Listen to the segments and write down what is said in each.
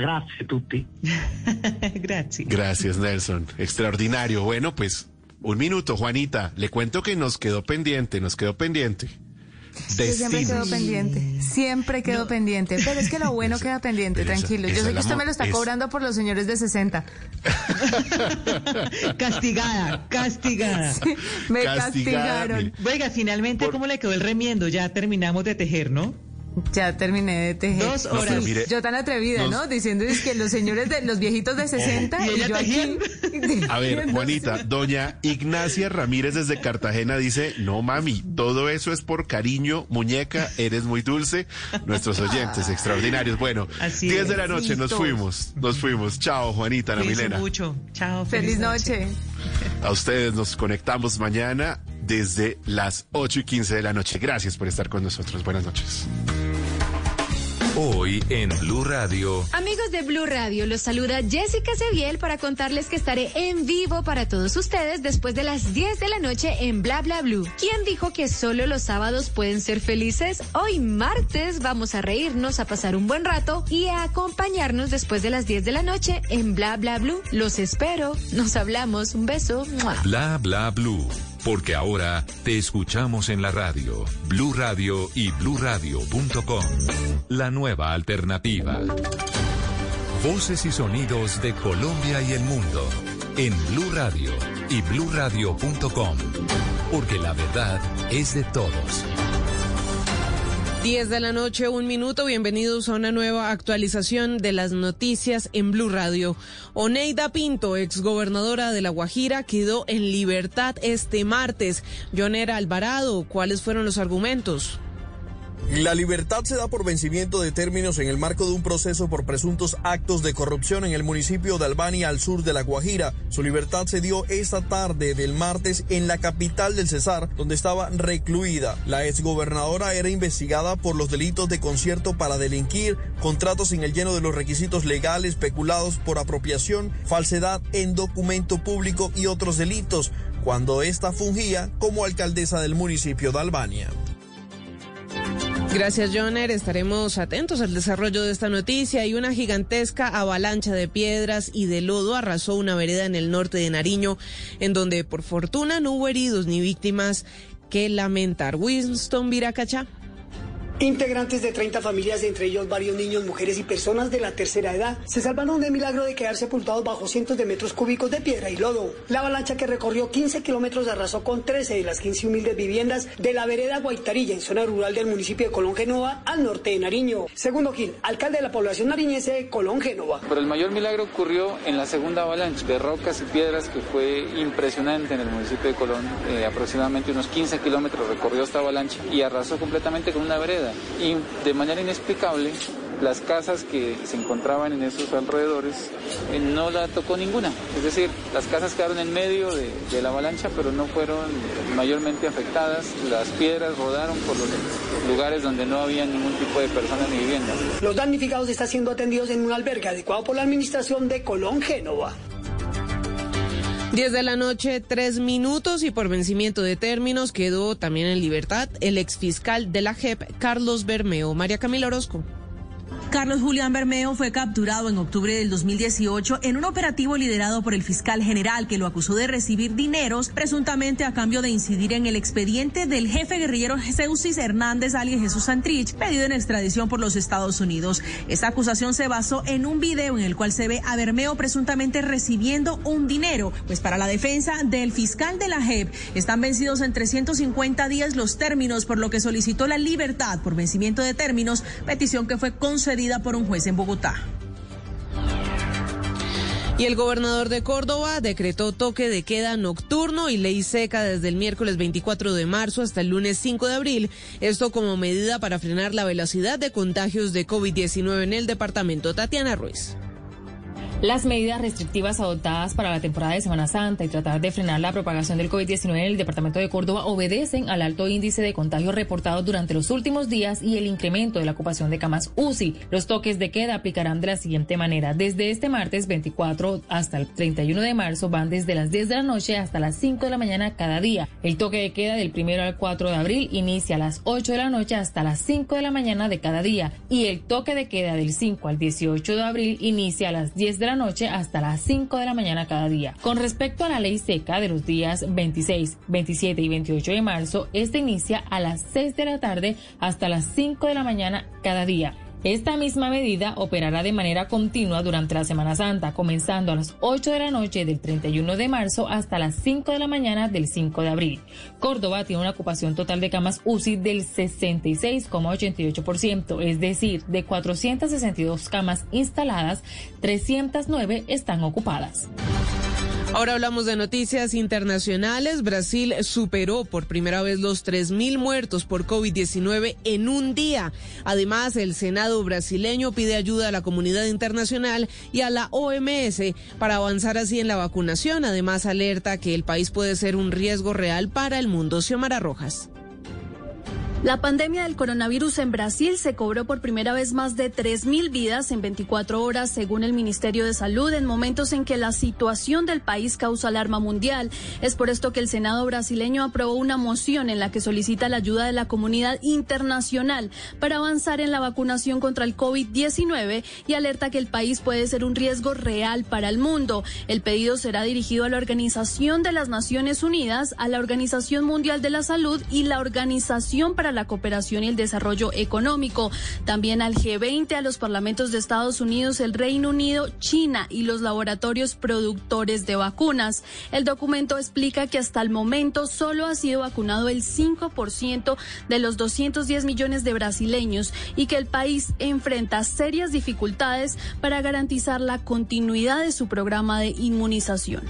Gracias, tutti. Gracias. Gracias, Nelson. Extraordinario. Bueno, pues un minuto, Juanita. Le cuento que nos quedó pendiente, nos quedó pendiente. Yo siempre quedo pendiente, siempre quedo pendiente, pero es que lo bueno queda pendiente, esa- tranquilo. esa Yo sé que usted me lo está es- cobrando por los señores de 60. Castigada, castigada. Me Castigada, castigaron. Oiga, finalmente, Por- ¿cómo le quedó el remiendo? Ya terminamos de tejer, ¿no? Ya terminé de tejer. Dos No, horas. mire, Yo tan atrevida, nos- ¿no? Diciendo es que los señores de los viejitos de 60 Y y, yo aquí. A ver. Juanita, doña Ignacia Ramírez desde Cartagena dice, no mami, todo eso es por cariño, muñeca, eres muy dulce. Nuestros oyentes extraordinarios. Bueno, Así 10 es. de la noche, nos fuimos, nos fuimos. Chao, Juanita, Ana Milena. mucho. Chao. Feliz noche. A ustedes nos conectamos mañana desde las 8 y 15 de la noche. Gracias por estar con nosotros. Buenas noches. Hoy en Blue Radio. Amigos de Blue Radio, los saluda Jessica Seviel para contarles que estaré en vivo para todos ustedes después de las 10 de la noche en Bla Bla Blue. ¿Quién dijo que solo los sábados pueden ser felices? Hoy martes vamos a reírnos, a pasar un buen rato y a acompañarnos después de las 10 de la noche en Bla Bla Blue. Los espero. Nos hablamos. Un beso. Bla bla blue. Porque ahora te escuchamos en la radio. Blue Radio y bluradio.com. La nueva alternativa. Voces y sonidos de Colombia y el mundo. En Blue Radio y bluradio.com. Porque la verdad es de todos. 10 de la noche, un minuto. Bienvenidos a una nueva actualización de las noticias en Blue Radio. Oneida Pinto, exgobernadora de La Guajira, quedó en libertad este martes. Jonera Alvarado, ¿cuáles fueron los argumentos? La libertad se da por vencimiento de términos en el marco de un proceso por presuntos actos de corrupción en el municipio de Albania al sur de La Guajira. Su libertad se dio esta tarde del martes en la capital del Cesar, donde estaba recluida. La exgobernadora era investigada por los delitos de concierto para delinquir, contratos sin el lleno de los requisitos legales, peculados por apropiación, falsedad en documento público y otros delitos, cuando ésta fungía como alcaldesa del municipio de Albania. Gracias, Joner. Estaremos atentos al desarrollo de esta noticia. Y una gigantesca avalancha de piedras y de lodo arrasó una vereda en el norte de Nariño, en donde por fortuna no hubo heridos ni víctimas que lamentar. Winston Viracacha. Integrantes de 30 familias, entre ellos varios niños, mujeres y personas de la tercera edad, se salvaron del milagro de quedar sepultados bajo cientos de metros cúbicos de piedra y lodo. La avalancha que recorrió 15 kilómetros arrasó con 13 de las 15 humildes viviendas de la vereda Guaitarilla, en zona rural del municipio de Colón Genova, al norte de Nariño. Segundo Gil, alcalde de la población nariñense de Colón Genova. Pero el mayor milagro ocurrió en la segunda avalancha de rocas y piedras que fue impresionante en el municipio de Colón. Eh, aproximadamente unos 15 kilómetros recorrió esta avalancha y arrasó completamente con una vereda. Y de manera inexplicable, las casas que se encontraban en esos alrededores eh, no la tocó ninguna. Es decir, las casas quedaron en medio de, de la avalancha, pero no fueron mayormente afectadas. Las piedras rodaron por los lugares donde no había ningún tipo de personas ni viviendas. Los damnificados están siendo atendidos en un albergue adecuado por la administración de Colón Genova. 10 de la noche, tres minutos y por vencimiento de términos quedó también en libertad el exfiscal de la JEP, Carlos Bermeo. María Camila Orozco. Carlos Julián Bermeo fue capturado en octubre del 2018 en un operativo liderado por el fiscal general que lo acusó de recibir dineros presuntamente a cambio de incidir en el expediente del jefe guerrillero Jesús Hernández alias Jesús Santrich, pedido en extradición por los Estados Unidos. Esta acusación se basó en un video en el cual se ve a Bermeo presuntamente recibiendo un dinero, pues para la defensa del fiscal de la JEP están vencidos en 350 días los términos, por lo que solicitó la libertad por vencimiento de términos, petición que fue concedida por un juez en Bogotá. Y el gobernador de Córdoba decretó toque de queda nocturno y ley seca desde el miércoles 24 de marzo hasta el lunes 5 de abril. Esto como medida para frenar la velocidad de contagios de COVID-19 en el departamento. Tatiana Ruiz. Las medidas restrictivas adoptadas para la temporada de Semana Santa y tratar de frenar la propagación del COVID-19 en el departamento de Córdoba obedecen al alto índice de contagios reportados durante los últimos días y el incremento de la ocupación de camas UCI. Los toques de queda aplicarán de la siguiente manera. Desde este martes 24 hasta el 31 de marzo van desde las 10 de la noche hasta las 5 de la mañana cada día. El toque de queda del 1 al 4 de abril inicia a las 8 de la noche hasta las 5 de la mañana de cada día y el toque de queda del 5 al 18 de abril inicia a las 10 de la noche hasta las 5 de la mañana cada día. Con respecto a la ley seca de los días 26, 27 y 28 de marzo, esta inicia a las 6 de la tarde hasta las 5 de la mañana cada día. Esta misma medida operará de manera continua durante la Semana Santa, comenzando a las 8 de la noche del 31 de marzo hasta las 5 de la mañana del 5 de abril. Córdoba tiene una ocupación total de camas UCI del 66,88%, es decir, de 462 camas instaladas, 309 están ocupadas. Ahora hablamos de noticias internacionales. Brasil superó por primera vez los 3.000 muertos por COVID-19 en un día. Además, el Senado brasileño pide ayuda a la comunidad internacional y a la OMS para avanzar así en la vacunación. Además, alerta que el país puede ser un riesgo real para el mundo. Xiomara Rojas. La pandemia del coronavirus en Brasil se cobró por primera vez más de 3.000 vidas en 24 horas, según el Ministerio de Salud, en momentos en que la situación del país causa alarma mundial. Es por esto que el Senado brasileño aprobó una moción en la que solicita la ayuda de la comunidad internacional para avanzar en la vacunación contra el COVID-19 y alerta que el país puede ser un riesgo real para el mundo. El pedido será dirigido a la Organización de las Naciones Unidas, a la Organización Mundial de la Salud y la Organización para la Cooperación y el Desarrollo Económico, también al G20, a los parlamentos de Estados Unidos, el Reino Unido, China y los laboratorios productores de vacunas. El documento explica que hasta el momento solo ha sido vacunado el 5% de los 210 millones de brasileños y que el país enfrenta serias dificultades para garantizar la continuidad de su programa de inmunización.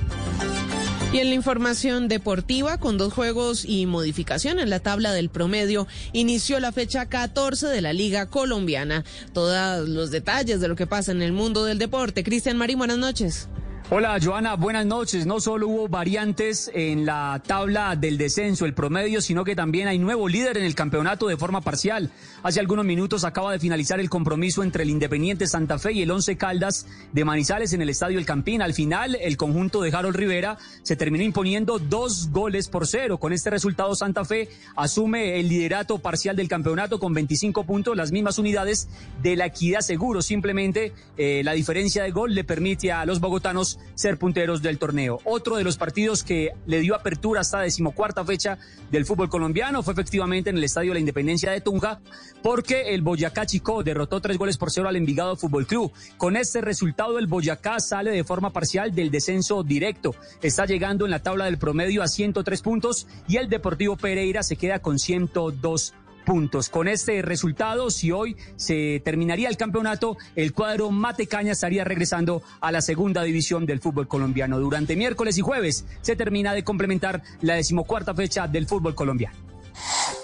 Y en la información deportiva, con dos juegos y modificación en la tabla del promedio, inició la fecha 14 de la Liga Colombiana. Todos los detalles de lo que pasa en el mundo del deporte. Cristian Marín, buenas noches. Hola Joana, buenas noches. No solo hubo variantes en la tabla del descenso, el promedio, sino que también hay nuevo líder en el campeonato de forma parcial. Hace algunos minutos acaba de finalizar el compromiso entre el Independiente Santa Fe y el Once Caldas de Manizales en el Estadio El Campín. Al final, el conjunto de Harold Rivera se terminó imponiendo dos goles por cero. Con este resultado, Santa Fe asume el liderato parcial del campeonato con 25 puntos, las mismas unidades de la Equidad Seguro. Simplemente eh, la diferencia de gol le permite a los bogotanos ser punteros del torneo. Otro de los partidos que le dio apertura hasta decimocuarta fecha del fútbol colombiano fue efectivamente en el Estadio La Independencia de Tunja, porque el Boyacá Chico derrotó tres goles por cero al Envigado Fútbol Club. Con este resultado, el Boyacá sale de forma parcial del descenso directo. Está llegando en la tabla del promedio a 103 puntos y el Deportivo Pereira se queda con 102 puntos. Con este resultado, si hoy se terminaría el campeonato, el cuadro Matecaña estaría regresando a la segunda división del fútbol colombiano. Durante miércoles y jueves se termina de complementar la decimocuarta fecha del fútbol colombiano.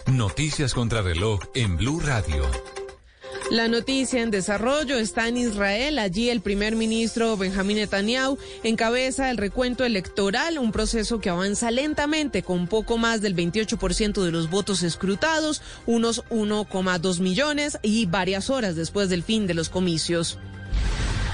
Noticias contra reloj en Blue Radio. La noticia en desarrollo está en Israel. Allí el primer ministro Benjamín Netanyahu encabeza el recuento electoral, un proceso que avanza lentamente con poco más del 28% de los votos escrutados, unos 1,2 millones y varias horas después del fin de los comicios.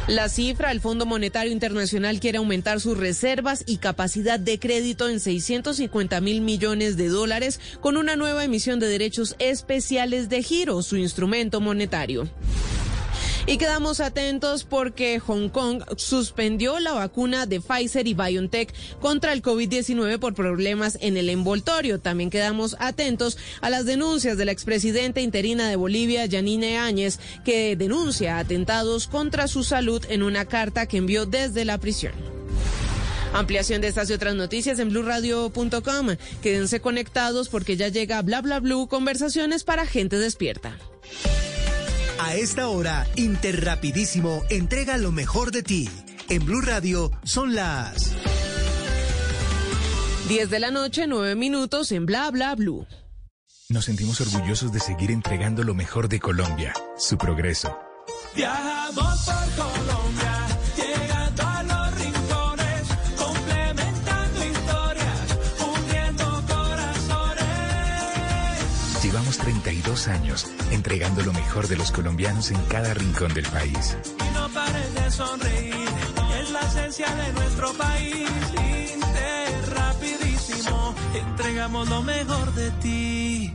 La cifra, el Fondo Monetario Internacional quiere aumentar sus reservas y capacidad de crédito en 650 mil millones de dólares con una nueva emisión de derechos especiales de giro, su instrumento monetario. Y quedamos atentos porque Hong Kong suspendió la vacuna de Pfizer y BioNTech contra el COVID-19 por problemas en el envoltorio. También quedamos atentos a las denuncias de la expresidenta interina de Bolivia, Janine Áñez, que denuncia atentados contra su salud en una carta que envió desde la prisión. Ampliación de estas y otras noticias en blurradio.com. Quédense conectados porque ya llega Bla Bla Blue, conversaciones para gente despierta. A esta hora, Interrapidísimo entrega lo mejor de ti. En Blue Radio son las 10 de la noche, 9 minutos en Bla Bla Blue. Nos sentimos orgullosos de seguir entregando lo mejor de Colombia, su progreso. Viajamos por Colombia, 22 años, entregando lo mejor de los colombianos en cada rincón del país. Y no pares de sonreír, es la esencia de nuestro país. Inter, rapidísimo, entregamos lo mejor de ti.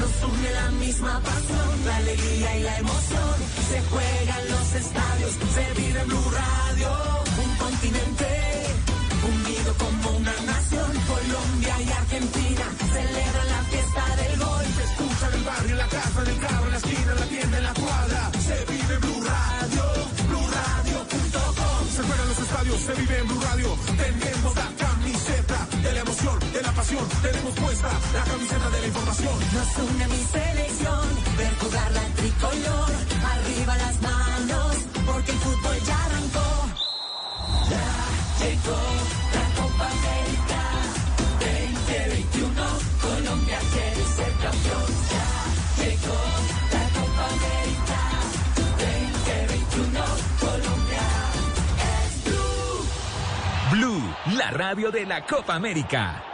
Nos une la misma pasión, la alegría y la emoción. Se juega en los estadios, se vive en Blue Radio. Un continente unido como una nación. Colombia y Argentina celebran la fiesta del gol. Se escucha en el barrio, en la casa, en el carro, en la esquina, en la tienda, en la cuadra. Se vive en Blue Radio, BlueRadio.com. Se juega en los estadios, se vive en Blue Radio. Tenemos la camiseta de la emoción, de la pasión. Tenemos la camiseta de la información. Nos une mi selección, ver jugar la tricolor. Arriba las manos, porque el fútbol ya arrancó. Ya llegó la Copa América 2021. Colombia quiere ser campeón. Ya llegó la Copa América 2021. Colombia es Blue. Blue, la radio de la Copa América.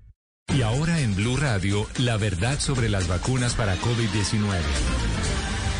Y ahora en Blue Radio, la verdad sobre las vacunas para COVID-19.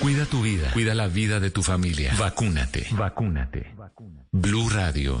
Cuida tu vida, cuida la vida de tu familia. Vacúnate. Vacúnate. Blue Radio.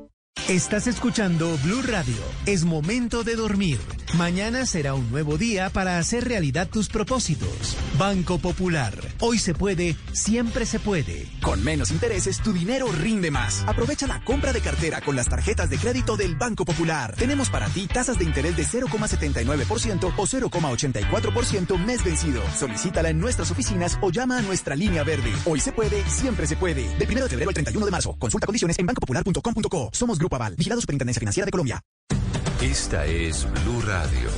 Estás escuchando Blue Radio. Es momento de dormir. Mañana será un nuevo día para hacer realidad tus propósitos. Banco Popular. Hoy se puede, siempre se puede. Con menos intereses, tu dinero rinde más. Aprovecha la compra de cartera con las tarjetas de crédito del Banco Popular. Tenemos para ti tasas de interés de 0,79% o 0,84% mes vencido. Solicítala en nuestras oficinas o llama a nuestra línea verde. Hoy se puede, siempre se puede. Del 1 de febrero al 31 de marzo. Consulta condiciones en bancopopular.com.co. Somos Grupo Aval, vigilado Superintendencia Financiera de Colombia. Esta es Blue Radio.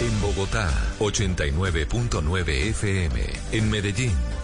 En Bogotá, 89.9 FM. En Medellín,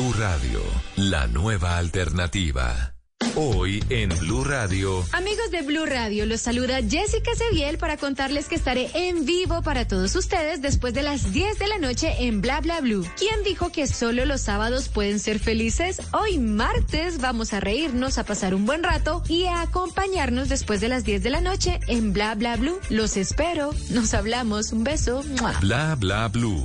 Blue Radio, la nueva alternativa. Hoy en Blue Radio. Amigos de Blue Radio, los saluda Jessica Seviel para contarles que estaré en vivo para todos ustedes después de las 10 de la noche en Bla Bla Blue. ¿Quién dijo que solo los sábados pueden ser felices? Hoy martes vamos a reírnos, a pasar un buen rato y a acompañarnos después de las 10 de la noche en Bla Bla Blue. Los espero. Nos hablamos. Un beso. ¡Mua! Bla bla blue.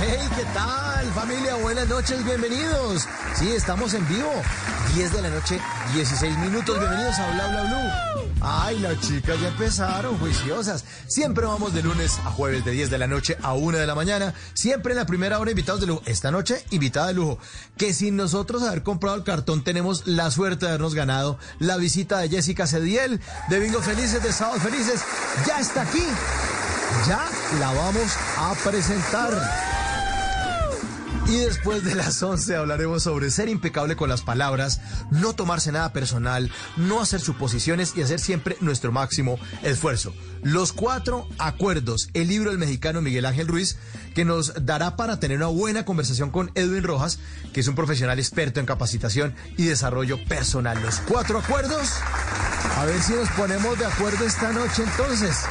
Hey, ¿qué tal familia? Buenas noches, bienvenidos. Sí, estamos en vivo. 10 de la noche, 16 minutos. Bienvenidos a Bla Bla Blue. Ay, las chicas ya empezaron, juiciosas. Siempre vamos de lunes a jueves, de 10 de la noche a 1 de la mañana. Siempre en la primera hora invitados de lujo. Esta noche, invitada de lujo. Que sin nosotros haber comprado el cartón, tenemos la suerte de habernos ganado la visita de Jessica Cediel, de Bingo Felices, de Sábados Felices. Ya está aquí. Ya la vamos a presentar. Y después de las 11 hablaremos sobre ser impecable con las palabras, no tomarse nada personal, no hacer suposiciones y hacer siempre nuestro máximo esfuerzo. Los cuatro acuerdos, el libro del mexicano Miguel Ángel Ruiz, que nos dará para tener una buena conversación con Edwin Rojas, que es un profesional experto en capacitación y desarrollo personal. Los cuatro acuerdos, a ver si nos ponemos de acuerdo esta noche entonces.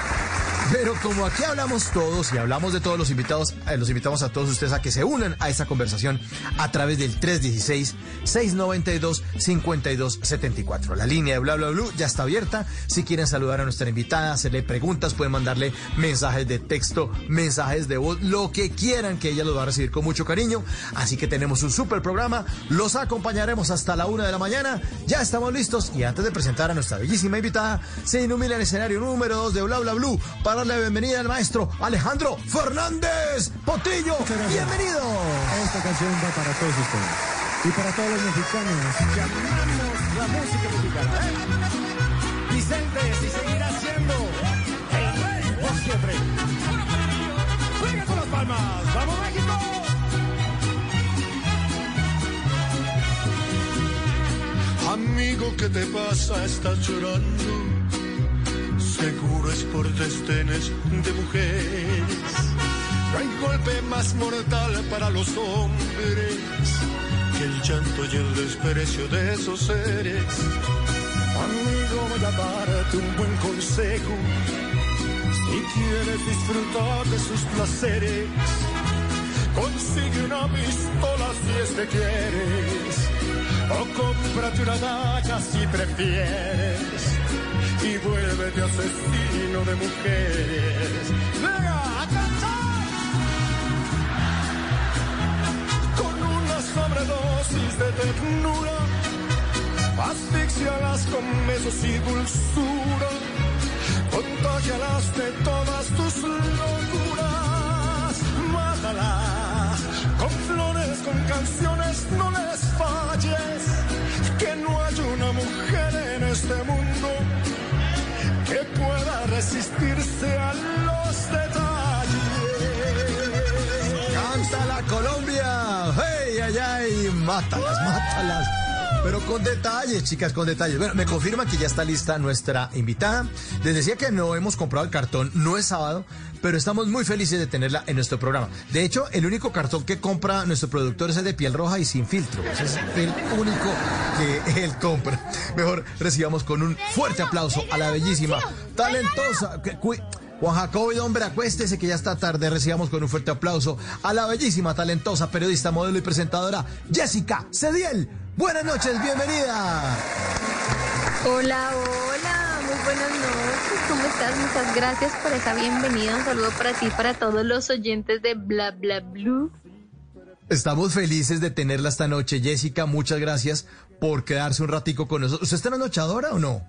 Pero como aquí hablamos todos y hablamos de todos los invitados, eh, los invitamos a todos ustedes a que se unan a esta conversación a través del 316-692-5274. La línea de bla bla bla ya está abierta. Si quieren saludar a nuestra invitada, hacerle preguntas, pueden mandarle mensajes de texto, mensajes de voz, lo que quieran que ella los va a recibir con mucho cariño. Así que tenemos un super programa. Los acompañaremos hasta la una de la mañana. Ya estamos listos. Y antes de presentar a nuestra bellísima invitada, se ilumina el escenario número 2 de Bla Bla Blue para darle la bienvenida al maestro Alejandro Fernández Potillo. Bienvenido. Esta canción va para todos ustedes. Y para todos los mexicanos que amamos la música mexicana. ¿eh? Vicente, si seguirá siendo el rey por siempre. ¡Venga con las palmas! ¡Vamos México! Amigo, ¿qué te pasa? Estás llorando. Seguro es por destenes de mujeres. No hay golpe más mortal para los hombres que el llanto y el desprecio de esos seres. Amigo, voy a darte un buen consejo. Si quieres disfrutar de sus placeres, consigue una pistola si es que quieres. O cómprate una daga si prefieres y vuélvete asesino de mujeres. ¡Venga, a cantar! Con una sobredosis de ternura, asfixialas con besos y dulzura, contagialas de todas tus locuras, mátalas con flores, con canciones, no les falles, que no hay una mujer en este mundo resistirse a los detalles. Canta la Colombia. ¡Hey, ay, ay! Mátalas, mátalas. Pero con detalles, chicas, con detalles. Bueno, me confirma que ya está lista nuestra invitada. Les decía que no hemos comprado el cartón, no es sábado, pero estamos muy felices de tenerla en nuestro programa. De hecho, el único cartón que compra nuestro productor es el de piel roja y sin filtro. Ese es el único que él compra. Mejor recibamos con un fuerte aplauso a la bellísima, talentosa. Juan Jacobo y hombre, acuéstese que ya está tarde. Recibamos con un fuerte aplauso a la bellísima, talentosa periodista, modelo y presentadora Jessica Cediel. Buenas noches, bienvenida. Hola, hola, muy buenas noches. ¿Cómo estás? Muchas gracias por esa bienvenida. Un saludo para ti, y para todos los oyentes de Bla Bla Blue. Estamos felices de tenerla esta noche, Jessica. Muchas gracias por quedarse un ratico con nosotros. ¿Usted está en la nochadora o no?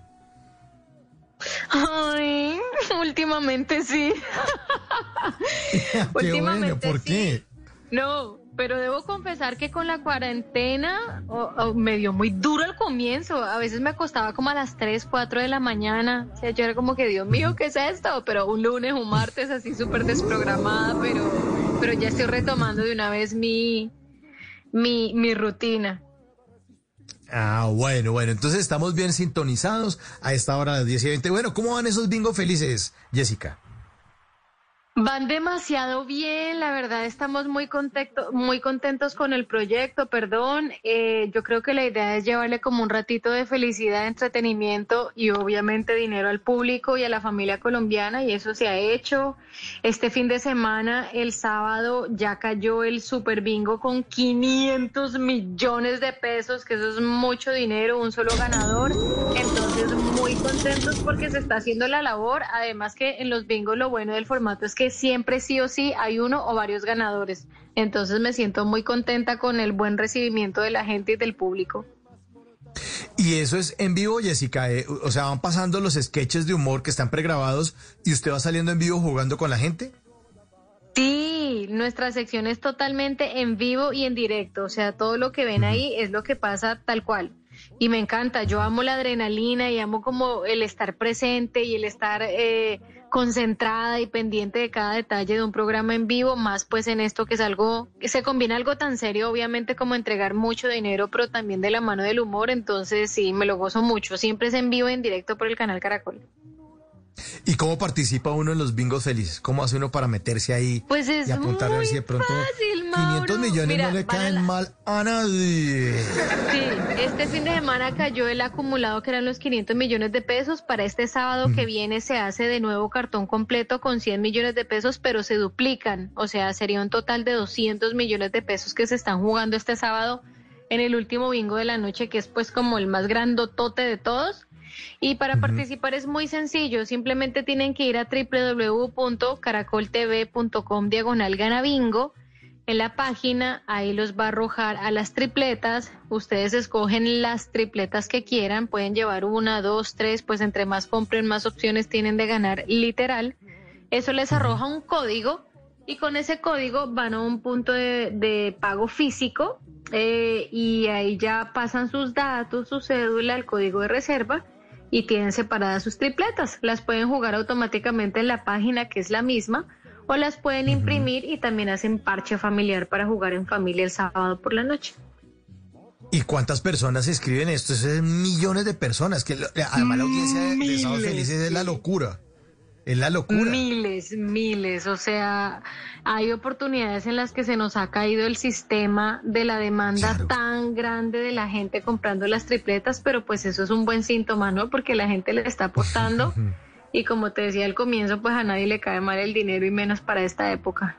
Ay, últimamente sí. Qué bueno, ¿por sí. qué? No, pero debo confesar que con la cuarentena me dio muy duro al comienzo. A veces me acostaba como a las 3, 4 de la mañana. O sea, yo era como que, Dios mío, ¿qué es esto? Pero un lunes, un martes, así súper desprogramada, pero, pero ya estoy retomando de una vez mi, mi, mi rutina. Ah, bueno, bueno. Entonces estamos bien sintonizados a esta hora de las 10 y 20. Bueno, ¿cómo van esos bingo felices, Jessica? Van demasiado bien, la verdad estamos muy contentos, muy contentos con el proyecto, perdón. Eh, yo creo que la idea es llevarle como un ratito de felicidad, entretenimiento y obviamente dinero al público y a la familia colombiana y eso se ha hecho. Este fin de semana, el sábado, ya cayó el super bingo con 500 millones de pesos, que eso es mucho dinero, un solo ganador. Entonces, muy contentos porque se está haciendo la labor. Además que en los bingos lo bueno del formato es que siempre sí o sí hay uno o varios ganadores. Entonces me siento muy contenta con el buen recibimiento de la gente y del público. Y eso es en vivo, Jessica. eh, o sea, van pasando los sketches de humor que están pregrabados y usted va saliendo en vivo jugando con la gente. Sí, nuestra sección es totalmente en vivo y en directo, o sea, todo lo que ven ahí es lo que pasa tal cual. Y me encanta, yo amo la adrenalina y amo como el estar presente y el estar eh, concentrada y pendiente de cada detalle de un programa en vivo, más pues en esto que es algo, que se combina algo tan serio, obviamente como entregar mucho dinero, pero también de la mano del humor, entonces sí, me lo gozo mucho, siempre es en vivo en directo por el canal Caracol. ¿Y cómo participa uno en los bingos felices? ¿Cómo hace uno para meterse ahí Pues es y apuntar a ver si de pronto fácil, 500 Mauro. millones Mira, no le caen la- mal a nadie? Sí, este fin de semana cayó el acumulado que eran los 500 millones de pesos. Para este sábado que viene se hace de nuevo cartón completo con 100 millones de pesos, pero se duplican. O sea, sería un total de 200 millones de pesos que se están jugando este sábado en el último bingo de la noche, que es pues como el más grandotote de todos. Y para participar es muy sencillo, simplemente tienen que ir a www.caracoltv.com diagonal gana bingo. En la página, ahí los va a arrojar a las tripletas. Ustedes escogen las tripletas que quieran, pueden llevar una, dos, tres, pues entre más compren, más opciones tienen de ganar literal. Eso les arroja un código y con ese código van a un punto de, de pago físico eh, y ahí ya pasan sus datos, su cédula, el código de reserva y tienen separadas sus tripletas. Las pueden jugar automáticamente en la página que es la misma o las pueden imprimir y también hacen parche familiar para jugar en familia el sábado por la noche. ¿Y cuántas personas escriben esto? Eso es millones de personas. que lo- Además la audiencia de- de Sábado Miles, Felices es la locura. Es la locura. Miles, miles. O sea, hay oportunidades en las que se nos ha caído el sistema de la demanda tan grande de la gente comprando las tripletas, pero pues eso es un buen síntoma, ¿no? Porque la gente le está aportando y como te decía al comienzo, pues a nadie le cae mal el dinero y menos para esta época.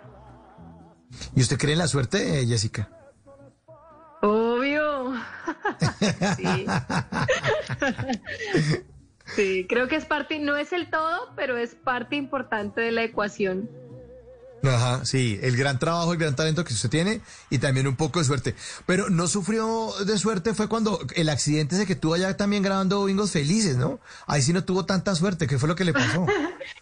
¿Y usted cree en la suerte, eh, Jessica? Obvio. sí. Sí, creo que es parte, no es el todo, pero es parte importante de la ecuación. Ajá, sí, el gran trabajo, el gran talento que usted tiene y también un poco de suerte. Pero no sufrió de suerte fue cuando el accidente ese que tuvo allá también grabando Bingos Felices, ¿no? Ahí sí no tuvo tanta suerte. ¿Qué fue lo que le pasó?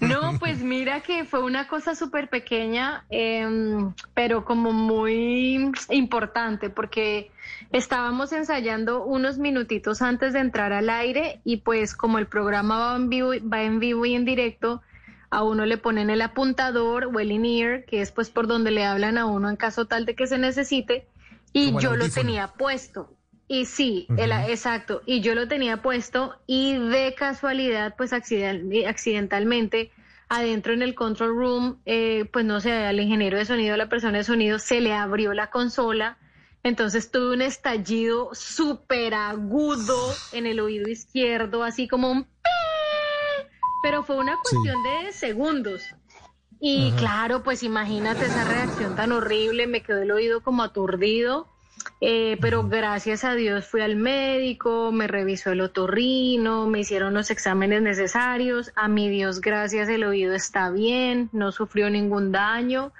No, pues mira que fue una cosa súper pequeña, em, pero como muy importante, porque estábamos ensayando unos minutitos antes de entrar al aire y pues como el programa va en vivo, va en vivo y en directo, a uno le ponen el apuntador o el in-ear, que es pues por donde le hablan a uno en caso tal de que se necesite, y Como yo lo tenía puesto. Y sí, el- exacto. Y yo lo tenía puesto y de casualidad, pues accident- accidentalmente, adentro en el control room, eh, pues no sé, al ingeniero de sonido, a la persona de sonido, se le abrió la consola. Entonces tuve un estallido súper agudo en el oído izquierdo, así como un... Pero fue una cuestión de segundos. Y Ajá. claro, pues imagínate esa reacción tan horrible, me quedó el oído como aturdido, eh, pero gracias a Dios fui al médico, me revisó el otorrino, me hicieron los exámenes necesarios, a mi Dios gracias el oído está bien, no sufrió ningún daño,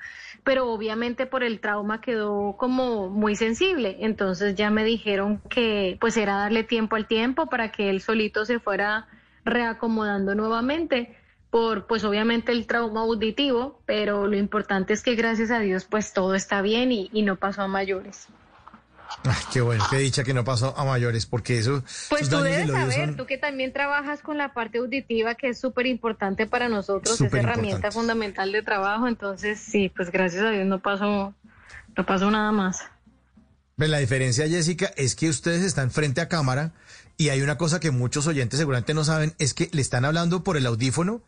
pero obviamente por el trauma quedó como muy sensible, entonces ya me dijeron que pues era darle tiempo al tiempo para que él solito se fuera reacomodando nuevamente por pues obviamente el trauma auditivo, pero lo importante es que gracias a Dios pues todo está bien y, y no pasó a mayores. Ay, qué bueno, qué dicha que no pasó a mayores, porque eso. Pues esos tú daños debes saber, son- tú que también trabajas con la parte auditiva que es súper importante para nosotros, es herramienta fundamental de trabajo, entonces sí, pues gracias a Dios no pasó, no pasó nada más. Ven, La diferencia, Jessica, es que ustedes están frente a cámara y hay una cosa que muchos oyentes seguramente no saben, es que le están hablando por el audífono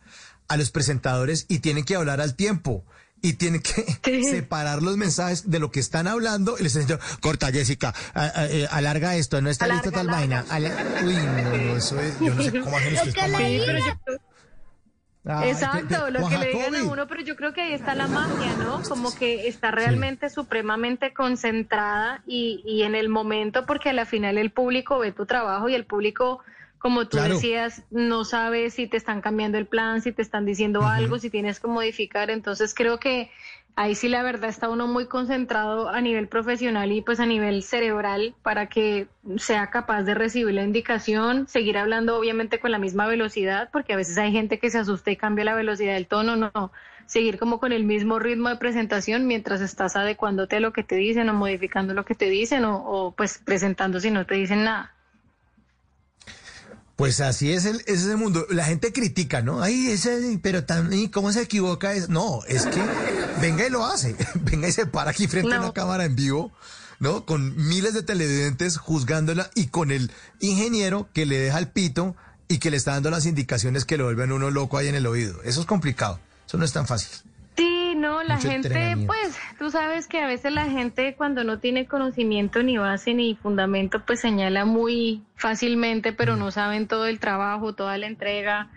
a los presentadores y tienen que hablar al tiempo. Y tienen que separar los mensajes de lo que están hablando. Y les diciendo, corta Jessica, a- a- eh, alarga esto, no está lista tal vaina. Uy, no, eso es, yo no sé cómo hacen ustedes Ay, Exacto, lo que le digan a uno, pero yo creo que ahí está la magia, ¿no? Como que está realmente supremamente concentrada y, y en el momento, porque a la final el público ve tu trabajo y el público, como tú Claro. decías, no sabe si te están cambiando el plan, si te están diciendo algo, si tienes que modificar. Entonces creo que ahí sí la verdad está uno muy concentrado a nivel profesional y pues a nivel cerebral para que sea capaz de recibir la indicación, seguir hablando obviamente con la misma velocidad, porque a veces hay gente que se asusta y cambia la velocidad del tono, no, no, seguir como con el mismo ritmo de presentación mientras estás adecuándote a lo que te dicen o modificando lo que te dicen o, o, pues presentando si no te dicen nada. Pues así es el, ese es el mundo. La gente critica, ¿no? Ay, ese, pero tan, ¿y ¿cómo se equivoca? Es, no, es que venga y lo hace. venga y se para aquí frente a una cámara en vivo, ¿no? Con miles de televidentes juzgándola y con el ingeniero que le deja el pito y que le está dando las indicaciones que lo vuelven uno loco ahí en el oído. Eso es complicado. Eso no es tan fácil. Sí, no, la Mucho gente, pues, tú sabes que a veces la gente cuando no tiene conocimiento ni base ni fundamento, pues señala muy fácilmente, pero no saben todo el trabajo, toda la entrega,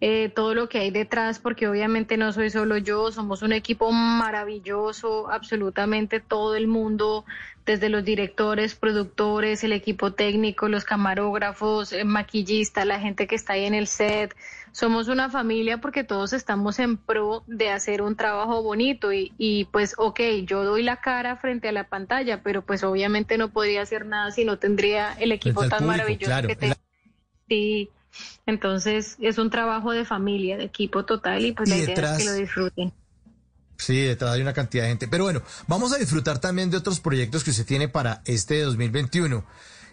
eh, todo lo que hay detrás, porque obviamente no soy solo yo, somos un equipo maravilloso, absolutamente todo el mundo, desde los directores, productores, el equipo técnico, los camarógrafos, el maquillista, la gente que está ahí en el set. Somos una familia porque todos estamos en pro de hacer un trabajo bonito y, y pues, ok, yo doy la cara frente a la pantalla, pero pues obviamente no podría hacer nada si no tendría el equipo tan público, maravilloso claro. que tengo. Sí, entonces es un trabajo de familia, de equipo total y pues Y la idea detrás- es que lo disfruten. Sí, detrás hay una cantidad de gente. Pero bueno, vamos a disfrutar también de otros proyectos que usted tiene para este 2021.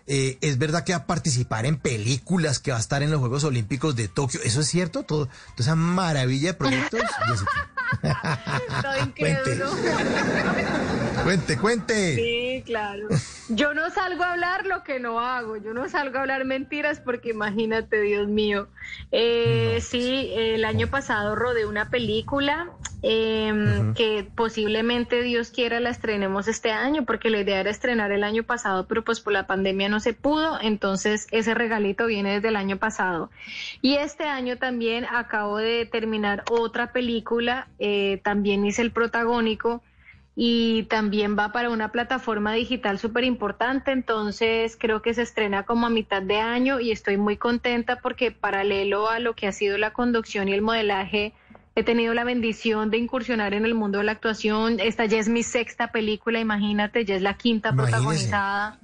Eh, es verdad que va a participar en películas, que va a estar en los Juegos Olímpicos de Tokio. ¿Eso es cierto? Todo, toda esa maravilla de proyectos. Estoy incrédulo. Cuente, cuente. Sí, claro. Yo no salgo a hablar lo que no hago. Yo no salgo a hablar mentiras porque imagínate, Dios mío. Eh, Sí, el año pasado rodé una película eh, Ujú. que posiblemente Dios quiera la estrenemos este año porque la idea era estrenar el año pasado, pero pues por la pandemia no se pudo. Entonces ese regalito viene desde el año pasado. Y este año también acabo de terminar otra película. eh, también hice el protagónico y también va para una plataforma digital súper importante, entonces creo que se estrena como a mitad de año y estoy muy contenta porque paralelo a lo que ha sido la conducción y el modelaje, he tenido la bendición de incursionar en el mundo de la actuación. Esta ya es mi sexta película, imagínate, ya es la quinta Imagínese. protagonizada.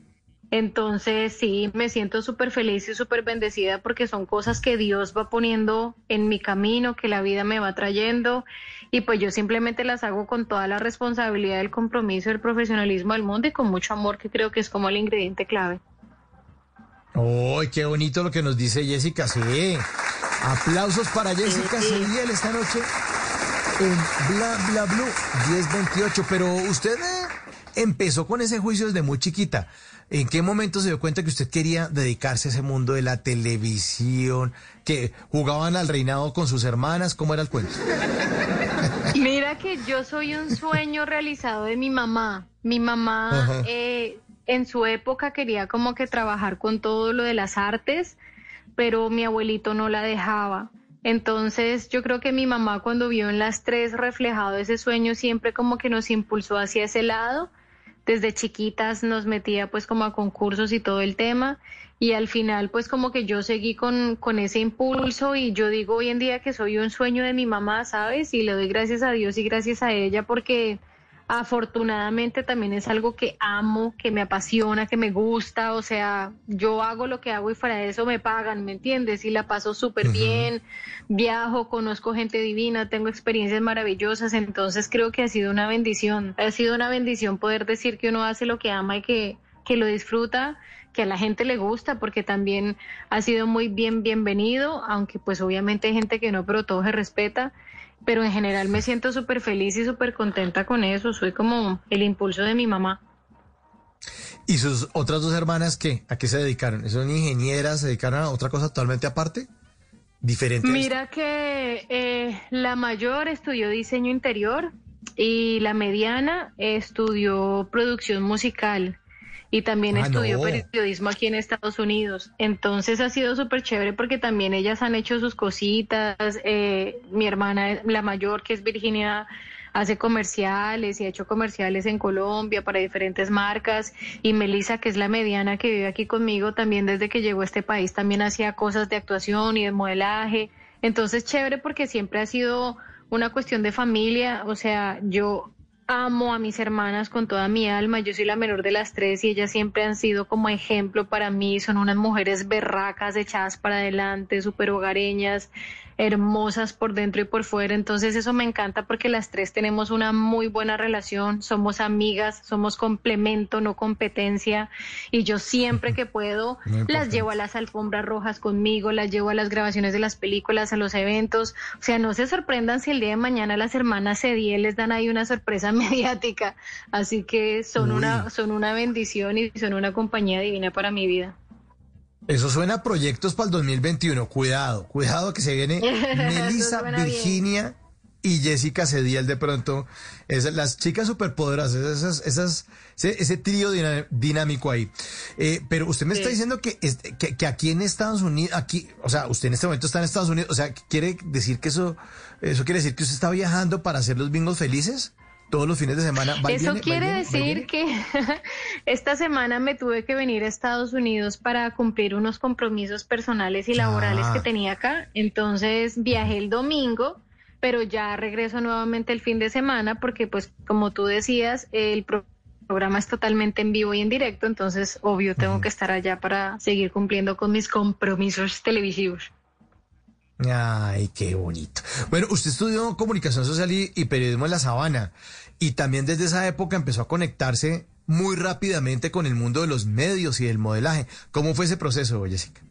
Entonces, sí, me siento súper feliz y súper bendecida porque son cosas que Dios va poniendo en mi camino, que la vida me va trayendo y pues yo simplemente las hago con toda la responsabilidad, el compromiso, el profesionalismo del mundo y con mucho amor que creo que es como el ingrediente clave. ¡Ay, qué bonito lo que nos dice Jessica! Sí. Aplausos para Jessica Cediel esta noche en Bla Bla Blue 1028. Pero usted, eh, empezó con ese juicio desde muy chiquita. ¿En qué momento se dio cuenta que usted quería dedicarse a ese mundo de la televisión? ¿Que jugaban al reinado con sus hermanas? ¿Cómo era el cuento? Mira que yo soy un sueño realizado de mi mamá. Mi mamá eh, en su época quería como que trabajar con todo lo de las artes, pero mi abuelito no la dejaba. Entonces yo creo que mi mamá cuando vio en las tres reflejado ese sueño siempre como que nos impulsó hacia ese lado. Desde chiquitas nos metía pues como a concursos y todo el tema y al final pues como que yo seguí con, con ese impulso y yo digo hoy en día que soy un sueño de mi mamá, ¿sabes? Y le doy gracias a Dios y gracias a ella porque afortunadamente también es algo que amo, que me apasiona, que me gusta, o sea, yo hago lo que hago y para eso me pagan, ¿me entiendes? Y la paso súper bien, viajo, conozco gente divina, tengo experiencias maravillosas, entonces creo que ha sido una bendición, ha sido una bendición poder decir que uno hace lo que ama y que, que lo disfruta que a la gente le gusta porque también ha sido muy bien bienvenido, aunque pues obviamente hay gente que no, pero todo se respeta pero en general me siento súper feliz y súper contenta con eso. Soy como el impulso de mi mamá. ¿Y sus otras dos hermanas qué? ¿A qué se dedicaron? ¿Son ingenieras? ¿Se dedicaron a otra cosa totalmente aparte? ¿Diferente? Mira que eh, la mayor estudió diseño interior y la mediana estudió producción musical y también Ah, estudió no. periodismo aquí en Estados Unidos. Entonces ha sido súper chévere porque también ellas han hecho sus cositas. Eh, mi hermana, la mayor, que es Virginia, hace comerciales y ha hecho comerciales en Colombia para diferentes marcas. Y Melissa, que es la mediana que vive aquí conmigo, también desde que llegó a este país, también hacía cosas de actuación y de modelaje. Entonces, chévere porque siempre ha sido una cuestión de familia. O sea, yo amo a mis hermanas con toda mi alma. Yo soy la menor de las tres y ellas siempre han sido como ejemplo para mí. Son unas mujeres berracas, echadas para adelante, súper hogareñas, hermosas por dentro y por fuera. Entonces eso me encanta porque las tres tenemos una muy buena relación. Somos amigas, somos complemento, no competencia. Y yo siempre que puedo Muy las llevo a las alfombras rojas conmigo, las llevo a las grabaciones de las películas, a los eventos. O sea, no se sorprendan si el día de mañana las hermanas Cediel les dan ahí una sorpresa mediática. Así que son una, son una bendición y son una compañía divina para mi vida. Eso suena a proyectos para el 2021. Cuidado, cuidado que se viene Melissa, bien. Virginia y Jessica Cediel de pronto. Esas, las chicas superpoderosas, esas, esas, ese, ese trío dinámico ahí. Eh, pero usted me está diciendo que, que aquí en Estados Unidos, aquí, o sea, usted en este momento está en Estados Unidos, o sea, ¿quiere decir que eso, eso quiere decir que usted está viajando para hacer los bingos felices? Todos los fines de semana. ¿Va y Eso quiere decir que esta semana me tuve que venir a Estados Unidos para cumplir unos compromisos personales y laborales Ah. que tenía acá. Entonces viajé el domingo, pero ya regreso nuevamente el fin de semana porque pues como tú decías, el pro- programa es totalmente en vivo y en directo, entonces obvio tengo que estar allá para seguir cumpliendo con mis compromisos televisivos. Ay, qué bonito. Bueno, usted estudió comunicación social y, periodismo en la sabana y también desde esa época empezó a conectarse muy rápidamente con el mundo de los medios y del modelaje. ¿Cómo fue ese proceso, Jessica?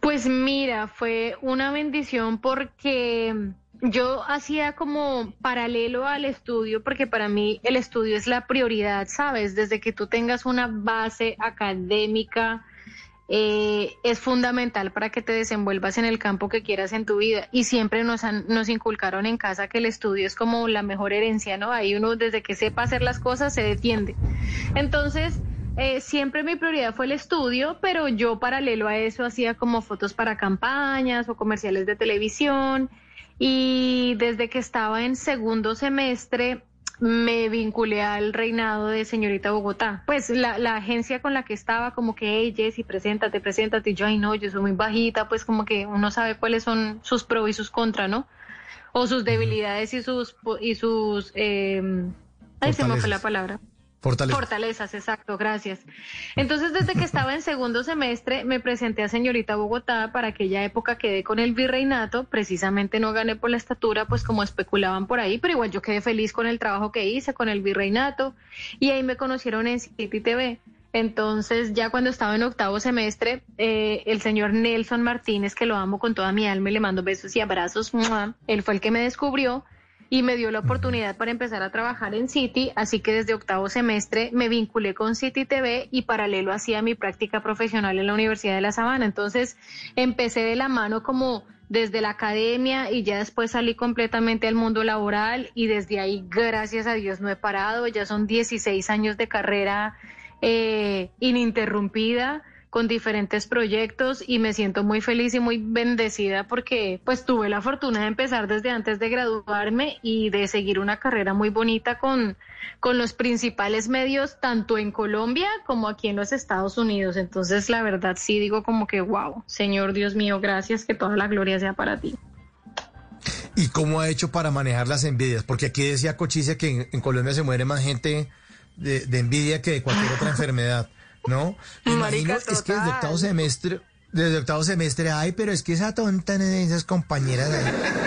Pues mira, fue una bendición porque yo hacía como paralelo al estudio, porque para mí el estudio es la prioridad, ¿sabes? Desde que tú tengas una base académica, eh, es fundamental para que te desenvuelvas en el campo que quieras en tu vida. Y siempre nos, han, nos inculcaron en casa que el estudio es como la mejor herencia, ¿no? Ahí uno desde que sepa hacer las cosas se defiende. Entonces, eh, siempre mi prioridad fue el estudio, pero yo paralelo a eso hacía como fotos para campañas o comerciales de televisión. Y desde que estaba en segundo semestre me vinculé al reinado de señorita Bogotá. Pues la, la agencia con la que estaba, como que, hey, Jessy, preséntate, preséntate. Y yo, ay, no, yo soy muy bajita, pues como que uno sabe cuáles son sus pros y sus contras, ¿no? O sus debilidades y sus, y sus, eh, ay, se me fue la palabra. Fortaleza. Fortalezas, exacto, gracias. Entonces, desde que estaba en segundo semestre, me presenté a señorita Bogotá. Para aquella época quedé con el virreinato. Precisamente no gané por la estatura, pues como especulaban por ahí, pero igual yo quedé feliz con el trabajo que hice, con el virreinato. Y ahí me conocieron en City TV. Entonces, ya cuando estaba en octavo semestre, eh, el señor Nelson Martínez, que lo amo con toda mi alma y le mando besos y abrazos, ¡mua! él fue el que me descubrió y me dio la oportunidad para empezar a trabajar en City, así que desde octavo semestre me vinculé con City TV y paralelo hacía mi práctica profesional en la Universidad de La Sabana. Entonces empecé de la mano como desde la academia y ya después salí completamente al mundo laboral y desde ahí, gracias a Dios, no he parado. Ya son 16 años de carrera eh, ininterrumpida con diferentes proyectos y me siento muy feliz y muy bendecida porque pues tuve la fortuna de empezar desde antes de graduarme y de seguir una carrera muy bonita con, con los principales medios tanto en Colombia como aquí en los Estados Unidos. Entonces la verdad sí digo como que wow, Señor Dios mío, gracias, que toda la gloria sea para ti. ¿Y cómo ha hecho para manejar las envidias? Porque aquí decía Cochise que en, Colombia se muere más gente de, de envidia que de cualquier otra enfermedad. ¿No? Me imagino, es que desde octavo semestre, desde octavo semestre, ay, pero es que esa tonta de esas compañeras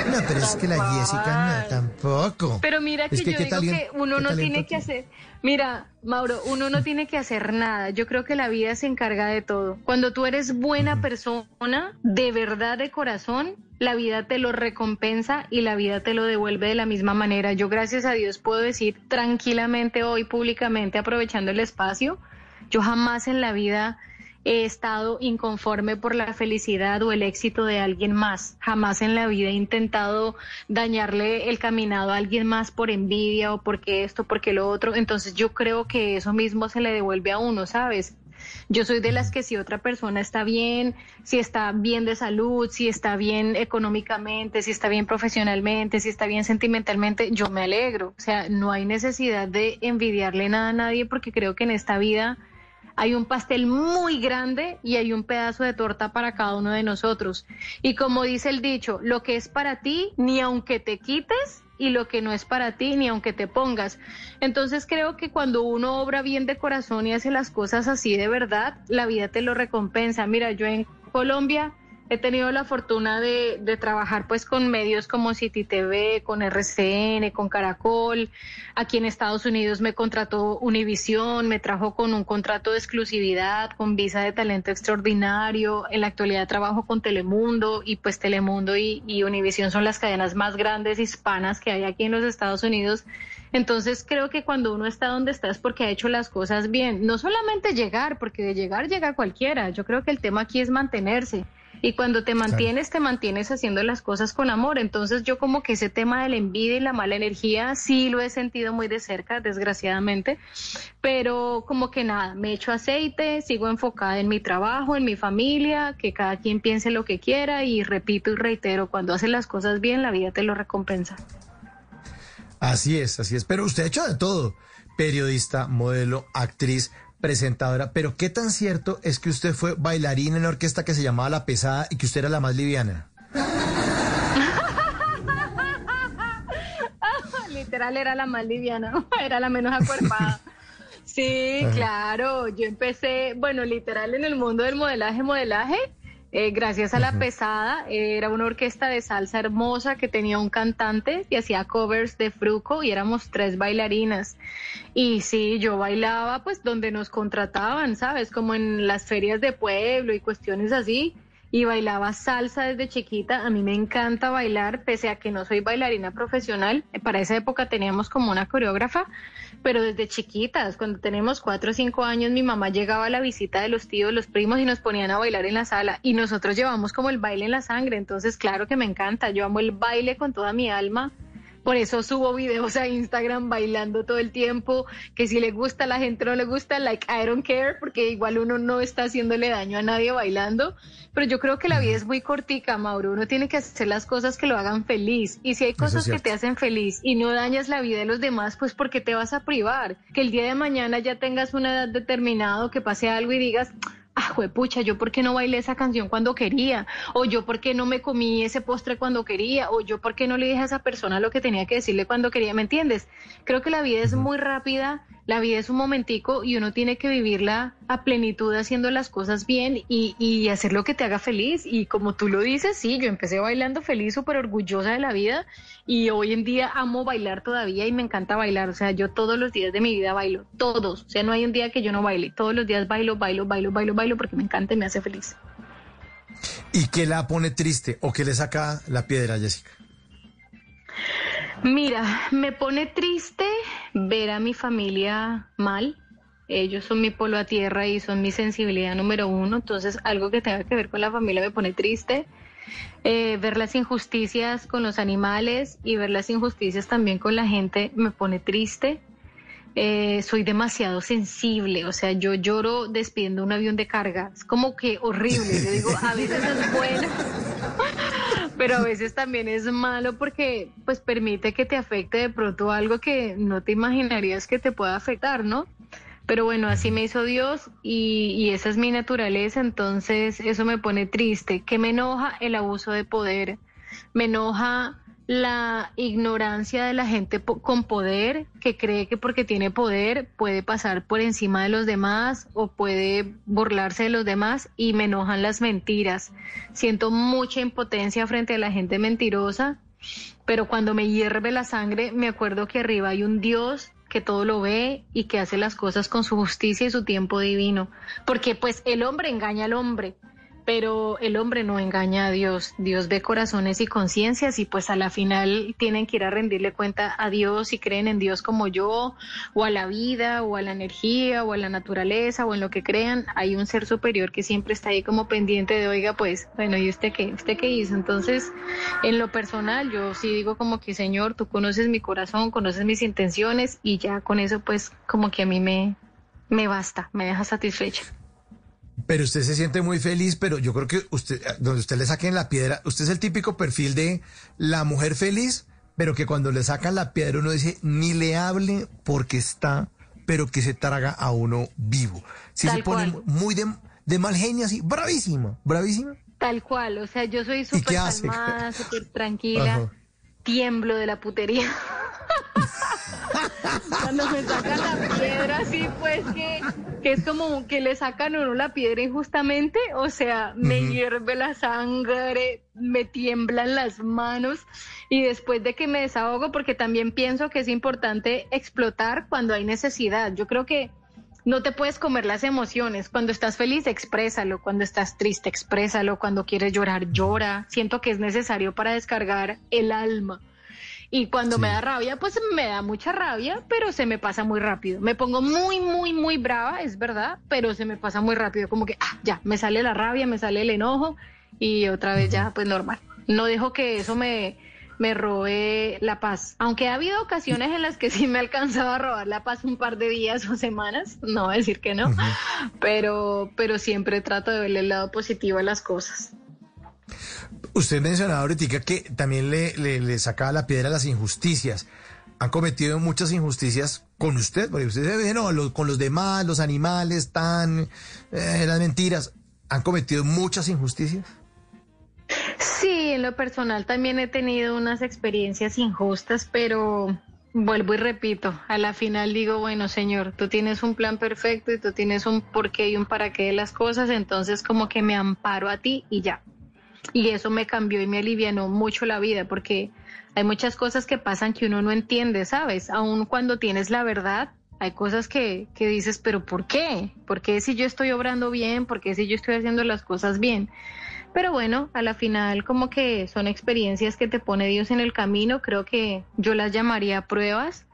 No, pero es que la Jessica no, tampoco. Pero mira que, yo digo que uno no tiene que hacer, mira, Mauro, uno no tiene que hacer nada. Yo creo que la vida se encarga de todo. Cuando tú eres buena persona, de verdad, de corazón, la vida te lo recompensa y la vida te lo devuelve de la misma manera. Yo gracias a Dios puedo decir tranquilamente hoy públicamente, aprovechando el espacio, yo jamás en la vida he estado inconforme por la felicidad o el éxito de alguien más. Jamás en la vida he intentado dañarle el caminado a alguien más por envidia o porque esto, porque lo otro. Entonces yo creo que eso mismo se le devuelve a uno, ¿sabes? Yo soy de las que si otra persona está bien, si está bien de salud, si está bien económicamente, si está bien profesionalmente, si está bien sentimentalmente, yo me alegro. O sea, no hay necesidad de envidiarle nada a nadie porque creo que en esta vida hay un pastel muy grande y hay un pedazo de torta para cada uno de nosotros. Y como dice el dicho, lo que es para ti, ni aunque te quites, y lo que no es para ti, ni aunque te pongas. Entonces creo que cuando uno obra bien de corazón y hace las cosas así de verdad, la vida te lo recompensa. Mira, yo en Colombia he tenido la fortuna de, de, trabajar pues con medios como City TV, con RCN, con Caracol. Aquí en Estados Unidos me contrató Univision, me trajo con un contrato de exclusividad, con visa de talento extraordinario. En la actualidad trabajo con Telemundo y pues Telemundo y, y Univision son las cadenas más grandes hispanas que hay aquí en los Estados Unidos. Entonces creo que cuando uno está donde está es porque ha hecho las cosas bien. No solamente llegar, porque de llegar llega cualquiera. Yo creo que el tema aquí es mantenerse y cuando te mantienes, te mantienes haciendo las cosas con amor. Entonces yo como que ese tema de la envidia y la mala energía sí lo he sentido muy de cerca, desgraciadamente, pero como que nada, me echo aceite, sigo enfocada en mi trabajo, en mi familia, que cada quien piense lo que quiera y repito y reitero, cuando haces las cosas bien, la vida te lo recompensa. Así es, así es. Pero usted ha hecho de todo. Periodista, modelo, actriz, presentadora, pero ¿qué tan cierto es que usted fue bailarina en una orquesta que se llamaba La Pesada y que usted era la más liviana? Literal era la más liviana, era la menos acuerpada. Sí, claro, yo empecé, bueno, literal en el mundo del modelaje, modelaje, eh, gracias a la pesada, era una orquesta de salsa hermosa que tenía un cantante y hacía covers de Fruco y éramos tres bailarinas. Y sí, yo bailaba pues donde nos contrataban, ¿sabes? Como en las ferias de pueblo y cuestiones así. Y bailaba salsa desde chiquita. A mí me encanta bailar, pese a que no soy bailarina profesional. Para esa época teníamos como una coreógrafa pero desde chiquitas, cuando tenemos cuatro o cinco años, mi mamá llegaba a la visita de los tíos, los primos y nos ponían a bailar en la sala y nosotros llevamos como el baile en la sangre, entonces claro que me encanta, yo amo el baile con toda mi alma por eso subo videos a Instagram bailando todo el tiempo, que si le gusta a la gente no le gusta, like I don't care, porque igual uno no está haciéndole daño a nadie bailando. Pero yo creo que la vida es muy cortica, Mauro. Uno tiene que hacer las cosas que lo hagan feliz. Y si hay cosas que te hacen feliz y no dañas la vida de los demás, pues porque te vas a privar? Que el día de mañana ya tengas una edad determinada, que pase algo y digas, ah, pucha, yo por qué no bailé esa canción cuando quería, o yo por qué no me comí ese postre cuando quería, o yo por qué no le dije a esa persona lo que tenía que decirle cuando quería, ¿me entiendes? Creo que la vida es muy rápida la vida es un momentico y uno tiene que vivirla a plenitud haciendo las cosas bien y, y hacer lo que te haga feliz. Y como tú lo dices, sí, yo empecé bailando feliz, súper orgullosa de la vida y hoy en día amo bailar todavía y me encanta bailar. O sea, yo todos los días de mi vida bailo, todos. O sea, no hay un día que yo no baile. Todos los días bailo, bailo, bailo, bailo, bailo porque me encanta y me hace feliz. ¿Y qué la pone triste o qué le saca la piedra, Jessica? Mira, me pone triste ver a mi familia mal. Ellos son mi polo a tierra y son mi sensibilidad número uno. Entonces, algo que tenga que ver con la familia me pone triste. Eh, ver las injusticias con los animales y ver las injusticias también con la gente me pone triste. Eh, soy demasiado sensible, o sea, yo lloro despidiendo un avión de carga, es como que horrible, yo digo, a veces es bueno, pero a veces también es malo porque pues permite que te afecte de pronto algo que no te imaginarías que te pueda afectar, ¿no? Pero bueno, así me hizo Dios y, y, esa es mi naturaleza, entonces eso me pone triste, que me enoja el abuso de poder, me enoja la ignorancia de la gente con poder, que cree que porque tiene poder puede pasar por encima de los demás o puede burlarse de los demás y me enojan las mentiras. Siento mucha impotencia frente a la gente mentirosa, pero cuando me hierve la sangre me acuerdo que arriba hay un Dios que todo lo ve y que hace las cosas con su justicia y su tiempo divino. Porque pues el hombre engaña al hombre, pero el hombre no engaña a Dios. Dios ve corazones y conciencias y pues a la final tienen que ir a rendirle cuenta a Dios si creen en Dios como yo, o a la vida, o a la energía, o a la naturaleza, o en lo que crean. Hay un ser superior que siempre está ahí como pendiente de, oiga, pues, bueno, ¿y usted qué? ¿Usted qué hizo? Entonces, en lo personal, yo sí digo como que, Señor, tú conoces mi corazón, conoces mis intenciones y ya con eso, pues, como que a mí me, me basta, me deja satisfecha. Pero usted se siente muy feliz, pero yo creo que usted, donde usted le saquen la piedra, usted es el típico perfil de la mujer feliz, pero que cuando le sacan la piedra uno dice, ni le hable porque está, pero que se traga a uno vivo. Si se pone muy de, de, mal genio, así, bravísima, bravísima. Tal cual, o sea, yo soy súper calmada, súper tranquila, Ajá. Tiemblo de la putería. Cuando me sacan la piedra, así pues que, que es como que le sacan a uno la piedra injustamente, o sea, me hierve la sangre, me tiemblan las manos y después de que me desahogo, porque también pienso que es importante explotar cuando hay necesidad. Yo creo que no te puedes comer las emociones. Cuando estás feliz, exprésalo. Cuando estás triste, exprésalo. Cuando quieres llorar, llora. Siento que es necesario para descargar el alma. Y cuando sí. me da rabia, pues me da mucha rabia, pero se me pasa muy rápido. Me pongo muy, muy, muy brava, es verdad, pero se me pasa muy rápido. Como que, ah, ya, me sale la rabia, me sale el enojo y otra vez ya, pues normal. No dejo que eso me, me robe la paz. Aunque ha habido ocasiones en las que sí me alcanzaba a robar la paz un par de días o semanas, no voy a decir que no, uh -huh. pero, pero siempre trato de verle el lado positivo a las cosas. Usted mencionaba ahorita que también le, le, le, sacaba la piedra a las injusticias. Han cometido muchas injusticias con usted, porque usted dice, no, con los demás, los animales, tan, eh, las mentiras. ¿Han cometido muchas injusticias? Sí, en lo personal también he tenido unas experiencias injustas, pero vuelvo y repito, a la final digo, bueno, señor, tú tienes un plan perfecto y tú tienes un porqué y un para qué de las cosas, entonces como que me amparo a ti y ya. Y eso me cambió y me alivianó mucho la vida porque hay muchas cosas que pasan que uno no entiende, ¿sabes? Aun cuando tienes la verdad, hay cosas que, que dices, pero ¿por qué? ¿Por qué si yo estoy obrando bien? ¿Por qué si yo estoy haciendo las cosas bien? Pero bueno, a la final como que son experiencias que te pone Dios en el camino, creo que yo las llamaría pruebas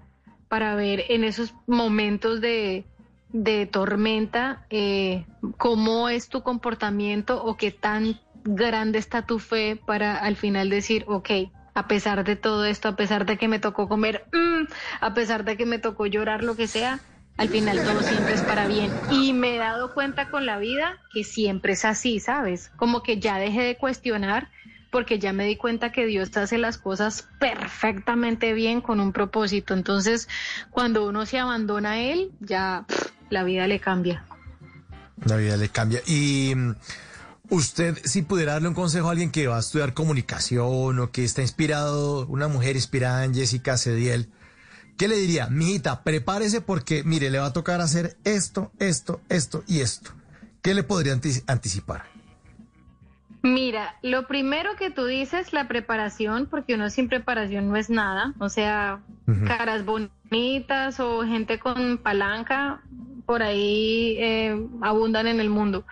para ver en esos momentos de, de tormenta eh, cómo es tu comportamiento o qué tan grande está tu fe para al final decir, ok, a pesar de todo esto, a pesar de que me tocó comer, mmm, a pesar de que me tocó llorar, lo que sea, al final todo siempre es para bien. Y me he dado cuenta con la vida que siempre es así, ¿sabes? Como que ya dejé de cuestionar porque ya me di cuenta que Dios hace las cosas perfectamente bien con un propósito. Entonces, cuando uno se abandona a Él, ya la vida le cambia. La vida le cambia. Y usted, si pudiera darle un consejo a alguien que va a estudiar comunicación o que está inspirado, una mujer inspirada en Jessica Cediel, ¿qué le diría? Mijita, prepárese porque, mire, le va a tocar hacer esto, esto, esto y esto. ¿Qué le podría anticipar? Mira, lo primero que tú dices, la preparación, porque uno sin preparación no es nada. O sea, uh -huh. caras bonitas o gente con palanca, por ahí eh, abundan en el mundo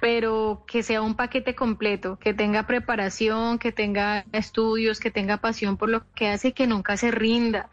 pero que sea un paquete completo, que tenga preparación, que tenga estudios, que tenga pasión por lo que hace y que nunca se rinda.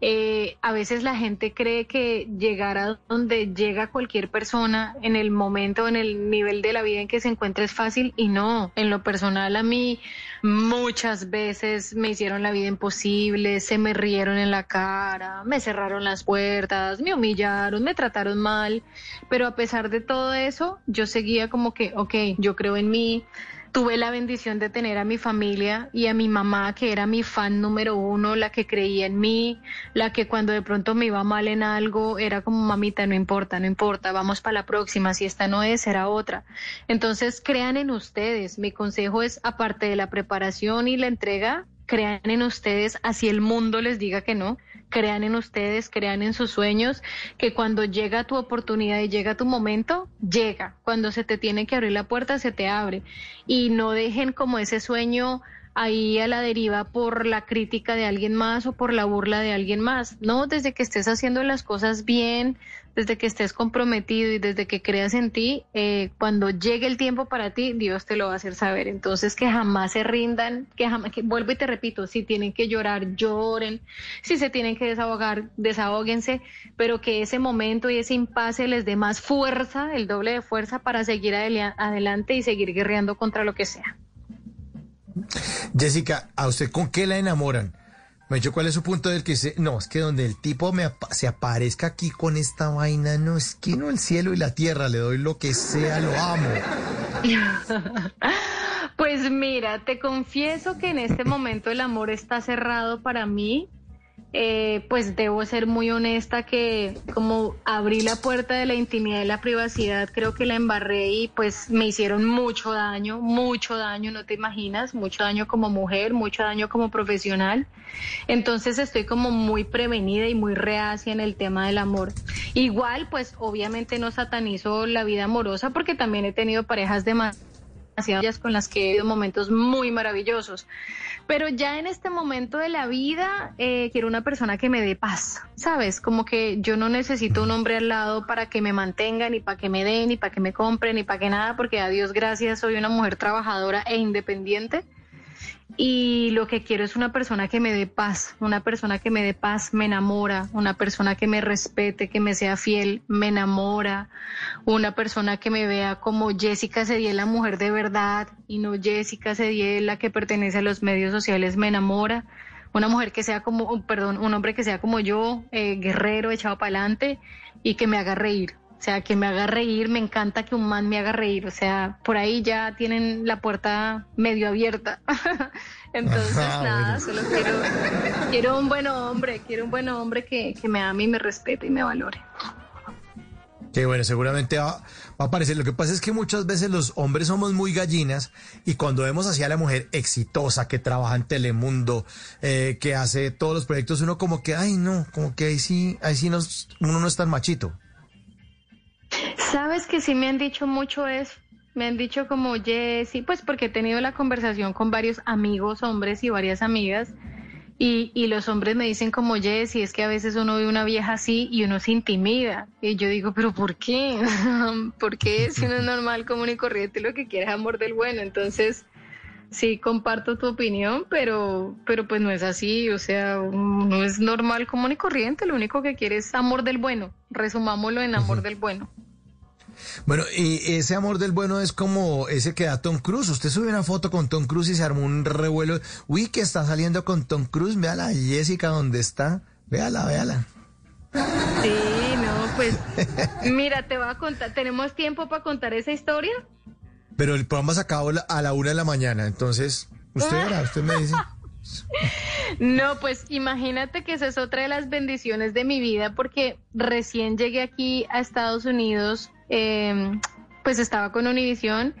Eh, a veces la gente cree que llegar a donde llega cualquier persona en el momento, en el nivel de la vida en que se encuentra es fácil y no. En lo personal a mí muchas veces me hicieron la vida imposible, se me rieron en la cara, me cerraron las puertas, me humillaron, me trataron mal, pero a pesar de todo eso, yo seguía como que, ok, yo creo en mí. Tuve la bendición de tener a mi familia y a mi mamá, que era mi fan número uno, la que creía en mí, la que cuando de pronto me iba mal en algo, era como, mamita, no importa, no importa, vamos para la próxima, si esta no es, será otra. Entonces, crean en ustedes. Mi consejo es, aparte de la preparación y la entrega, crean en ustedes, así el mundo les diga que no, crean en ustedes, crean en sus sueños, que cuando llega tu oportunidad y llega tu momento, llega. Cuando se te tiene que abrir la puerta, se te abre. Y no dejen como ese sueño ahí a la deriva por la crítica de alguien más o por la burla de alguien más. No, desde que estés haciendo las cosas bien, desde que estés comprometido y desde que creas en ti, eh, cuando llegue el tiempo para ti, Dios te lo va a hacer saber. Entonces, que jamás se rindan, que jamás, que, vuelvo y te repito, si tienen que llorar, lloren, si se tienen que desahogar, desahóguense, pero que ese momento y ese impasse les dé más fuerza, el doble de fuerza para seguir adelante y seguir guerreando contra lo que sea. Jessica, ¿a usted con qué la enamoran? Me dicho cuál es su punto del que se, no, es que donde el tipo me se aparezca aquí con esta vaina, no es que no el cielo y la tierra, le doy lo que sea, lo amo. Pues mira, te confieso que en este momento el amor está cerrado para mí eh, pues debo ser muy honesta que como abrí la puerta de la intimidad y la privacidad, creo que la embarré y pues me hicieron mucho daño, mucho daño, no te imaginas, mucho daño como mujer, mucho daño como profesional. Entonces estoy como muy prevenida y muy reacia en el tema del amor. Igual, pues obviamente no satanizo la vida amorosa porque también he tenido parejas de con las que he vivido momentos muy maravillosos. Pero ya en este momento de la vida eh, quiero una persona que me dé paz, ¿sabes? Como que yo no necesito un hombre al lado para que me mantenga, ni para que me dé, ni para que me compre, ni para que nada, porque a Dios gracias soy una mujer trabajadora e independiente y lo que quiero es una persona que me dé paz, una persona que me dé paz me enamora, una persona que me respete, que me sea fiel, me enamora, una persona que me vea como Jessica Cediel, la mujer de verdad, y no Jessica Cediel, la que pertenece a los medios sociales, me enamora, una mujer que sea como, perdón, un hombre que sea como yo, eh, guerrero, echado para adelante y que me haga reír, o sea, que me haga reír, me encanta que un man me haga reír. O sea, por ahí ya tienen la puerta medio abierta. Entonces, ah, nada, solo quiero, quiero un buen hombre, quiero un buen hombre que, que me ame y me respete y me valore. Que bueno, seguramente va, va, a aparecer. Lo que pasa es que muchas veces los hombres somos muy gallinas y cuando vemos así a la mujer exitosa que trabaja en Telemundo, eh, que hace todos los proyectos, uno como que, ay no, como que ahí sí, ahí sí nos, uno no es tan machito. Sabes que sí me han dicho mucho eso. Me han dicho como Jessy, pues porque he tenido la conversación con varios amigos hombres y varias amigas. Y, y los hombres me dicen como Jessy, es que a veces uno ve una vieja así y uno se intimida. Y yo digo, pero ¿por qué? ¿Por qué si uno es normal, común y corriente, lo que quiere es amor del bueno? Entonces, sí comparto tu opinión, pero, pero pues no es así, o sea, no es normal, común y corriente, lo único que quiere es amor del bueno, resumámoslo en amor del bueno. Bueno, y ese amor del bueno es como ese que da Tom Cruise. Usted subió una foto con Tom Cruise y se armó un revuelo. Uy, que está saliendo con Tom Cruise. Véala, Jessica, ¿dónde está? Véala, véala. Sí, no, pues mira, te voy a contar. ¿Tenemos tiempo para contar esa historia? Pero el programa se acabó a la una de la mañana, entonces, usted verá, usted me dice. No, pues imagínate que esa es otra de las bendiciones de mi vida porque recién llegué aquí a Estados Unidos eh, pues estaba con Univision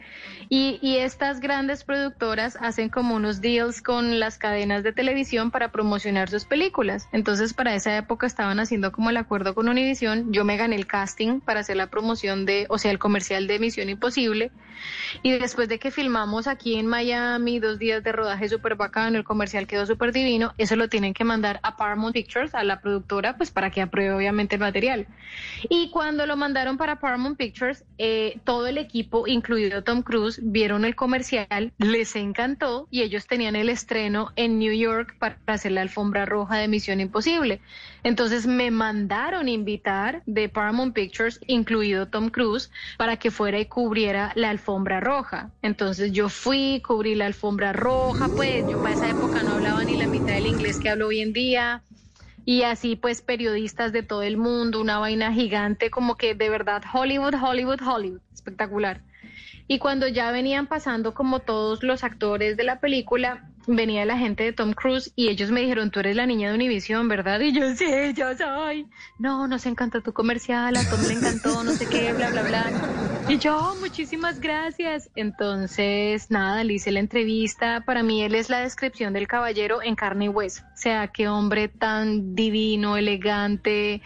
y, y, estas grandes productoras hacen como unos deals con las cadenas de televisión para promocionar sus películas. Entonces, para esa época estaban haciendo como el acuerdo con Univision. Yo me gané el casting para hacer la promoción de, o sea, el comercial de Misión Imposible. Y después de que filmamos aquí en Miami, dos días de rodaje súper bacano, el comercial quedó súper divino, eso lo tienen que mandar a Paramount Pictures, a la productora, pues para que apruebe obviamente el material. Y cuando lo mandaron para Paramount Pictures, eh, todo el equipo, incluido Tom Cruise, vieron el comercial, les encantó y ellos tenían el estreno en New York para hacer la alfombra roja de Misión Imposible. Entonces me mandaron invitar de Paramount Pictures, incluido Tom Cruise, para que fuera y cubriera la alfombra roja. Entonces yo fui, cubrí la alfombra roja, pues yo para esa época no hablaba ni la mitad del inglés que hablo hoy en día y así pues periodistas de todo el mundo, una vaina gigante, como que de verdad Hollywood, Hollywood, Hollywood, espectacular. Y cuando ya venían pasando como todos los actores de la película, venía la gente de Tom Cruise y ellos me dijeron, tú eres la niña de Univision, ¿verdad? Y yo, sí, yo soy. No, nos encantó tu comercial, a Tom le encantó, no sé qué, bla, bla, bla. Y yo, oh, muchísimas gracias. Entonces, nada, le hice la entrevista. Para mí, él es la descripción del caballero en carne y hueso. O sea, qué hombre tan divino, elegante.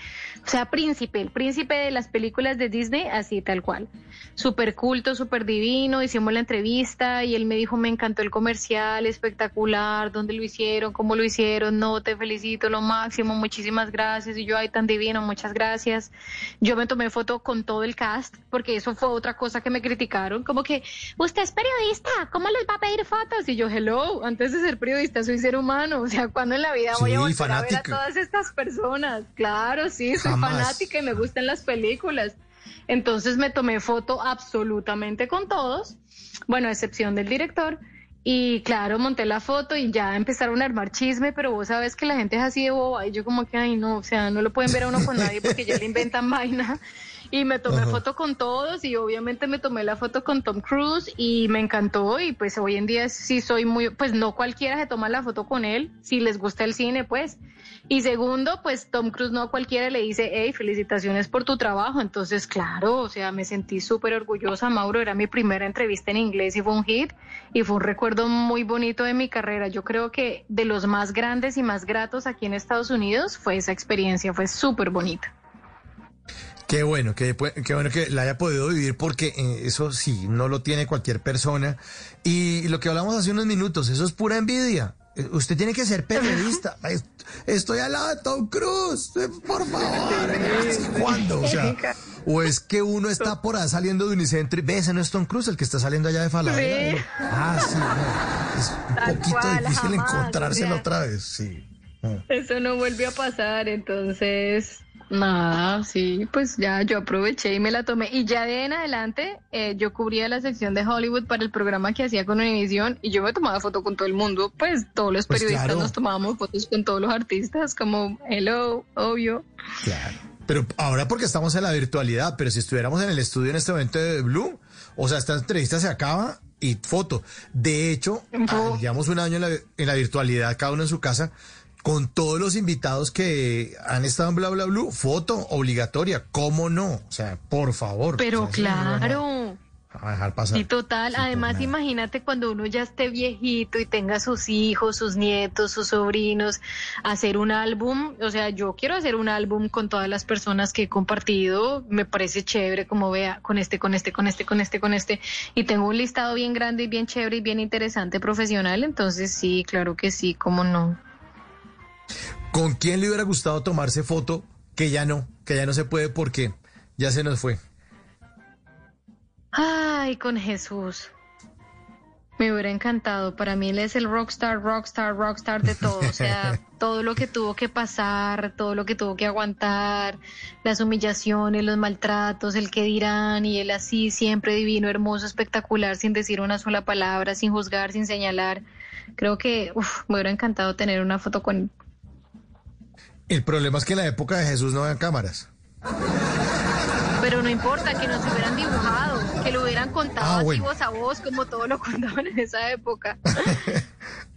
O sea, príncipe, el príncipe de las películas de Disney, así tal cual. Súper culto, súper divino. Hicimos la entrevista y él me dijo, me encantó el comercial, espectacular, dónde lo hicieron, cómo lo hicieron. No, te felicito, lo máximo, muchísimas gracias. Y yo, ay, tan divino, muchas gracias. Yo me tomé foto con todo el cast, porque eso fue otra cosa que me criticaron, como que, usted es periodista, ¿cómo les va a pedir fotos? Y yo, hello, antes de ser periodista soy ser humano, o sea, ¿cuándo en la vida voy a volver a ver a todas estas personas? Claro, sí, soy fanática y me gustan las películas. Entonces me tomé foto absolutamente con todos, bueno, a excepción del director. Y claro, monté la foto y ya empezaron a armar chisme, pero vos sabes que la gente es así de boba y yo como que, ay, no, o sea, no lo pueden ver a uno con nadie porque ya le inventan vaina y me tomé foto con todos y obviamente me tomé la foto con Tom Cruise y me encantó y pues hoy en día sí soy muy, pues no cualquiera se toma la foto con él, si les gusta el cine pues. Y segundo, pues Tom Cruise no a cualquiera le dice, hey, felicitaciones por tu trabajo. Entonces, claro, o sea, me sentí súper orgullosa, Mauro, era mi primera entrevista en inglés y fue un hit y fue un recuerdo muy bonito de mi carrera. Yo creo que de los más grandes y más gratos aquí en Estados Unidos fue esa experiencia, fue súper bonita. Qué bueno, qué, qué, bueno que la haya podido vivir porque eh, eso sí, no lo tiene cualquier persona. Y lo que hablamos hace unos minutos, eso es pura envidia. Eh, usted tiene que ser periodista. Estoy al lado de Tom Cruise, eh, por favor. ¿Cuándo? O sea, o es que uno está por ahí saliendo de Unicentro y ve, ese no es Tom Cruise el que está saliendo allá de Falabella. Ah, sí, es un poquito difícil encontrárselo otra vez, sí. Eso no vuelve a pasar, entonces Nada, sí, pues ya yo aproveché y me la tomé. Y ya de en adelante eh, yo cubría la sección de Hollywood para el programa que hacía con Univision y yo me tomaba foto con todo el mundo. Pues todos los pues periodistas nos tomábamos fotos con todos los artistas, como hello, obvio. Claro. Pero ahora porque estamos en la virtualidad, pero si estuviéramos en el estudio en este momento de Blue, o sea, esta entrevista se acaba y foto. De hecho, llevamos un año en la, en la virtualidad, cada uno en su casa con todos los invitados que han estado en Bla Bla Blue, foto obligatoria, ¿cómo no? O sea, por favor. Pero claro. A dejar pasar. Y total, además imagínate cuando uno ya esté viejito y tenga sus hijos, sus nietos, sus sobrinos, hacer un álbum, o sea, yo quiero hacer un álbum con todas las personas que he compartido, me parece chévere como vea con este, con este, con este, con este, con este, y tengo un listado bien grande y bien chévere y bien interesante profesional, entonces sí, claro que sí, cómo no. ¿Con quién le hubiera gustado tomarse foto? Que ya no, que ya no se puede porque ya se nos fue. Ay, con Jesús. Me hubiera encantado. Para mí él es el rockstar, rockstar, rockstar de todo. O sea, todo lo que tuvo que pasar, todo lo que tuvo que aguantar, las humillaciones, los maltratos, el que dirán, y él así, siempre divino, hermoso, espectacular, sin decir una sola palabra, sin juzgar, sin señalar. Creo que me hubiera encantado tener una foto con él. El problema es que en la época de Jesús no había cámaras. Pero no importa, que nos hubieran dibujado, que lo hubieran contado ah, así voz a voz, como todos lo contaban en esa época.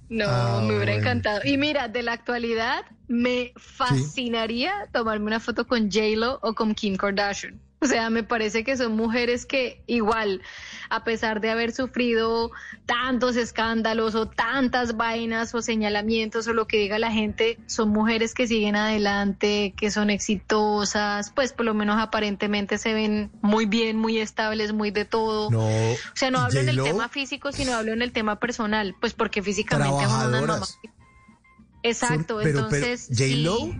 No, ah, me hubiera encantado. Y mira, de la actualidad, me fascinaría tomarme una foto con J-Lo o con Kim Kardashian. O sea, me parece que son mujeres que igual, a pesar de haber sufrido tantos escándalos o tantas vainas o señalamientos o lo que diga la gente, son mujeres que siguen adelante, que son exitosas, pues por lo menos aparentemente se ven muy bien, muy estables, muy de todo. No. O sea, no hablo en el tema físico, sino hablo en el tema personal, pues porque físicamente unas Trabajadoras. mamás. Exacto, pero, entonces pero, J-Lo, sí,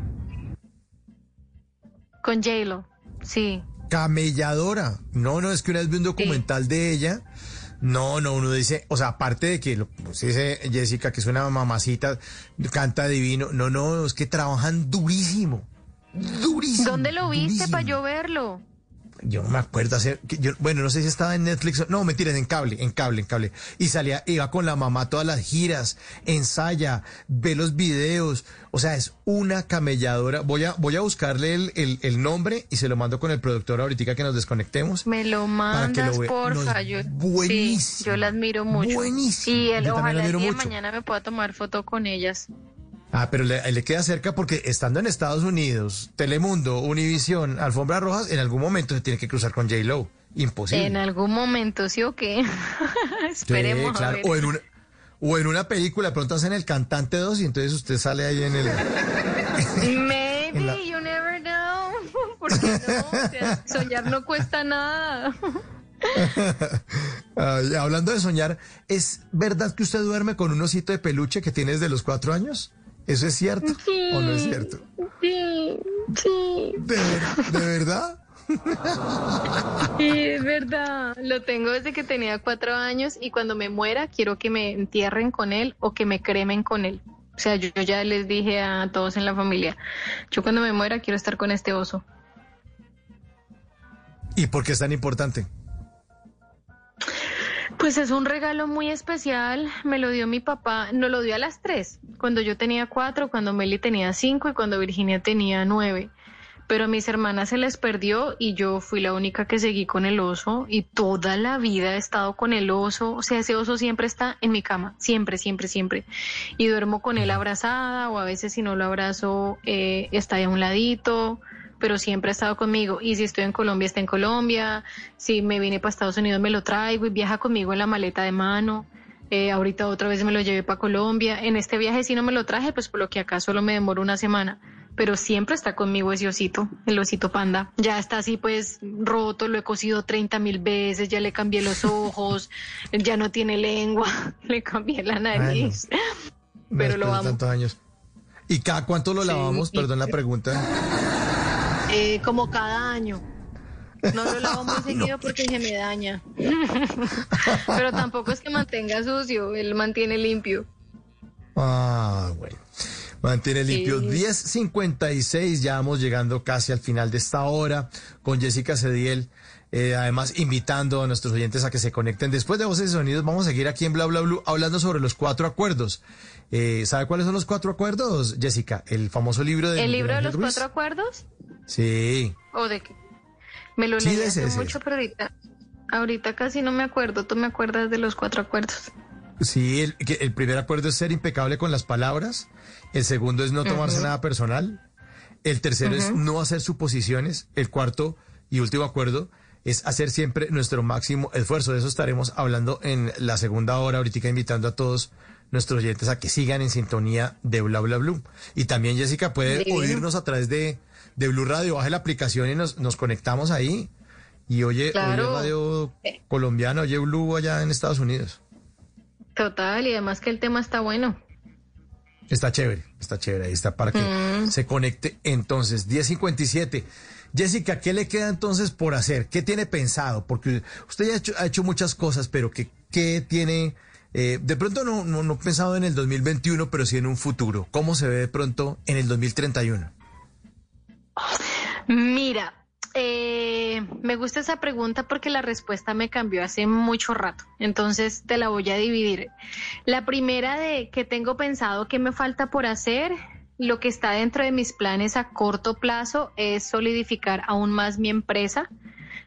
con J-Lo, sí. Camelladora. No, no, es que una vez vi un documental de ella. No, no, uno dice, o sea, aparte de que lo pues, dice Jessica, que es una mamacita, canta divino. No, no, es que trabajan durísimo. Durísimo. ¿Dónde lo viste durísimo. para yo verlo? Yo no me acuerdo hacer, que yo, bueno, no sé si estaba en Netflix, o- no, mentiras, en cable, en cable, en cable. Y salía, iba con la mamá a todas las giras, ensaya, ve los videos, o sea, es una camelladora. Voy a, voy a buscarle el, el, el nombre y se lo mando con el productor ahorita que nos desconectemos. Me lo lo mandas, vea. porfa. Yo, buenísimo, sí, yo la admiro mucho. buenísimo. Y el, Yo ojalá el día de mañana me pueda tomar foto con ellas. Ah, pero le, le queda cerca porque estando en Estados Unidos, Telemundo, Univisión, Alfombra Rojas, en algún momento se tiene que cruzar con J-Lo. Imposible. En algún momento, ¿sí o qué? Sí, Esperemos. a claro. ver. O en una, o en una película, de pronto hacen el cantante 2 y entonces usted sale ahí en el. Maybe, en la- you never know. ¿Por qué no? O sea, soñar no cuesta nada. Ay, hablando de soñar, ¿es verdad que usted duerme con un osito de peluche que tiene desde los cuatro años? ¿Eso es cierto Sí. o no es cierto? Sí, sí. ¿De, ver- de verdad? Sí, es verdad. Lo tengo desde que tenía cuatro años y cuando me muera quiero que me entierren con él o que me cremen con él. O sea, yo, yo ya les dije a todos en la familia, yo cuando me muera quiero estar con este oso. ¿Y por qué es tan importante? Pues es un regalo muy especial. Me lo dio mi papá. Nos lo dio a las tres. Cuando yo tenía cuatro, cuando Meli tenía cinco y cuando Virginia tenía nueve. Pero a mis hermanas se les perdió y yo fui la única que seguí con el oso y toda la vida he estado con el oso. O sea, ese oso siempre está en mi cama. Siempre, siempre, siempre. Y duermo con él abrazada o a veces si no lo abrazo eh, está a un ladito pero siempre ha estado conmigo. Y si estoy en Colombia, está en Colombia. Si me vine para Estados Unidos, me lo traigo y viaja conmigo en la maleta de mano. Eh, ahorita otra vez me lo llevé para Colombia. En este viaje sí no me lo traje, pues por lo que acá solo me demoro una semana. Pero siempre está conmigo ese osito, el osito panda. Ya está así pues roto, lo he cosido 30 mil veces, ya le cambié los ojos, ya no tiene lengua, le cambié la nariz. Pero lo amo. tantos años. ¿Y cada cuánto lo lavamos? Perdón la pregunta. Eh, como cada año. No lo lavo muy seguido porque se me daña. Pero tampoco es que mantenga sucio, él mantiene limpio. Ah, bueno. Mantiene limpio. Sí. 10.56, ya vamos llegando casi al final de esta hora con Jessica Cediel. eh, además, invitando a nuestros oyentes a que se conecten. Después de Voces y Sonidos, vamos a seguir aquí en Bla Bla Blue hablando sobre los cuatro acuerdos. Eh, ¿Sabe cuáles son los cuatro acuerdos, Jessica? El famoso libro de ¿El libro de los Ruiz. cuatro acuerdos? Sí. ¿O de qué? Me lo Sí, leí hace ese, ese, mucho, pero ahorita, ahorita casi no me acuerdo. ¿Tú me acuerdas de los cuatro acuerdos? Sí, el, primer acuerdo es ser impecable con las palabras. El segundo es no tomarse nada personal. El tercero es no hacer suposiciones. El cuarto y último acuerdo es hacer siempre nuestro máximo esfuerzo. De eso estaremos hablando en la segunda hora, ahorita invitando a todos nuestros oyentes a que sigan en sintonía de Bla Bla Blue. Y también Jessica puede Divino. oírnos a través de, de Blue Radio. Baje la aplicación y nos, nos conectamos ahí. Y oye, Claro. oye radio colombiana, oye Blue allá en Estados Unidos. Total, y además que el tema está bueno. Está chévere, está chévere, ahí está para que Mm. se conecte. Entonces, 10.57. Jessica, ¿qué le queda entonces por hacer? ¿Qué tiene pensado? Porque usted ya ha hecho, ha hecho muchas cosas, pero ¿qué, qué tiene? eh, de pronto no, no, no pensado en el 2021, pero sí en un futuro. ¿Cómo se ve de pronto en el 2031? Mira, eh, me gusta esa pregunta porque la respuesta me cambió hace mucho rato. Entonces te la voy a dividir. La primera de que tengo pensado que me falta por hacer, lo que está dentro de mis planes a corto plazo es solidificar aún más mi empresa.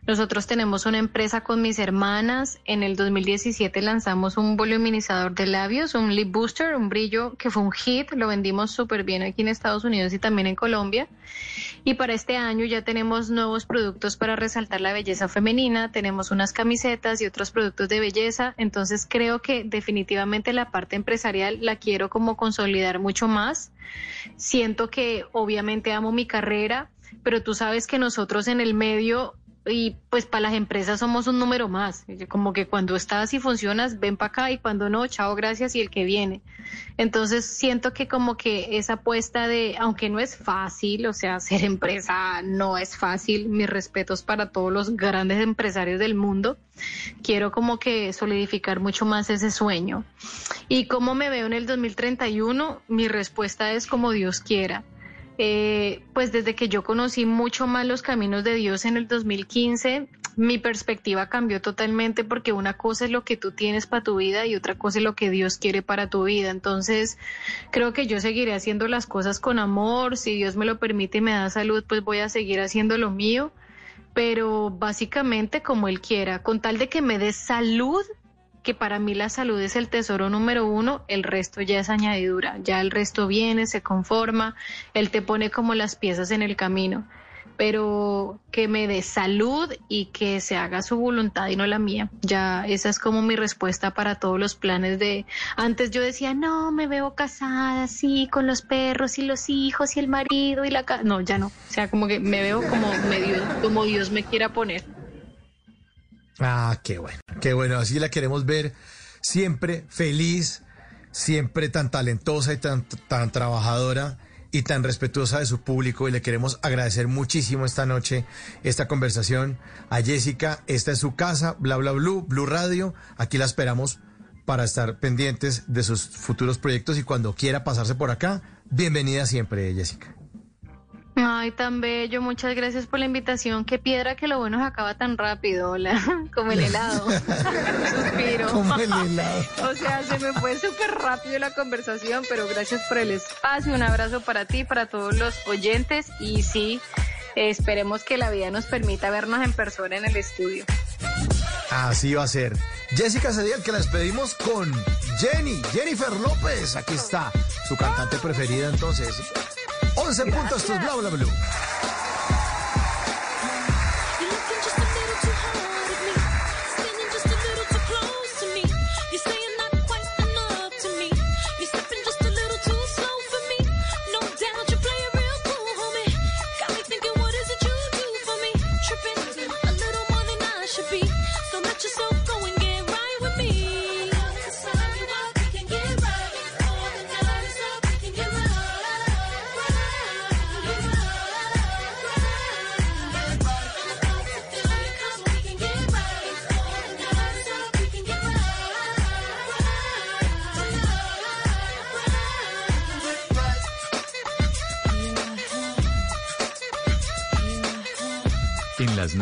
Nosotros tenemos una empresa con mis hermanas. En el 2017 lanzamos un voluminizador de labios, un lip booster, un brillo que fue un hit. Lo vendimos súper bien aquí en Estados Unidos y también en Colombia. Y para este año ya tenemos nuevos productos para resaltar la belleza femenina. Tenemos unas camisetas y otros productos de belleza. Entonces creo que definitivamente la parte empresarial la quiero como consolidar mucho más. Siento que obviamente amo mi carrera, pero tú sabes que nosotros en el medio y pues para las empresas somos un número más, como que cuando estás y funcionas, ven para acá y cuando no, chao, gracias y el que viene. Entonces siento que como que esa apuesta de, aunque no es fácil, o sea, ser empresa no es fácil, mis respetos para todos los grandes empresarios del mundo, quiero como que solidificar mucho más ese sueño. Y cómo me veo en el 2031, mi respuesta es como Dios quiera. Eh, pues desde que yo conocí mucho más los caminos de Dios en el 2015, mi perspectiva cambió totalmente porque una cosa es lo que tú tienes para tu vida y otra cosa es lo que Dios quiere para tu vida. Entonces, creo que yo seguiré haciendo las cosas con amor. Si Dios me lo permite y me da salud, pues voy a seguir haciendo lo mío. Pero básicamente como Él quiera, con tal de que me dé salud, que para mí la salud es el tesoro número uno, el resto ya es añadidura, ya el resto viene, se conforma, él te pone como las piezas en el camino, pero que me dé salud y que se haga su voluntad y no la mía. Ya esa es como mi respuesta para todos los planes de antes yo decía, "No, me veo casada así con los perros y los hijos y el marido y la casa." No, ya no. O sea, como que me veo como medio como Dios me quiera poner. Ah, qué bueno, qué bueno. Así la queremos ver siempre feliz, siempre tan talentosa y tan, tan trabajadora y tan respetuosa de su público. Y le queremos agradecer muchísimo esta noche esta conversación a Jessica. Esta es su casa, bla, bla, blue, Blue Radio. Aquí la esperamos para estar pendientes de sus futuros proyectos y cuando quiera pasarse por acá, bienvenida siempre, Jessica. Ay, tan bello, muchas gracias por la invitación. Qué piedra que lo bueno se acaba tan rápido, hola, como el helado. Suspiro. Como el helado. o sea, se me fue súper rápido la conversación, pero gracias por el espacio. Un abrazo para ti, para todos los oyentes y sí, esperemos que la vida nos permita vernos en persona en el estudio. Así va a ser. Jessica Cediel, que la despedimos con Jenny, Jennifer López. Aquí está, su cantante preferida entonces. 11 puntos bla bla.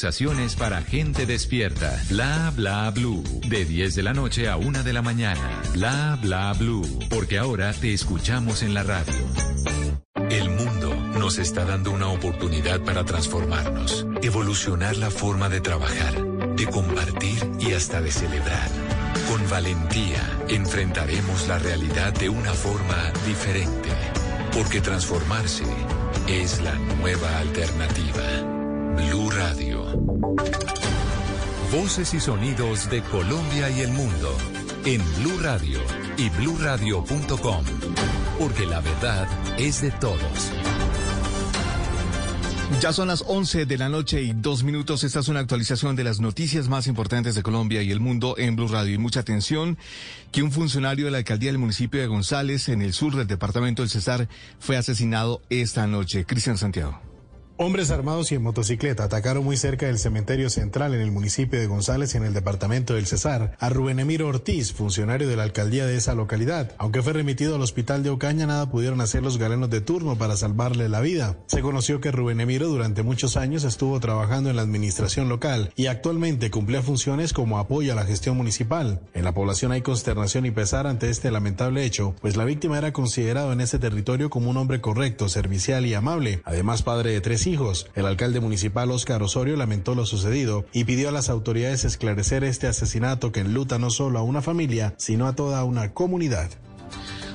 conversaciones para gente despierta. Bla bla blue. De 10 de la noche a 1 de la mañana. Bla bla blue. Porque ahora te escuchamos en la radio. El mundo nos está dando una oportunidad para transformarnos, evolucionar la forma de trabajar, de compartir y hasta de celebrar. Con valentía enfrentaremos la realidad de una forma diferente, porque transformarse es la nueva alternativa. Blue Radio. Voces y sonidos de Colombia y el mundo en Blue Radio y bluradio.com, porque la verdad es de todos. Ya son las 11 de la noche y dos minutos. Esta es una actualización de las noticias más importantes de Colombia y el mundo en Blue Radio. Y mucha atención que un funcionario de la alcaldía del municipio de González, en el sur del departamento del Cesar, fue asesinado esta noche. Cristian Santiago. Hombres armados y en motocicleta atacaron muy cerca del cementerio central en el municipio de González, en el departamento del Cesar, a Rubén Emiro Ortiz, funcionario de la alcaldía de esa localidad. Aunque fue remitido al hospital de Ocaña, nada pudieron hacer los galenos de turno para salvarle la vida. Se conoció que Rubén Emiro durante muchos años estuvo trabajando en la administración local y actualmente cumplía funciones como apoyo a la gestión municipal. En la población hay consternación y pesar ante este lamentable hecho, pues la víctima era considerado en ese territorio como un hombre correcto, servicial y amable, además padre de tres hijos hijos. El alcalde municipal Oscar Osorio lamentó lo sucedido y pidió a las autoridades esclarecer este asesinato que enluta no solo a una familia, sino a toda una comunidad.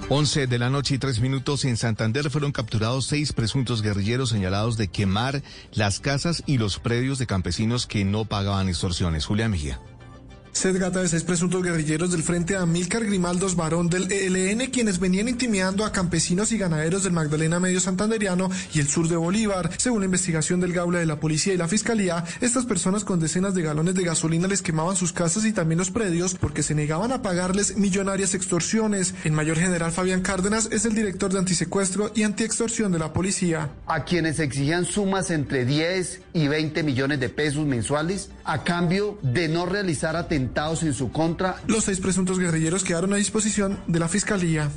11 de la noche y tres minutos en Santander fueron capturados seis presuntos guerrilleros señalados de quemar las casas y los predios de campesinos que no pagaban extorsiones. Julia Mejía. Se trata de seis presuntos guerrilleros del Frente Amílcar Grimaldos Barón del ELN, quienes venían intimidando a campesinos y ganaderos del Magdalena Medio Santanderiano y el sur de Bolívar. Según la investigación del Gaula de la Policía y la Fiscalía, estas personas con decenas de galones de gasolina les quemaban sus casas y también los predios porque se negaban a pagarles millonarias extorsiones. El mayor general Fabián Cárdenas es el director de antisecuestro y antiextorsión de la policía. A quienes exigían sumas entre 10 y 20 millones de pesos mensuales a cambio de no realizar en su contra. Los seis presuntos guerrilleros quedaron a disposición de la Fiscalía.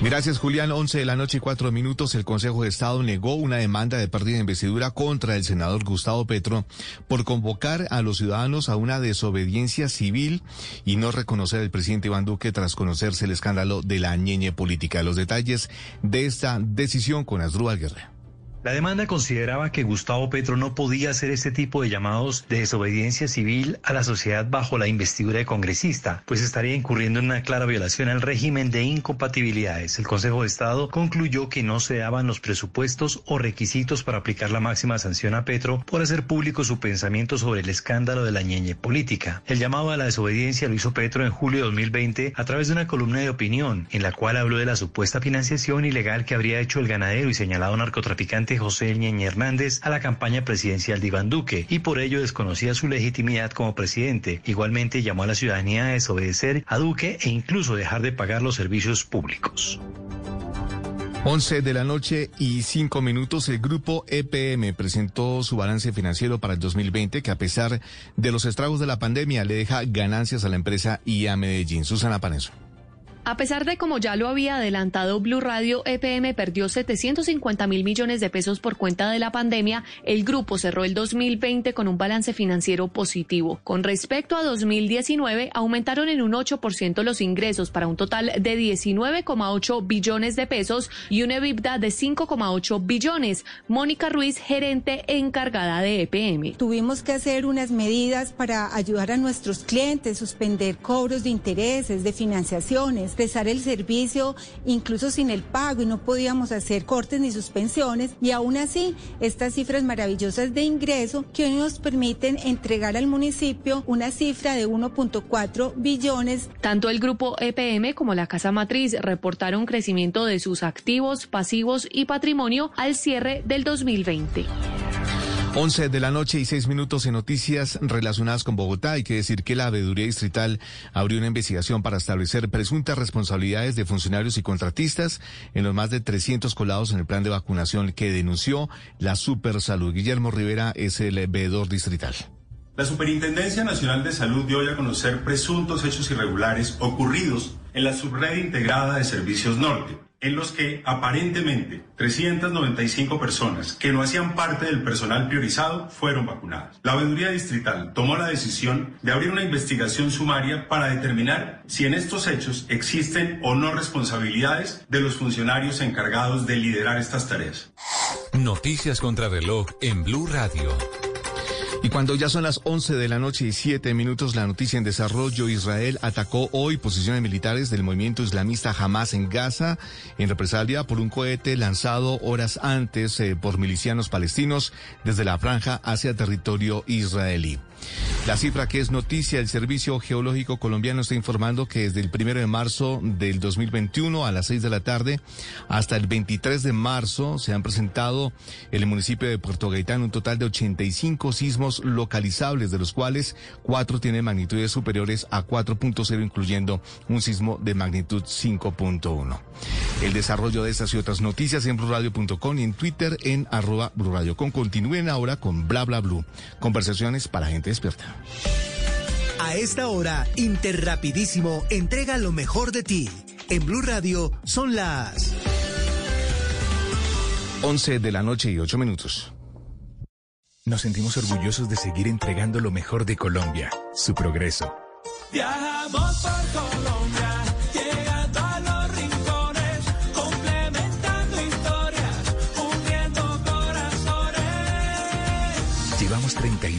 Gracias, Julián. 11 de la noche y cuatro minutos. El Consejo de Estado negó una demanda de pérdida de investidura contra el senador Gustavo Petro por convocar a los ciudadanos a una desobediencia civil y no reconocer al presidente Iván Duque tras conocerse el escándalo de la ñeñe política. Los detalles de esta decisión con Asdrúbal Guerrero. La demanda consideraba que Gustavo Petro no podía hacer este tipo de llamados de desobediencia civil a la sociedad bajo la investidura de congresista, pues estaría incurriendo en una clara violación al régimen de incompatibilidades. El Consejo de Estado concluyó que no se daban los presupuestos o requisitos para aplicar la máxima sanción a Petro por hacer público su pensamiento sobre el escándalo de la ñeñe política. El llamado a la desobediencia lo hizo Petro en julio de 2020 a través de una columna de opinión en la cual habló de la supuesta financiación ilegal que habría hecho el ganadero y señalado narcotraficante José Ñeñe Hernández a la campaña presidencial de Iván Duque y por ello desconocía su legitimidad como presidente. Igualmente llamó a la ciudadanía a desobedecer a Duque e incluso dejar de pagar los servicios públicos. 11 de la noche y 5 minutos, el grupo EPM presentó su balance financiero para el 2020 que a pesar de los estragos de la pandemia le deja ganancias a la empresa y a Medellín. Susana Paneso. A pesar de, como ya lo había adelantado Blue Radio, EPM perdió 750 mil millones de pesos por cuenta de la pandemia, el grupo cerró el 2020 con un balance financiero positivo. Con respecto a 2019, aumentaron en un 8% los ingresos para un total de 19,8 billones de pesos y un EBITDA de 5,8 billones. Mónica Ruiz, gerente encargada de EPM. Tuvimos que hacer unas medidas para ayudar a nuestros clientes, suspender cobros de intereses, de financiaciones prestar el servicio incluso sin el pago y no podíamos hacer cortes ni suspensiones y aún así estas cifras maravillosas de ingreso que hoy nos permiten entregar al municipio una cifra de 1.4 billones. Tanto el grupo EPM como la Casa Matriz reportaron crecimiento de sus activos, pasivos y patrimonio al cierre del 2020. 11 de la noche y 6 minutos en noticias relacionadas con Bogotá. Hay que decir que la Veeduría Distrital abrió una investigación para establecer presuntas responsabilidades de funcionarios y contratistas en los más de 300 colados en el plan de vacunación que denunció la Supersalud. Guillermo Rivera es el veedor distrital. La Superintendencia Nacional de Salud dio a conocer presuntos hechos irregulares ocurridos en la subred integrada de Servicios Norte en los que aparentemente 395 personas que no hacían parte del personal priorizado fueron vacunadas. La Veeduría Distrital tomó la decisión de abrir una investigación sumaria para determinar si en estos hechos existen o no responsabilidades de los funcionarios encargados de liderar estas tareas. Noticias contra reloj en Blue Radio. Y cuando ya son las 11 de la noche y 7 minutos, la noticia en desarrollo, Israel atacó hoy posiciones militares del movimiento islamista Hamas en Gaza en represalia por un cohete lanzado horas antes eh, por milicianos palestinos desde la franja hacia territorio israelí. La cifra que es noticia, el Servicio Geológico Colombiano está informando que desde el primero de marzo del 2021 a las 6 de la tarde hasta el 23 de marzo se han presentado en el municipio de Puerto Gaitán un total de 85 sismos localizables, de los cuales cuatro tienen magnitudes superiores a 4.0, incluyendo un sismo de magnitud 5.1. El desarrollo de estas y otras noticias en blurradio.com y en Twitter en arroba. Continúen ahora con bla bla blue. Conversaciones para gente despierta. A esta hora, Interrapidísimo entrega lo mejor de ti. En Blue Radio son las 11 de la noche y 8 minutos. Nos sentimos orgullosos de seguir entregando lo mejor de Colombia, su progreso. Viajamos por Colombia,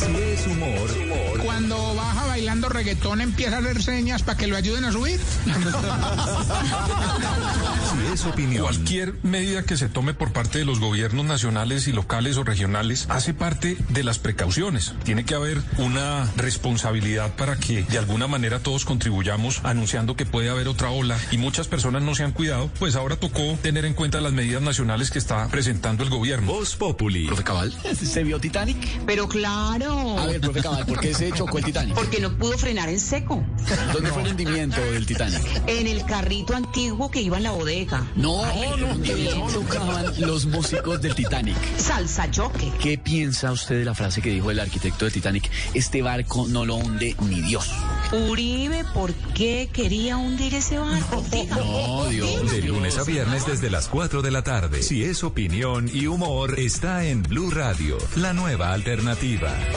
Si es humor, Cuando baja bailando reggaetón empieza a hacer señas para que lo ayuden a subir. si es opinión. Cualquier medida que se tome por parte de los gobiernos nacionales y locales o regionales hace parte de las precauciones. Tiene que haber una responsabilidad para que de alguna manera todos contribuyamos anunciando que puede haber otra ola y muchas personas no se han cuidado, pues ahora tocó tener en cuenta las medidas nacionales que está presentando el gobierno. Voz Populi. Profe Cabal, ¿se vio Titanic? Pero claro. A ver, profe Cabal, ¿por qué se chocó el Titanic? Porque no pudo frenar en seco. ¿Dónde fue el hundimiento del Titanic? En el carrito antiguo que iba en la bodega. No, ¿dónde tocaban los músicos del Titanic? Salsa choque. ¿Qué piensa usted de la frase que dijo el arquitecto del Titanic? Este barco no lo hunde ni Dios. Uribe, ¿por qué quería hundir ese barco? No, Dios. De lunes a viernes desde las 4 de la tarde. Si es opinión y humor, está en Blue Radio, la nueva alternativa.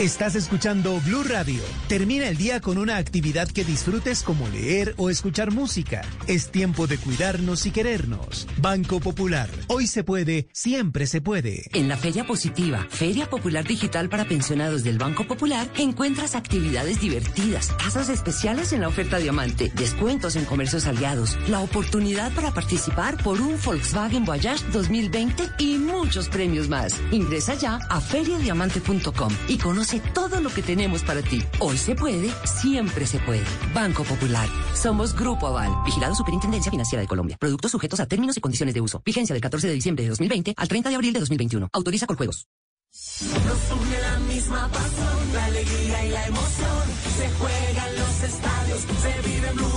Estás escuchando Blue Radio. Termina el día con una actividad que disfrutes como leer o escuchar música. Es tiempo de cuidarnos y querernos. Banco Popular. Hoy se puede, siempre se puede. En la Feria Positiva, Feria Popular Digital para Pensionados del Banco Popular, encuentras actividades divertidas, tasas especiales en la oferta diamante, descuentos en comercios aliados, la oportunidad para participar por un Volkswagen Voyage 2020 y muchos premios más. Ingresa ya a feriadiamante.com y conoce todo lo que tenemos para ti. Hoy se puede, siempre se puede. Banco Popular. Somos Grupo Aval. Vigilado Superintendencia Financiera de Colombia. Productos sujetos a términos y condiciones de uso. Vigencia del 14 de diciembre de 2020 al 30 de abril de 2021. Autoriza con juegos. Nos une la misma pasión, la alegría y la emoción. Se juega en los estadios, se vive Blue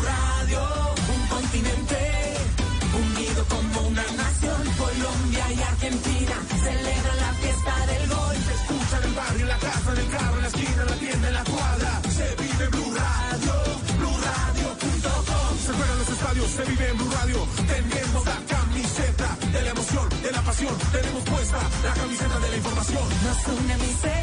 se vive en Blue Radio. Tenemos la camiseta de la emoción, de la pasión. Tenemos puesta la camiseta de la información. Nos une mi selección,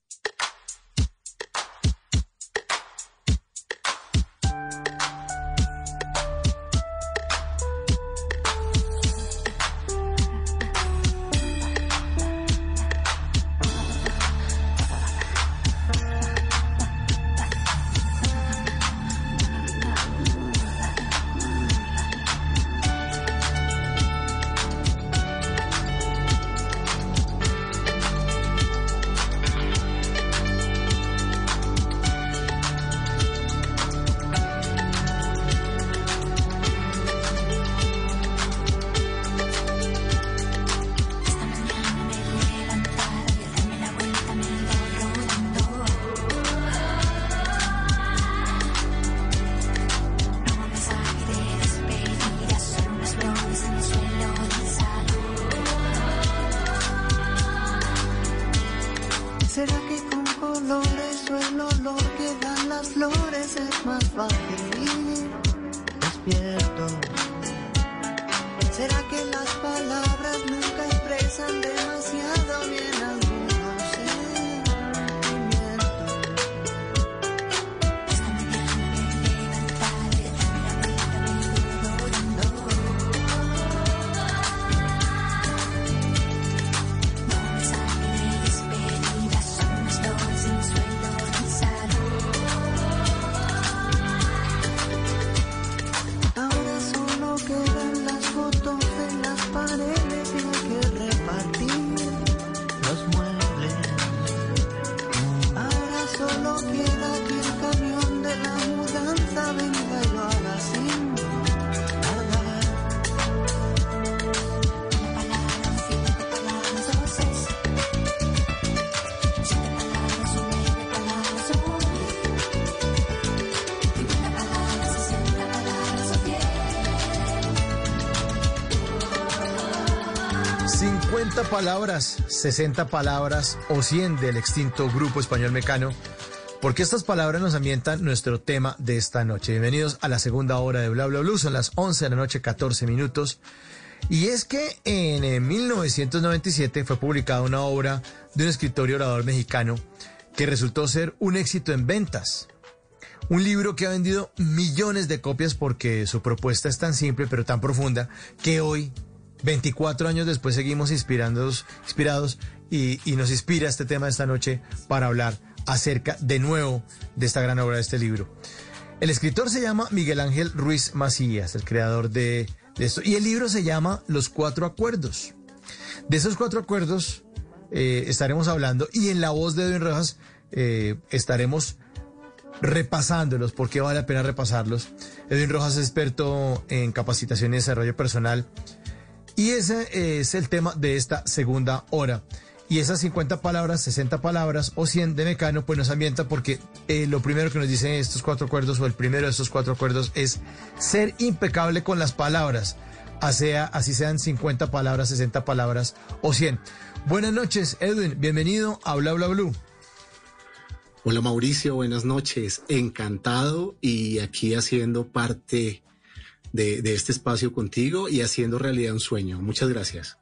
Palabras, 60 palabras o 100 del extinto Grupo Español Mecano, porque estas palabras nos ambientan nuestro tema de esta noche. Bienvenidos a la segunda hora de Bla Bla Blue, son las 11 de la noche, 14 minutos. Y es que en eh, 1997 fue publicada una obra de un escritor y orador mexicano que resultó ser un éxito en ventas. Un libro que ha vendido millones de copias porque su propuesta es tan simple pero tan profunda que hoy, 24 años después, seguimos inspirados y, nos inspira este tema esta noche para hablar acerca de nuevo de esta gran obra de este libro. El escritor se llama Miguel Ángel Ruiz Macías, el creador de, de esto, y el libro se llama Los Cuatro Acuerdos. De esos cuatro acuerdos eh, estaremos hablando y en la voz de Edwin Rojas eh, estaremos repasándolos, porque vale la pena repasarlos. Edwin Rojas es experto en capacitación y desarrollo personal y ese es el tema de esta segunda hora. Y esas 50 palabras, 60 palabras o 100 de Mecano, pues nos ambienta porque eh, lo primero que nos dicen estos cuatro acuerdos o el primero de estos cuatro acuerdos es ser impecable con las palabras, sea, así sean 50 palabras, 60 palabras o 100. Buenas noches, Edwin, bienvenido a Bla Bla Blue. Hola Mauricio, buenas noches. Encantado y aquí haciendo parte de, este espacio contigo y haciendo realidad un sueño. Muchas gracias.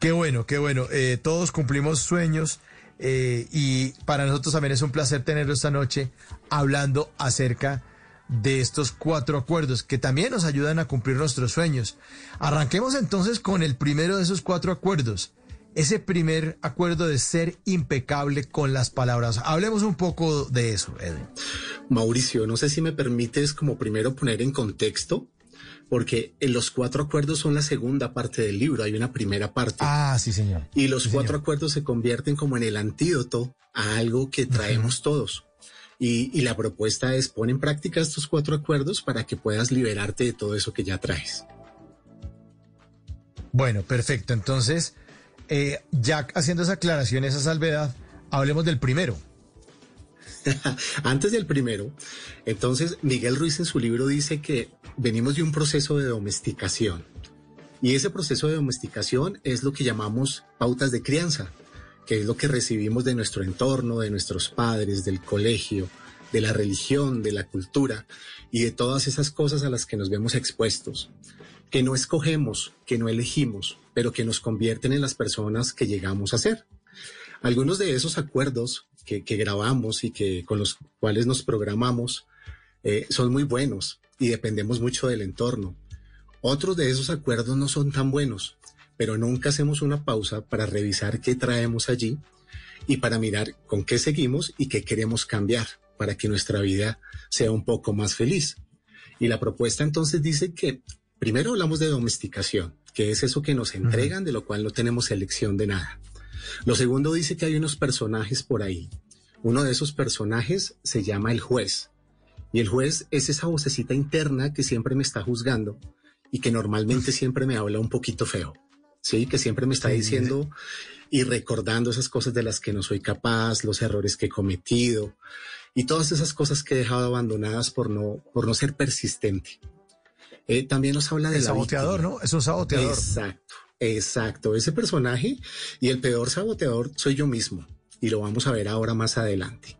Qué bueno, qué bueno. Eh, todos cumplimos sueños eh, y para nosotros también es un placer tenerlo esta noche hablando acerca de estos cuatro acuerdos que también nos ayudan a cumplir nuestros sueños. Arranquemos entonces con el primero de esos cuatro acuerdos ese primer acuerdo de ser impecable con las palabras. Hablemos un poco de eso, Edwin. Mauricio, no sé si me permites como primero poner en contexto, porque en los cuatro acuerdos son la segunda parte del libro, hay una primera parte. Ah, sí, señor. Y los sí, cuatro señor. acuerdos se convierten como en el antídoto a algo que traemos uh -huh. todos. Y, y la propuesta es pon en práctica estos cuatro acuerdos para que puedas liberarte de todo eso que ya traes. Bueno, perfecto. Entonces, eh, ya haciendo esa aclaración, esa salvedad, hablemos del primero. Antes del primero, entonces Miguel Ruiz en su libro dice que venimos de un proceso de domesticación. Y ese proceso de domesticación es lo que llamamos pautas de crianza, que es lo que recibimos de nuestro entorno, de nuestros padres, del colegio, de la religión, de la cultura y de todas esas cosas a las que nos vemos expuestos, que no escogemos, que no elegimos, pero que nos convierten en las personas que llegamos a ser. Algunos de esos acuerdos que, grabamos y que con los cuales nos programamos eh, son muy buenos y dependemos mucho del entorno. Otros de esos acuerdos no son tan buenos, pero nunca hacemos una pausa para revisar qué traemos allí y para mirar con qué seguimos y qué queremos cambiar para que nuestra vida sea un poco más feliz. Y la propuesta entonces dice que primero hablamos de domesticación, que es eso que nos entregan, de lo cual no tenemos elección de nada. Lo segundo dice que hay unos personajes por ahí. Uno de esos personajes se llama el juez. Y el juez es esa vocecita interna que siempre me está juzgando y que normalmente siempre me habla un poquito feo. Sí, que siempre me está diciendo y recordando esas cosas de las que no soy capaz, los errores que he cometido y todas esas cosas que he dejado abandonadas por no, por no ser persistente. Eh, también nos habla de el la saboteador, víctima. ¿no? Es un saboteador. Exacto, exacto. Ese personaje y el peor saboteador soy yo mismo. y lo vamos a ver ahora más adelante.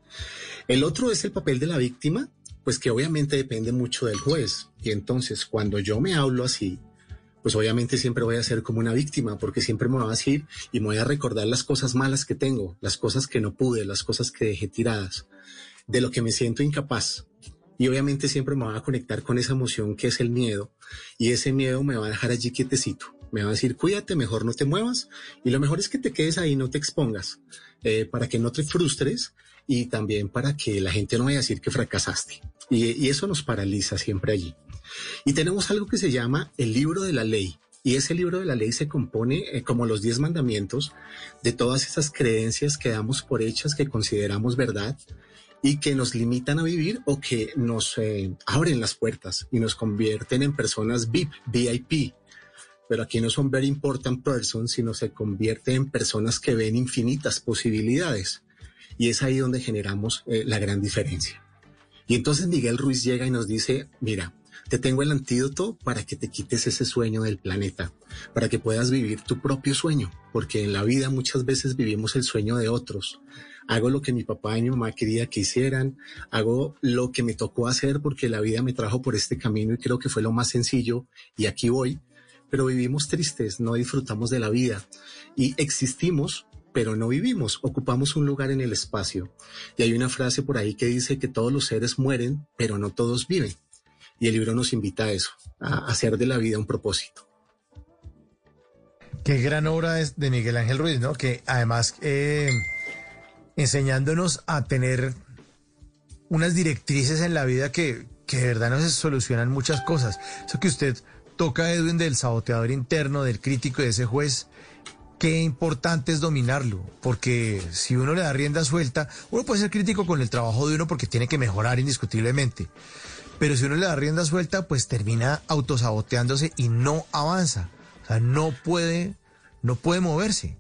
El otro es el papel de la víctima, pues que obviamente depende mucho del juez. Y entonces cuando yo me hablo así, pues obviamente siempre voy a ser como una víctima, porque siempre me voy a decir y me voy a recordar las cosas malas que tengo, las cosas que no pude, las cosas que dejé tiradas, de lo que me siento incapaz. Y obviamente siempre me voy a conectar con esa emoción que es el miedo, y ese miedo me va a dejar allí quietecito. Me va a decir, cuídate, mejor no te muevas, y lo mejor es que te quedes ahí, no te expongas, eh, para que no te frustres y también para que la gente no vaya a decir que fracasaste. Y, y eso nos paraliza siempre allí. Y tenemos algo que se llama el libro de la ley. Y ese libro de la ley se compone, eh, como los diez mandamientos, de todas esas creencias que damos por hechas, que consideramos verdad y que nos limitan a vivir o que nos eh, abren las puertas y nos convierten en personas VIP, VIP. Pero aquí no son very important persons, sino se convierten en personas que ven infinitas posibilidades. Y es ahí donde generamos eh, la gran diferencia. Y entonces Miguel Ruiz llega y nos dice, mira, te tengo el antídoto para que te quites ese sueño del planeta, para que puedas vivir tu propio sueño, porque en la vida muchas veces vivimos el sueño de otros. Hago lo que mi papá y mi mamá quería que hicieran, hago lo que me tocó hacer porque la vida me trajo por este camino y creo que fue lo más sencillo y aquí voy, pero vivimos tristes, no disfrutamos de la vida y existimos pero no vivimos, ocupamos un lugar en el espacio. Y hay una frase por ahí que dice que todos los seres mueren, pero no todos viven. Y el libro nos invita a eso, a hacer de la vida un propósito. Qué gran obra es de Miguel Ángel Ruiz, ¿no? Que además eh, enseñándonos a tener unas directrices en la vida que, que de verdad nos solucionan muchas cosas. Eso que usted toca, Edwin, del saboteador interno, del crítico de ese juez, qué importante es dominarlo, porque si uno le da rienda suelta, uno puede ser crítico con el trabajo de uno porque tiene que mejorar indiscutiblemente, pero si uno le da rienda suelta, pues termina autosaboteándose y no avanza, o sea, no puede, no puede moverse.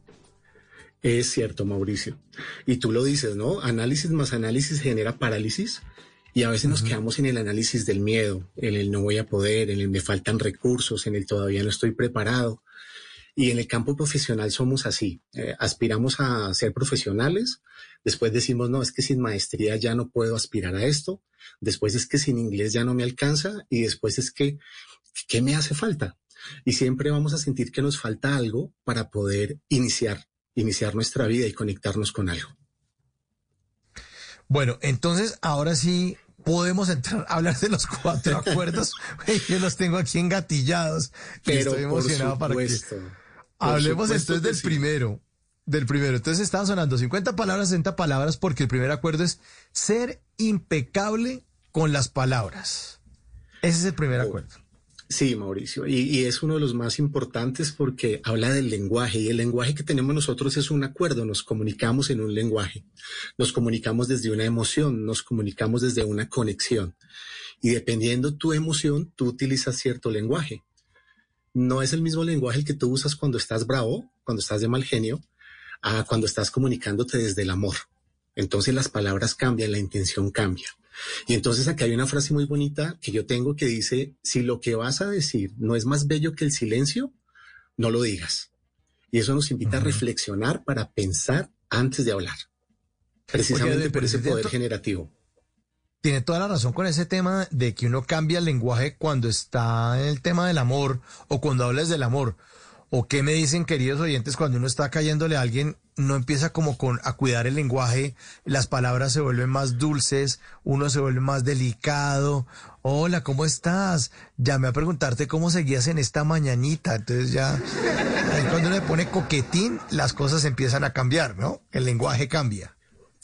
Es cierto, Mauricio. Y tú lo dices, ¿no? Análisis más análisis genera parálisis. Y a veces nos quedamos en el análisis del miedo, en el no voy a poder, en el me faltan recursos, en el todavía no estoy preparado. Y en el campo profesional somos así, eh, aspiramos a ser profesionales, después decimos, no, es que sin maestría ya no puedo aspirar a esto, después es que sin inglés ya no me alcanza y después es que, ¿qué me hace falta? Y siempre vamos a sentir que nos falta algo para poder iniciar, iniciar nuestra vida y conectarnos con algo. Bueno, entonces ahora sí podemos entrar a hablar de los cuatro acuerdos. Yo los tengo aquí engatillados. Pero Estoy emocionado para que Hablemos entonces del primero. Del primero. Entonces estaban sonando 50 palabras, 60 palabras, porque el primer acuerdo es ser impecable con las palabras. Ese es el primer acuerdo. Sí, Mauricio, y, es uno de los más importantes porque habla del lenguaje y el lenguaje que tenemos nosotros es un acuerdo, nos comunicamos en un lenguaje, nos comunicamos desde una emoción, nos comunicamos desde una conexión y dependiendo tu emoción, tú utilizas cierto lenguaje no es el mismo lenguaje el que tú usas cuando estás bravo, cuando estás de mal genio, a cuando estás comunicándote desde el amor. Entonces las palabras cambian, la intención cambia. Y entonces aquí hay una frase muy bonita que yo tengo que dice, si lo que vas a decir no es más bello que el silencio, no lo digas. Y eso nos invita a reflexionar para pensar antes de hablar. Precisamente por ese poder generativo tiene toda la razón con ese tema de que uno cambia el lenguaje cuando está en el tema del amor o cuando hablas del amor. ¿O qué me dicen, queridos oyentes, cuando uno está cayéndole a alguien, no empieza como con a cuidar el lenguaje, las palabras se vuelven más dulces, uno se vuelve más delicado. Hola, ¿cómo estás? Llamé a preguntarte cómo seguías en esta mañanita. Entonces ya, ahí cuando uno le pone coquetín, las cosas empiezan a cambiar, ¿no? El lenguaje cambia.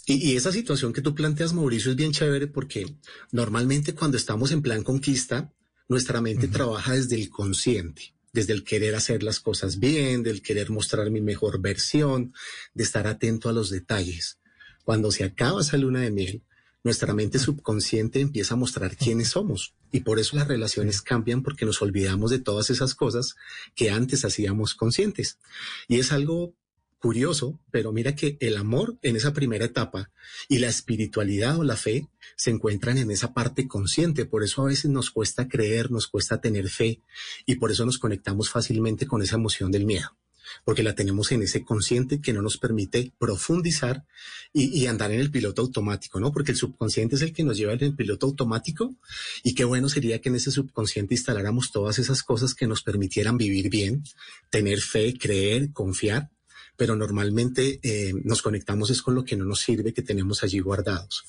Y, esa situación que tú planteas, Mauricio, es bien chévere porque normalmente cuando estamos en plan conquista, nuestra mente trabaja desde el consciente, desde el querer hacer las cosas bien, del querer mostrar mi mejor versión, de estar atento a los detalles. Cuando se acaba esa luna de miel, nuestra mente subconsciente empieza a mostrar quiénes somos. Y por eso las relaciones cambian porque nos olvidamos de todas esas cosas que antes hacíamos conscientes. Y es algo curioso, pero mira que el amor en esa primera etapa y la espiritualidad o la fe se encuentran en esa parte consciente. Por eso a veces nos cuesta creer, nos cuesta tener fe y por eso nos conectamos fácilmente con esa emoción del miedo. porque la tenemos en ese consciente que no nos permite profundizar y, andar en el piloto automático, ¿no? Porque el subconsciente es el que nos lleva en el piloto automático y qué bueno sería que en ese subconsciente instaláramos todas esas cosas que nos permitieran vivir bien, tener fe, creer, confiar, pero normalmente eh, nos conectamos es con lo que no nos sirve, que tenemos allí guardados.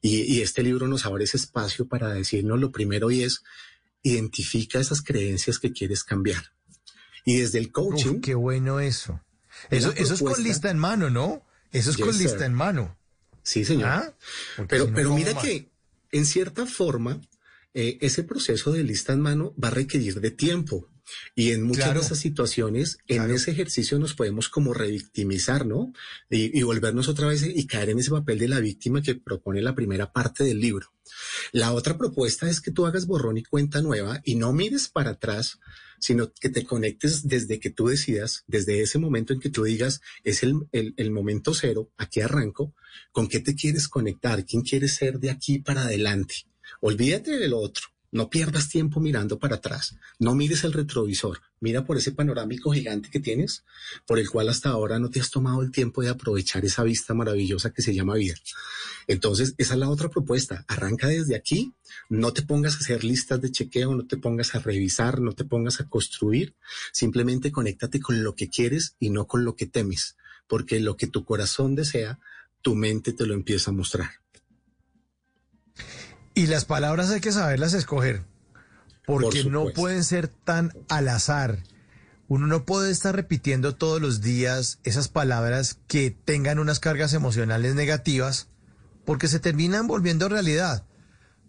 Y, y este libro nos abre ese espacio para decirnos lo primero y es identifica esas creencias que quieres cambiar y desde el coaching. Uf, qué bueno eso. Eso, eso es con lista en mano, ¿no? Eso es Yes, con sir. lista en mano. Sí, señor. ¿Ah? Pero, si no, pero ¿cómo mira más? que en cierta forma eh, ese proceso de lista en mano va a requerir de tiempo. Y en muchas Claro. de esas situaciones, en ese ejercicio nos podemos como revictimizar, ¿no? Y, y volvernos otra vez y caer en ese papel de la víctima que propone la primera parte del libro. La otra propuesta es que tú hagas borrón y cuenta nueva y no mires para atrás, sino que te conectes desde que tú decidas, desde ese momento en que tú digas, es el, el- el momento cero, aquí arranco, con qué te quieres conectar, quién quieres ser de aquí para adelante. Olvídate del otro. No pierdas tiempo mirando para atrás. No mires el retrovisor. Mira por ese panorámico gigante que tienes, por el cual hasta ahora no te has tomado el tiempo de aprovechar esa vista maravillosa que se llama vida. Entonces, esa es la otra propuesta. Arranca desde aquí. No te pongas a hacer listas de chequeo, no te pongas a revisar, no te pongas a construir. Simplemente conéctate con lo que quieres y no con lo que temes, porque lo que tu corazón desea, tu mente te lo empieza a mostrar. Y las palabras hay que saberlas escoger, porque no pueden ser tan al azar. Uno no puede estar repitiendo todos los días esas palabras que tengan unas cargas emocionales negativas, porque se terminan volviendo realidad.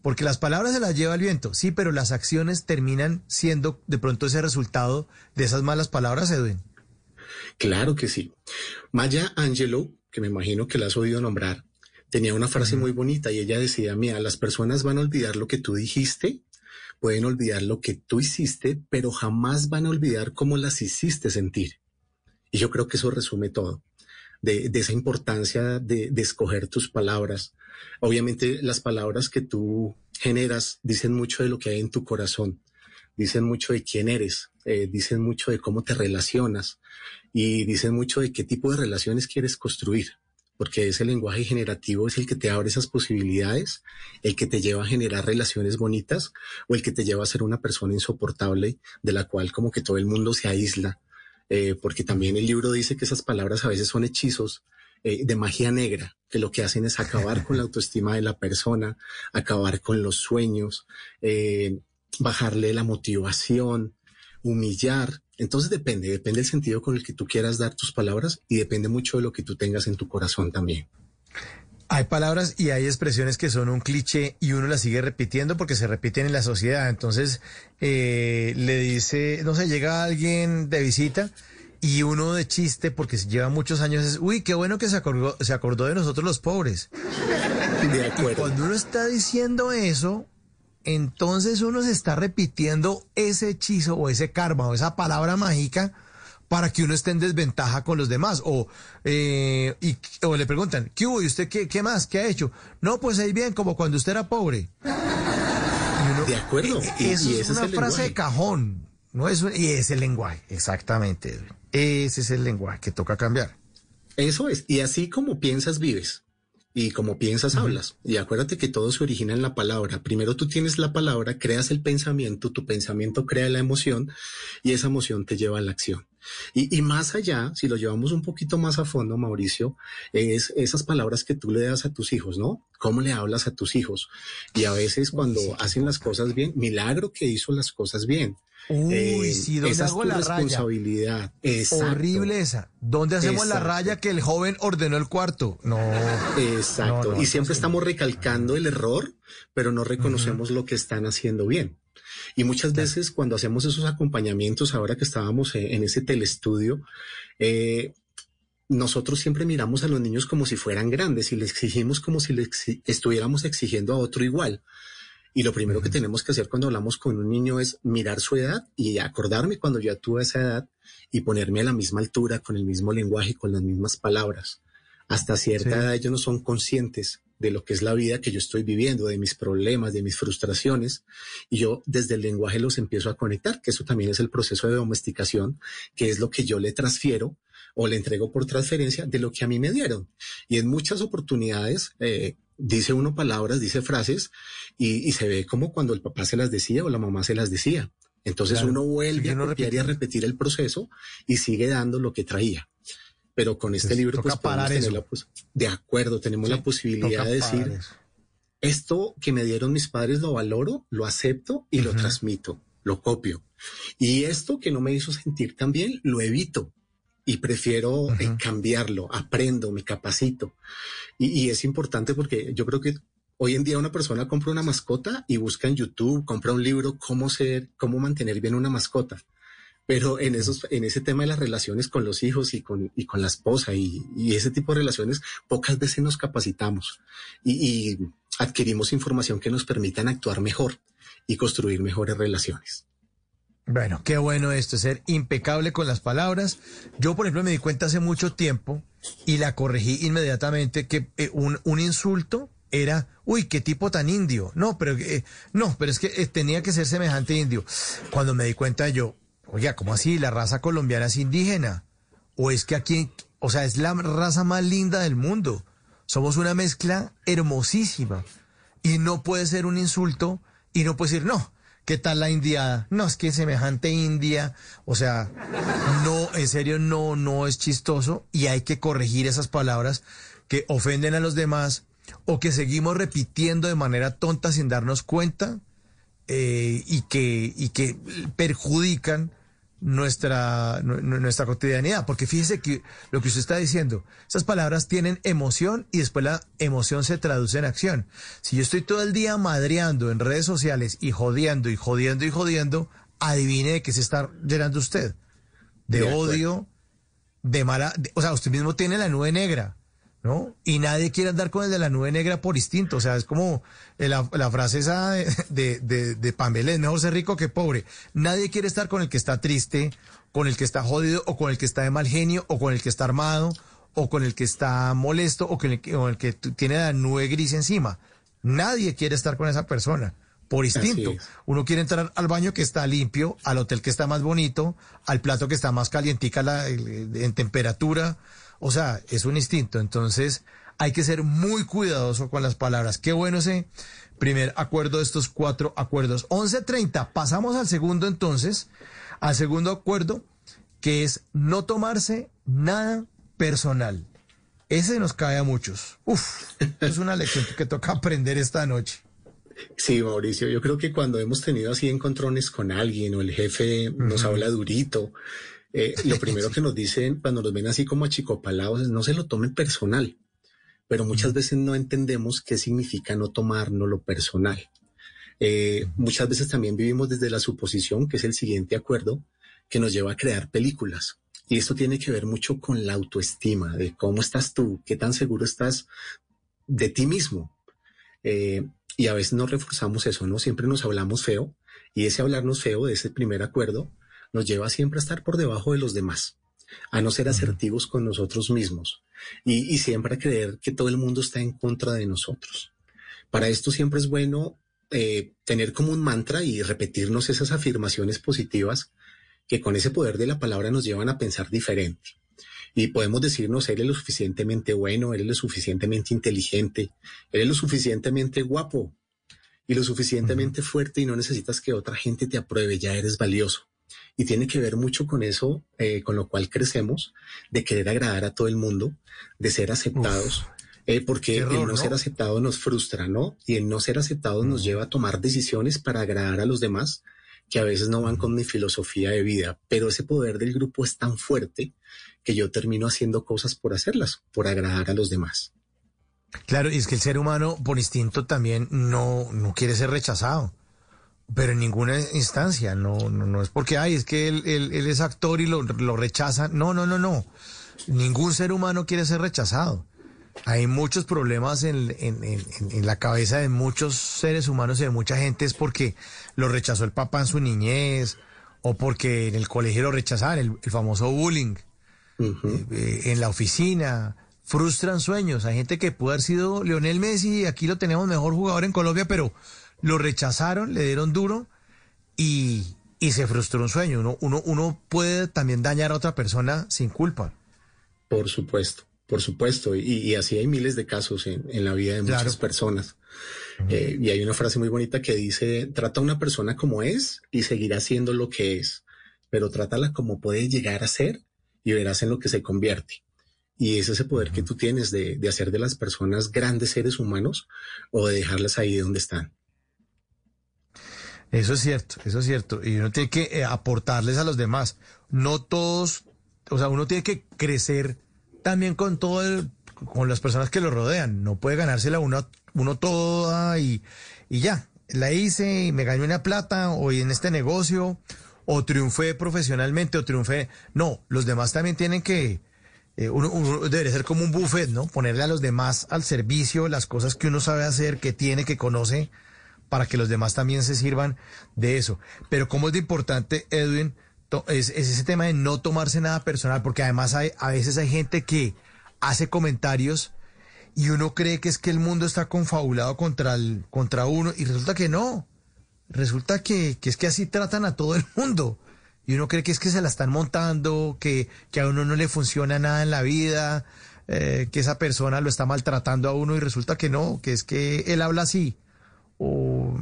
Porque las palabras se las lleva el viento, sí, pero las acciones terminan siendo de pronto ese resultado de esas malas palabras, Edwin. Claro que sí. Maya Angelou, que me imagino que la has oído nombrar, tenía una frase muy bonita y ella decía, mira, las personas van a olvidar lo que tú dijiste, pueden olvidar lo que tú hiciste, pero jamás van a olvidar cómo las hiciste sentir. Y yo creo que eso resume todo, de, de esa importancia de, de escoger tus palabras. Obviamente las palabras que tú generas dicen mucho de lo que hay en tu corazón, dicen mucho de quién eres, eh, dicen mucho de cómo te relacionas y dicen mucho de qué tipo de relaciones quieres construir, porque ese lenguaje generativo es el que te abre esas posibilidades, el que te lleva a generar relaciones bonitas o el que te lleva a ser una persona insoportable de la cual como que todo el mundo se aísla, eh, porque también el libro dice que esas palabras a veces son hechizos eh, de magia negra, que lo que hacen es acabar con la autoestima de la persona, acabar con los sueños, eh, bajarle la motivación, humillar. Entonces depende, depende del sentido con el que tú quieras dar tus palabras y depende mucho de lo que tú tengas en tu corazón también. Hay palabras y hay expresiones que son un cliché y uno las sigue repitiendo porque se repiten en la sociedad. Entonces, eh, le dice, no sé, llega alguien de visita y uno de chiste, porque lleva muchos años, es, uy, qué bueno que se acordó, se acordó de nosotros los pobres. De Y acuerdo. cuando uno está diciendo eso, entonces uno se está repitiendo ese hechizo o ese karma o esa palabra mágica para que uno esté en desventaja con los demás. O, eh, y, o le preguntan, ¿qué hubo? ¿Y usted qué, qué más? ¿Qué ha hecho? No, pues ahí bien, como cuando usted era pobre. De acuerdo. Eso y es una es frase de cajón. No es y es el lenguaje, exactamente. Ese es el lenguaje que toca cambiar. Eso es. Y así como piensas, vives. Y como piensas, hablas. Y acuérdate que todo se origina en la palabra. Primero tú tienes la palabra, creas el pensamiento, tu pensamiento crea la emoción y esa emoción te lleva a la acción. Y, y más allá, si lo llevamos un poquito más a fondo, Mauricio, es esas palabras que tú le das a tus hijos, ¿no? ¿Cómo le hablas a tus hijos? Y a veces cuando hacen las cosas bien, milagro que hizo las cosas bien. Uy, Eh, sí, ¿dónde esa es tu la raya? responsabilidad. Exacto. Horrible esa. ¿Dónde hacemos la raya que el joven ordenó el cuarto? No. Exacto. No, no, y siempre estamos recalcando el error, pero no reconocemos lo que están haciendo bien. Y muchas veces cuando hacemos esos acompañamientos, ahora que estábamos en, en ese telestudio, eh, nosotros siempre miramos a los niños como si fueran grandes y les exigimos como si les estuviéramos exigiendo a otro igual. Y lo primero que tenemos que hacer cuando hablamos con un niño es mirar su edad y acordarme cuando yo tuve esa edad y ponerme a la misma altura, con el mismo lenguaje, con las mismas palabras. Hasta cierta Sí. edad ellos no son conscientes de lo que es la vida que yo estoy viviendo, de mis problemas, de mis frustraciones, y yo desde el lenguaje los empiezo a conectar, que eso también es el proceso de domesticación, que es lo que yo le transfiero o le entrego por transferencia de lo que a mí me dieron. Y en muchas oportunidades eh, dice uno palabras, dice frases, y, y, se ve como cuando el papá se las decía o la mamá se las decía. Entonces Claro. uno vuelve a y a repetir el proceso y sigue dando lo que traía. Pero con este Pues libro, pues, parar eso. la pos- de acuerdo, tenemos Sí, la posibilidad de decir, esto que me dieron mis padres lo valoro, lo acepto y lo transmito, lo copio. Y esto que no me hizo sentir tan bien, lo evito y prefiero eh, cambiarlo, aprendo, me capacito. Y, y es importante porque yo creo que hoy en día una persona compra una mascota y busca en YouTube, compra un libro, cómo ser, cómo mantener bien una mascota. Pero en esos, en ese tema de las relaciones con los hijos y con, y con la esposa y, ese tipo de relaciones, pocas veces nos capacitamos y, y adquirimos información que nos permitan actuar mejor y construir mejores relaciones. Bueno, qué bueno esto, ser impecable con las palabras. Yo, por ejemplo, me di cuenta hace mucho tiempo y la corregí inmediatamente que eh, un, un insulto era, uy, qué tipo tan indio. No, pero eh, no, pero es que eh, tenía que ser semejante indio. Cuando me di cuenta yo, oiga, ¿cómo así? La raza colombiana es indígena. O es que aquí, o sea, es la raza más linda del mundo. Somos una mezcla hermosísima. Y no puede ser un insulto y no puede decir, no, ¿qué tal la indiada? No, es que semejante india. O sea, no, en serio, no, no es chistoso y hay que corregir esas palabras que ofenden a los demás o que seguimos repitiendo de manera tonta sin darnos cuenta eh, y, que, y que perjudican nuestra, nu- nu- nuestra cotidianidad. Porque fíjese que lo que usted está diciendo, esas palabras tienen emoción y después la emoción se traduce en acción. Si yo estoy todo el día madreando en redes sociales y jodiendo y jodiendo y jodiendo, adivine de qué se está llenando usted. De, odio, de mala... de- o sea, usted mismo tiene la nube negra. ¿No? Y nadie quiere andar con el de la nube negra por instinto. O sea, es como la, la frase esa de, de, de, de Pamela, es mejor ser rico que pobre. Nadie quiere estar con el que está triste, con el que está jodido, o con el que está de mal genio, o con el que está armado, o con el que está molesto, o con el que, con el que tiene la nube gris encima. Nadie quiere estar con esa persona. Por instinto. Uno quiere entrar al baño que está limpio, al hotel que está más bonito, al plato que está más calientica la- en temperatura. O sea, es un instinto. Entonces, hay que ser muy cuidadoso con las palabras. Qué bueno ese primer acuerdo de estos cuatro acuerdos. 11.30. Pasamos al segundo entonces, al segundo acuerdo, que es no tomarse nada personal. Ese nos cae a muchos. Uf, es una lección que toca aprender esta noche. Sí, Mauricio, yo creo que cuando hemos tenido así encontrones con alguien o el jefe nos habla durito, eh, lo primero que nos dicen cuando nos ven así como achicopalados es no se lo tomen personal, pero muchas veces no entendemos qué significa no tomarnos lo personal. Eh, muchas veces también vivimos desde la suposición, que es el siguiente acuerdo, que nos lleva a crear películas. Y esto tiene que ver mucho con la autoestima, de cómo estás tú, qué tan seguro estás de ti mismo. Eh, y a veces no reforzamos eso, ¿no? Siempre nos hablamos feo y ese hablarnos feo de ese primer acuerdo nos lleva siempre a estar por debajo de los demás, a no ser asertivos con nosotros mismos y, y siempre a creer que todo el mundo está en contra de nosotros. Para esto siempre es bueno eh, tener como un mantra y repetirnos esas afirmaciones positivas que con ese poder de la palabra nos llevan a pensar diferente. Y podemos decirnos, eres lo suficientemente bueno, eres lo suficientemente inteligente, eres lo suficientemente guapo y lo suficientemente fuerte y no necesitas que otra gente te apruebe, ya eres valioso. Y tiene que ver mucho con eso, eh, con lo cual crecemos, de querer agradar a todo el mundo, de ser aceptados, eh, porque error, el no, ¿no? ser aceptado nos frustra, ¿no? Y el no ser aceptado nos lleva a tomar decisiones para agradar a los demás que a veces no van con mi filosofía de vida, pero ese poder del grupo es tan fuerte que yo termino haciendo cosas por hacerlas, por agradar a los demás. Claro, y es que el ser humano por instinto también no, no quiere ser rechazado. Pero en ninguna instancia, no, no, no es porque, ay, es que él, él- él es actor y lo, lo rechazan. No, no, no, no. Ningún ser humano quiere ser rechazado. Hay muchos problemas en, en- en- la cabeza de muchos seres humanos y de mucha gente es porque lo rechazó el papá en su niñez o porque en el colegio lo rechazaron, el, el famoso bullying, eh, en la oficina, frustran sueños. Hay gente que puede haber sido Lionel Messi, aquí lo tenemos mejor jugador en Colombia, pero lo rechazaron, le dieron duro y, y se frustró un sueño. Uno, uno, uno puede también dañar a otra persona sin culpa. Por supuesto, por supuesto. Y, y así hay miles de casos en, en la vida de muchas Claro. personas. Eh, y hay una frase muy bonita que dice, trata a una persona como es y seguirá siendo lo que es, pero trátala como puede llegar a ser y verás en lo que se convierte. Y es ese poder que tú tienes de, de hacer de las personas grandes seres humanos o de dejarlas ahí donde están. Eso es cierto, eso es cierto. Y uno tiene que eh, aportarles a los demás. No todos, o sea, uno tiene que crecer también con todo el, con las personas que lo rodean. No puede ganársela uno, uno toda y, y ya. La hice y me gané una plata o en este negocio o triunfé profesionalmente o triunfé. No, los demás también tienen que, eh, uno, uno debería ser como un buffet, ¿no? Ponerle a los demás al servicio las cosas que uno sabe hacer, que tiene, que conoce, para que los demás también se sirvan de eso. Pero cómo es de importante, Edwin, es ese tema de no tomarse nada personal, porque además hay, a veces hay gente que hace comentarios y uno cree que es que el mundo está confabulado contra, el, contra uno y resulta que no. Resulta que, que es que así tratan a todo el mundo. Y uno cree que es que se la están montando, que, que a uno no le funciona nada en la vida, eh, que esa persona lo está maltratando a uno y resulta que no, que es que él habla así, o,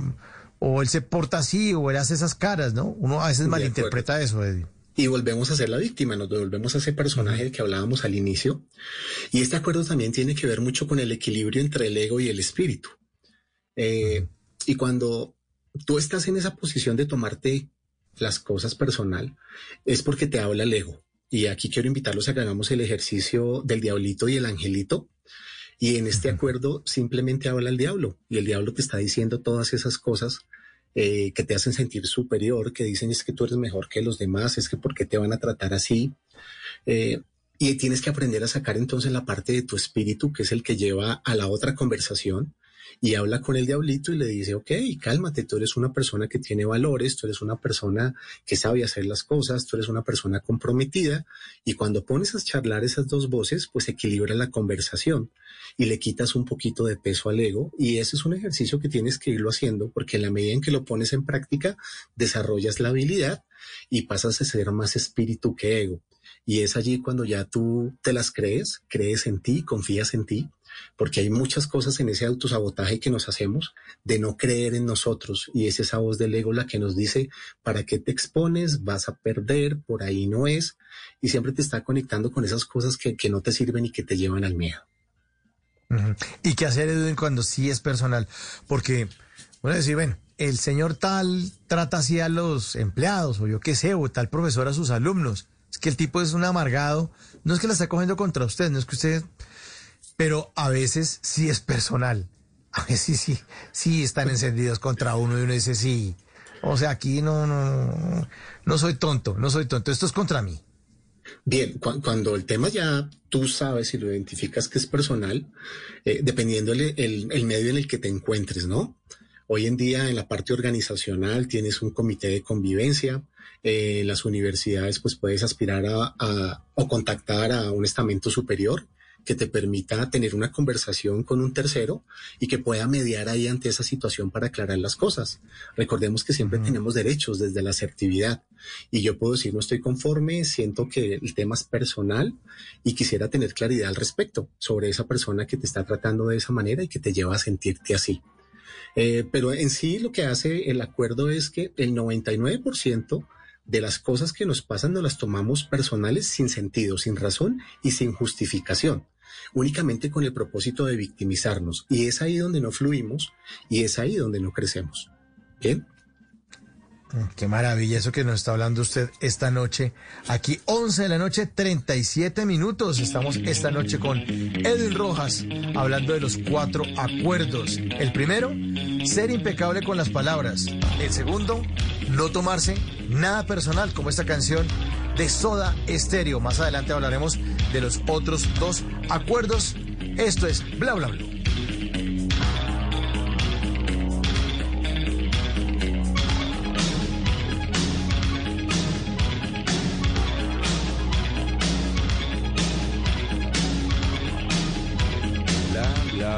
o él se porta así, o él hace esas caras, ¿no? Uno a veces De malinterpreta eso, Eddie. Y volvemos a ser la víctima, nos devolvemos a ese personaje del que hablábamos al inicio. Y este acuerdo también tiene que ver mucho con el equilibrio entre el ego y el espíritu. Eh, y cuando tú estás en esa posición de tomarte las cosas personal, es porque te habla el ego. Y aquí quiero invitarlos a que hagamos el ejercicio del diablito y el angelito. Y en este acuerdo simplemente habla el diablo y el diablo te está diciendo todas esas cosas eh, que te hacen sentir superior, que dicen es que tú eres mejor que los demás, es que por qué te van a tratar así. Eh, y tienes que aprender a sacar entonces la parte de tu espíritu, que es el que lleva a la otra conversación, y habla con el diablito y le dice, ok, cálmate, tú eres una persona que tiene valores, tú eres una persona que sabe hacer las cosas, tú eres una persona comprometida, y cuando pones a charlar esas dos voces, pues equilibra la conversación y le quitas un poquito de peso al ego, y ese es un ejercicio que tienes que irlo haciendo, porque en la medida en que lo pones en práctica, desarrollas la habilidad y pasas a ser más espíritu que ego. Y es allí cuando ya tú te las crees, crees en ti, confías en ti, porque hay muchas cosas en ese autosabotaje que nos hacemos de no creer en nosotros. Y es esa voz del ego la que nos dice, ¿para qué te expones? Vas a perder, por ahí no es. Y siempre te está conectando con esas cosas que, que no te sirven y que te llevan al miedo. ¿Y qué hacer, Edwin, cuando sí es personal? Porque, bueno, decir, bueno, el señor tal trata así a los empleados, o yo qué sé, o tal profesor a sus alumnos. Es que el tipo es un amargado. No es que la está cogiendo contra usted, no es que usted... Pero a veces sí es personal. A veces sí, sí están encendidos contra uno y uno dice, sí. O sea, aquí no, no, no soy tonto, no soy tonto. Esto es contra mí. Bien, cu- cuando el tema ya tú sabes y lo identificas que es personal, eh, dependiendo el, el- medio en el que te encuentres, ¿no? Hoy en día en la parte organizacional tienes un comité de convivencia, eh, las universidades pues puedes aspirar a, a- o contactar a un estamento superior que te permita tener una conversación con un tercero y que pueda mediar ahí ante esa situación para aclarar las cosas. Recordemos que siempre tenemos derechos desde la asertividad y yo puedo decir no estoy conforme, siento que el tema es personal y quisiera tener claridad al respecto sobre esa persona que te está tratando de esa manera y que te lleva a sentirte así. Eh, pero en sí lo que hace el acuerdo es que el 99% de las cosas que nos pasan nos las tomamos personales sin sentido, sin razón y sin justificación, únicamente con el propósito de victimizarnos. Y es ahí donde no fluimos y es ahí donde no crecemos. Bien. Mm, Qué maravilla eso que nos está hablando usted esta noche. Aquí 11 de la noche, 37 minutos. Estamos esta noche con Edwin Rojas hablando de los cuatro acuerdos. El primero, ser impecable con las palabras. El segundo, no tomarse nada personal como esta canción de Soda Stereo. Más adelante hablaremos de los otros dos acuerdos. Esto es Bla Bla Bla.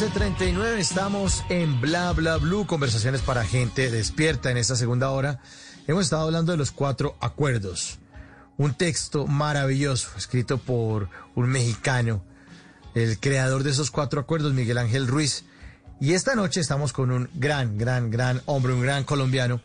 11.39, estamos en Bla Bla Blue, conversaciones para gente despierta en esta segunda hora. Hemos estado hablando de los cuatro acuerdos. Un texto maravilloso escrito por un mexicano, el creador de esos cuatro acuerdos, Miguel Ángel Ruiz. Y esta noche estamos con un gran, gran, gran hombre, un gran colombiano,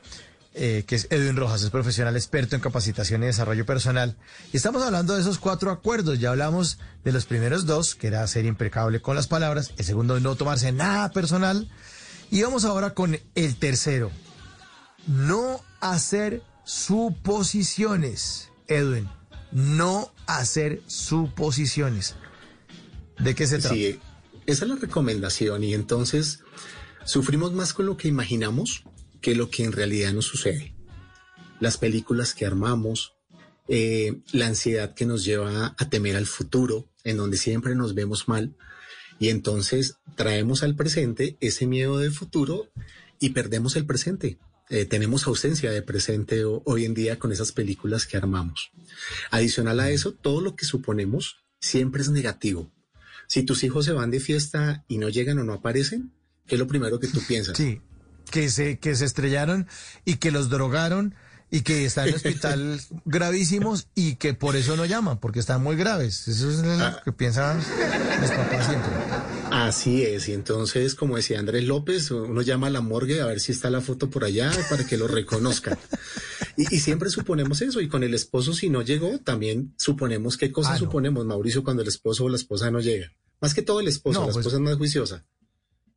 eh, que es Edwin Rojas, es profesional experto en capacitación y desarrollo personal. Y estamos hablando de esos cuatro acuerdos. Ya hablamos de los primeros dos, que era ser impecable con las palabras, el segundo, no tomarse nada personal. Y vamos ahora con el tercero, no hacer suposiciones. Edwin, no hacer suposiciones. ¿De qué se trata? Sí, esa es la recomendación y entonces sufrimos más con lo que imaginamos que lo que en realidad nos sucede. Las películas que armamos, eh, la ansiedad que nos lleva a temer al futuro, en donde siempre nos vemos mal, y entonces traemos al presente ese miedo del futuro y perdemos el presente. Eh, tenemos ausencia de presente ho- hoy en día con esas películas que armamos. Adicional a eso, todo lo que suponemos siempre es negativo. Si tus hijos se van de fiesta y no llegan o no aparecen, ¿qué es lo primero que tú piensas? Sí, que se, que se estrellaron y que los drogaron y que están en el hospital gravísimos y que por eso no llaman, porque están muy graves. Eso es lo que piensan los papás siempre. Así es, y entonces, como decía Andrés López, uno llama a la morgue a ver si está la foto por allá para que lo reconozcan. Y, y siempre suponemos eso, y con el esposo si no llegó, también suponemos qué cosas Ah, no. suponemos, Mauricio, cuando el esposo o la esposa no llega. Más que todo el esposo, No, la pues- esposa es más juiciosa.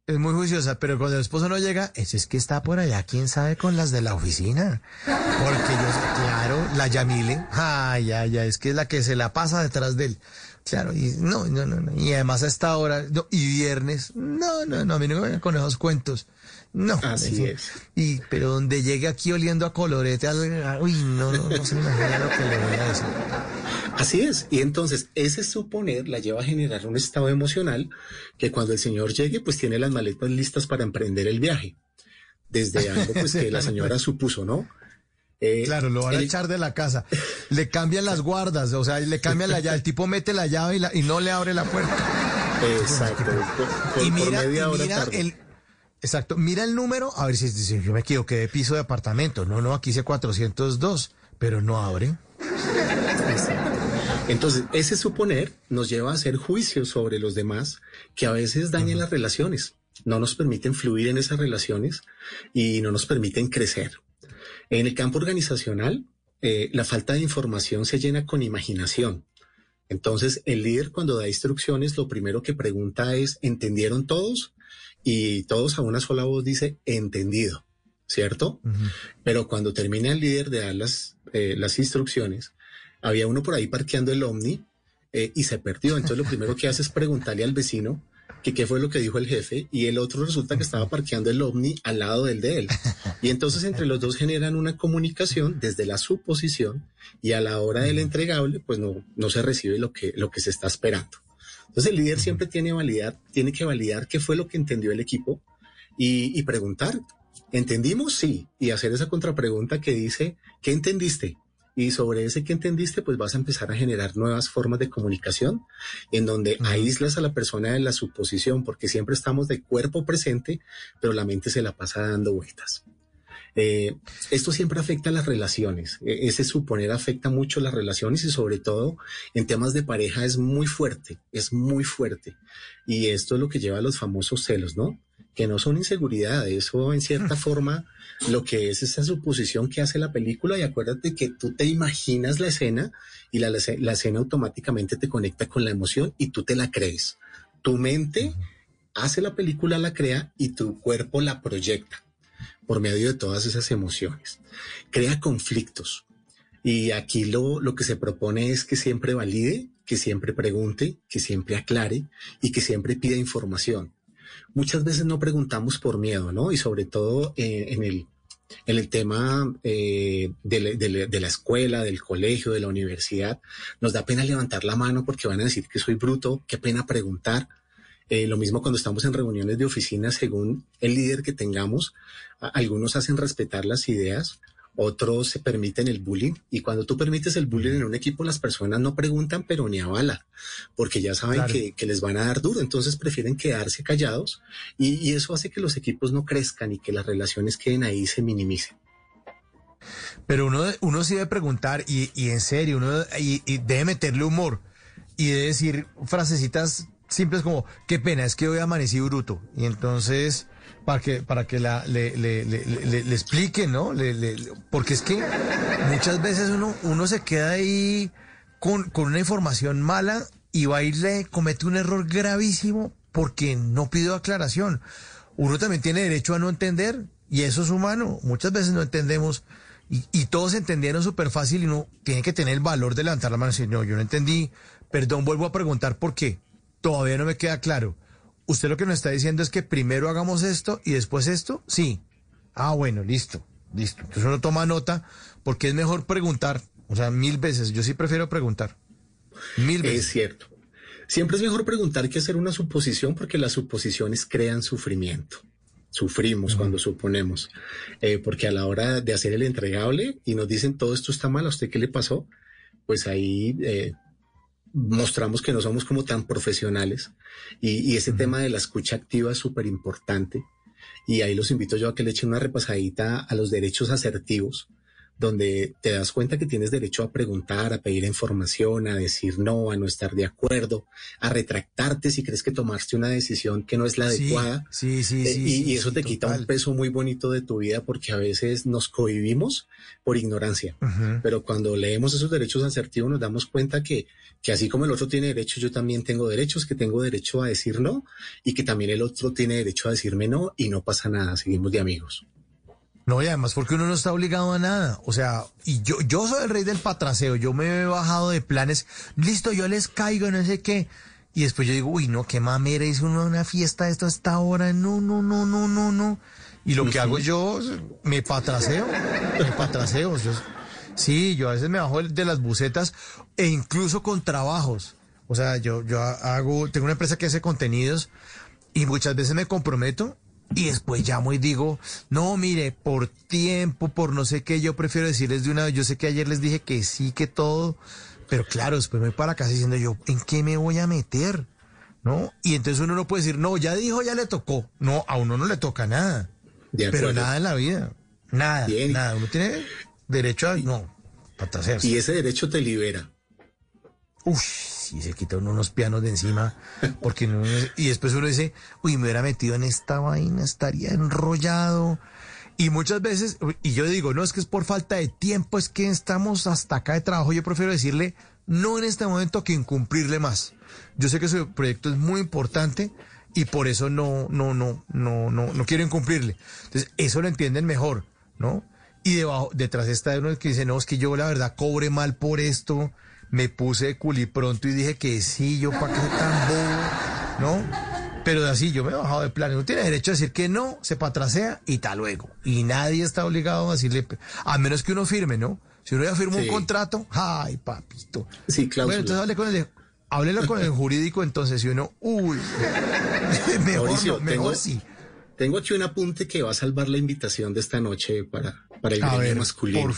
Es muy juiciosa, pero cuando el esposo no llega, ese es que está por allá, quién sabe, con las de la oficina. Porque yo, claro, la Yamile, ay, ay, ay, es que es la que se la pasa detrás de él. Claro, y no, no, no, no. Y además a esta hora, y viernes, no, no, no, a mí no me con esos cuentos. No. Así sí. es. Y, pero donde llegue aquí oliendo a colorete, al- uy, no, no, no se imagina lo que le voy a decir. Así es. Y entonces ese suponer la lleva a generar un estado emocional que cuando el señor llegue, pues tiene las maletas listas para emprender el viaje. Desde algo pues que la señora supuso, ¿no? Eh, Claro, lo van a el- echar de la casa. Le cambian las guardas, o sea, le cambian la llave. El tipo mete la llave y, la- y no le abre la puerta. Exacto. Por, por- y por mira, media y hora mira tarde. el, exacto, mira el número, a ver si, si yo me equivoqué de piso de apartamento. No, no, aquí dice 402, pero no abre. Entonces, ese suponer nos lleva a hacer juicios sobre los demás que a veces dañan las relaciones, no nos permiten fluir en esas relaciones y no nos permiten crecer. En el campo organizacional, eh, la falta de información se llena con imaginación. Entonces, el líder cuando da instrucciones, lo primero que pregunta es, ¿entendieron todos? Y todos a una sola voz dice, entendido, ¿cierto? Pero cuando termina el líder de dar las, eh, las instrucciones, había uno por ahí parqueando el ovni eh, y se perdió. Entonces lo primero que hace es preguntarle al vecino que qué fue lo que dijo el jefe y el otro resulta que estaba parqueando el ovni al lado del de él. Y entonces entre los dos generan una comunicación desde la suposición y a la hora del entregable, pues no, no se recibe lo que, lo que se está esperando. Entonces el líder siempre tiene, validar, tiene que validar qué fue lo que entendió el equipo y, y preguntar, ¿entendimos? Sí. Y hacer esa contrapregunta que dice, ¿qué entendiste? Y sobre ese que entendiste, pues vas a empezar a generar nuevas formas de comunicación en donde aíslas a la persona de la suposición, porque siempre estamos de cuerpo presente, pero la mente se la pasa dando vueltas. Eh, esto siempre afecta a las relaciones. E- Ese suponer afecta mucho las relaciones y sobre todo en temas de pareja es muy fuerte, es muy fuerte. Y esto es lo que lleva a los famosos celos, ¿no? Que no son inseguridad, eso en cierta forma lo que es esa suposición que hace la película y acuérdate que tú te imaginas la escena y la, la escena- la escena automáticamente te conecta con la emoción y tú te la crees. Tu mente hace la película, la crea y tu cuerpo la proyecta por medio de todas esas emociones. Crea conflictos. Y aquí lo, lo que se propone es que siempre valide, que siempre pregunte, que siempre aclare y que siempre pida información. Muchas veces no preguntamos por miedo, ¿no? Y sobre todo eh, en, el, en el tema eh, de, la- de de la escuela, del colegio, de la universidad, nos da pena levantar la mano porque van a decir que soy bruto, qué pena preguntar. Eh, lo mismo cuando estamos en reuniones de oficina, según el líder que tengamos, algunos hacen respetar las ideas, otros se permiten el bullying. Y cuando tú permites el bullying en un equipo, las personas no preguntan, pero ni a bala, porque ya saben Claro. que, que les van a dar duro, entonces prefieren quedarse callados y, y eso hace que los equipos no crezcan y que las relaciones queden ahí y se minimicen. Pero uno, uno sí debe preguntar, y, y en serio, uno y, y debe meterle humor y debe decir frasecitas simples como, qué pena, es que hoy amanecí bruto. Y entonces, para que, para que la, le, le, le, le- le explique, ¿no? Porque es que muchas veces uno, uno se queda ahí con, con una información mala y va a irle, comete un error gravísimo porque no pidió aclaración. Uno también tiene derecho a no entender y eso es humano. Muchas veces no entendemos y, y todos entendieron súper fácil y uno tiene que tener el valor de levantar la mano y decir, no, yo no entendí, perdón, vuelvo a preguntar por qué. Todavía no me queda claro. Usted lo que nos está diciendo es que primero hagamos esto y después esto. Sí. Ah, bueno, listo, listo. Entonces uno toma nota porque es mejor preguntar. O sea, mil veces. Yo sí prefiero preguntar. Mil veces. Es cierto. Siempre es mejor preguntar que hacer una suposición porque las suposiciones crean sufrimiento. Sufrimos cuando suponemos. Eh, porque a la hora de hacer el entregable y nos dicen todo esto está mal, ¿a usted qué le pasó? Pues ahí eh, mostramos que no somos como tan profesionales. Y, y ese tema de la escucha activa es súper importante. Y ahí los invito yo a que le echen una repasadita a los derechos asertivos, donde te das cuenta que tienes derecho a preguntar, a pedir información, a decir no, a no estar de acuerdo, a retractarte si crees que tomaste una decisión que no es la Sí, adecuada. sí, sí, Eh, sí, y, sí, y eso sí, te quita un peso muy bonito de tu vida porque a veces nos cohibimos por ignorancia. Pero cuando leemos esos derechos asertivos nos damos cuenta que, que así como el otro tiene derechos, yo también tengo derechos, que tengo derecho a decir no y que también el otro tiene derecho a decirme no y no pasa nada, seguimos de amigos. No, y además porque uno no está obligado a nada. O sea, y yo, yo soy el rey del patraseo. Yo me he bajado de planes. Listo, yo les caigo, no sé qué. Y después yo digo, uy, no, qué mamera, hizo uno una fiesta de esto a esta hora. No, no, no, no, no, no. Y lo que hago yo, me patraseo. Me patraseo. Yo- sí, yo a veces me bajo de las bucetas e incluso con trabajos. O sea, yo, yo hago, tengo una empresa que hace contenidos y muchas veces me comprometo y después llamo y digo, no, mire, por tiempo, por no sé qué, yo prefiero decirles de una vez, yo sé que ayer les dije que sí, que todo, pero claro, después me voy para casa diciendo yo, ¿en qué me voy a meter? ¿No? Y entonces uno no puede decir, no, ya dijo, ya le tocó. No, a uno no le toca nada. Pero nada en la vida. Nada, Bien. nada. Uno tiene derecho a, no, patracerse. Y ese derecho te libera. Uf, si se quita uno unos pianos de encima, porque no- y después uno dice, uy, me hubiera metido en esta vaina, estaría enrollado. Y muchas veces, y yo digo, no es que es por falta de tiempo, es que estamos hasta acá de trabajo. Yo prefiero decirle, no en este momento que incumplirle más. Yo sé que su proyecto es muy importante y por eso no, no, no, no, no, no quiero incumplirle. Entonces, eso lo entienden mejor, ¿no? Y debajo, detrás está uno que dice, no, es que yo la verdad cobre mal por esto, me puse de culipronto y dije que sí, yo para qué tan bobo, ¿no? Pero así yo me he bajado de plan. Uno tiene derecho a decir que no, se patrasea y tal luego. Y nadie está obligado a decirle, a menos que uno firme, ¿no? Si uno ya firmó Sí. un contrato, ay, papito. Sí, cláusula. Bueno, entonces hable con el, háblelo con el jurídico, entonces, si uno, uy, mejor, Mauricio, no, mejor tengo, sí. tengo aquí un apunte que va a salvar la invitación de esta noche para, para el A gremio ver, masculino. por-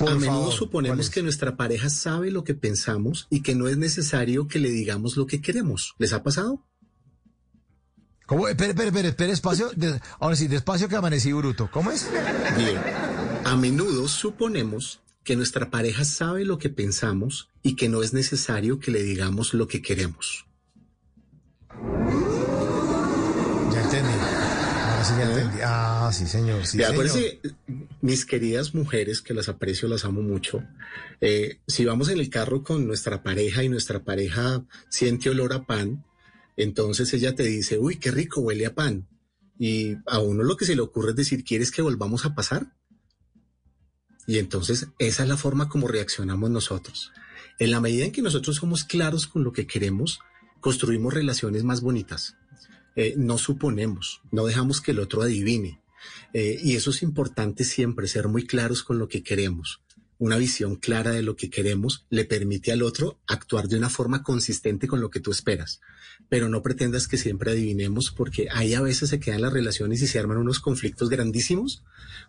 por a menudo favor, ¿cuál suponemos que nuestra pareja sabe lo que pensamos y que no es necesario que le digamos lo que queremos. ¿Les ha pasado? ¿Cómo? Espere, espere, espere, espere, espacio. de- ahora sí, despacio que amanecí bruto. ¿Cómo es? Bien. A menudo suponemos que nuestra pareja sabe lo que pensamos y que no es necesario que le digamos lo que queremos. Ya entendí. Ahora sí ya entendí. Ah, sí, señor. Sí, De señor. acuérdense, mis queridas mujeres, que las aprecio, las amo mucho, eh, si vamos en el carro con nuestra pareja y nuestra pareja siente olor a pan, entonces ella te dice, uy, qué rico huele a pan. Y a uno lo que se le ocurre es decir, ¿quieres que volvamos a pasar? Y entonces esa es la forma como reaccionamos nosotros. En la medida en que nosotros somos claros con lo que queremos, construimos relaciones más bonitas. Eh, no suponemos, no dejamos que el otro adivine. Eh, y eso es importante siempre, ser muy claros con lo que queremos. Una visión clara de lo que queremos le permite al otro actuar de una forma consistente con lo que tú esperas. Pero no pretendas que siempre adivinemos porque ahí a veces se quedan las relaciones y se arman unos conflictos grandísimos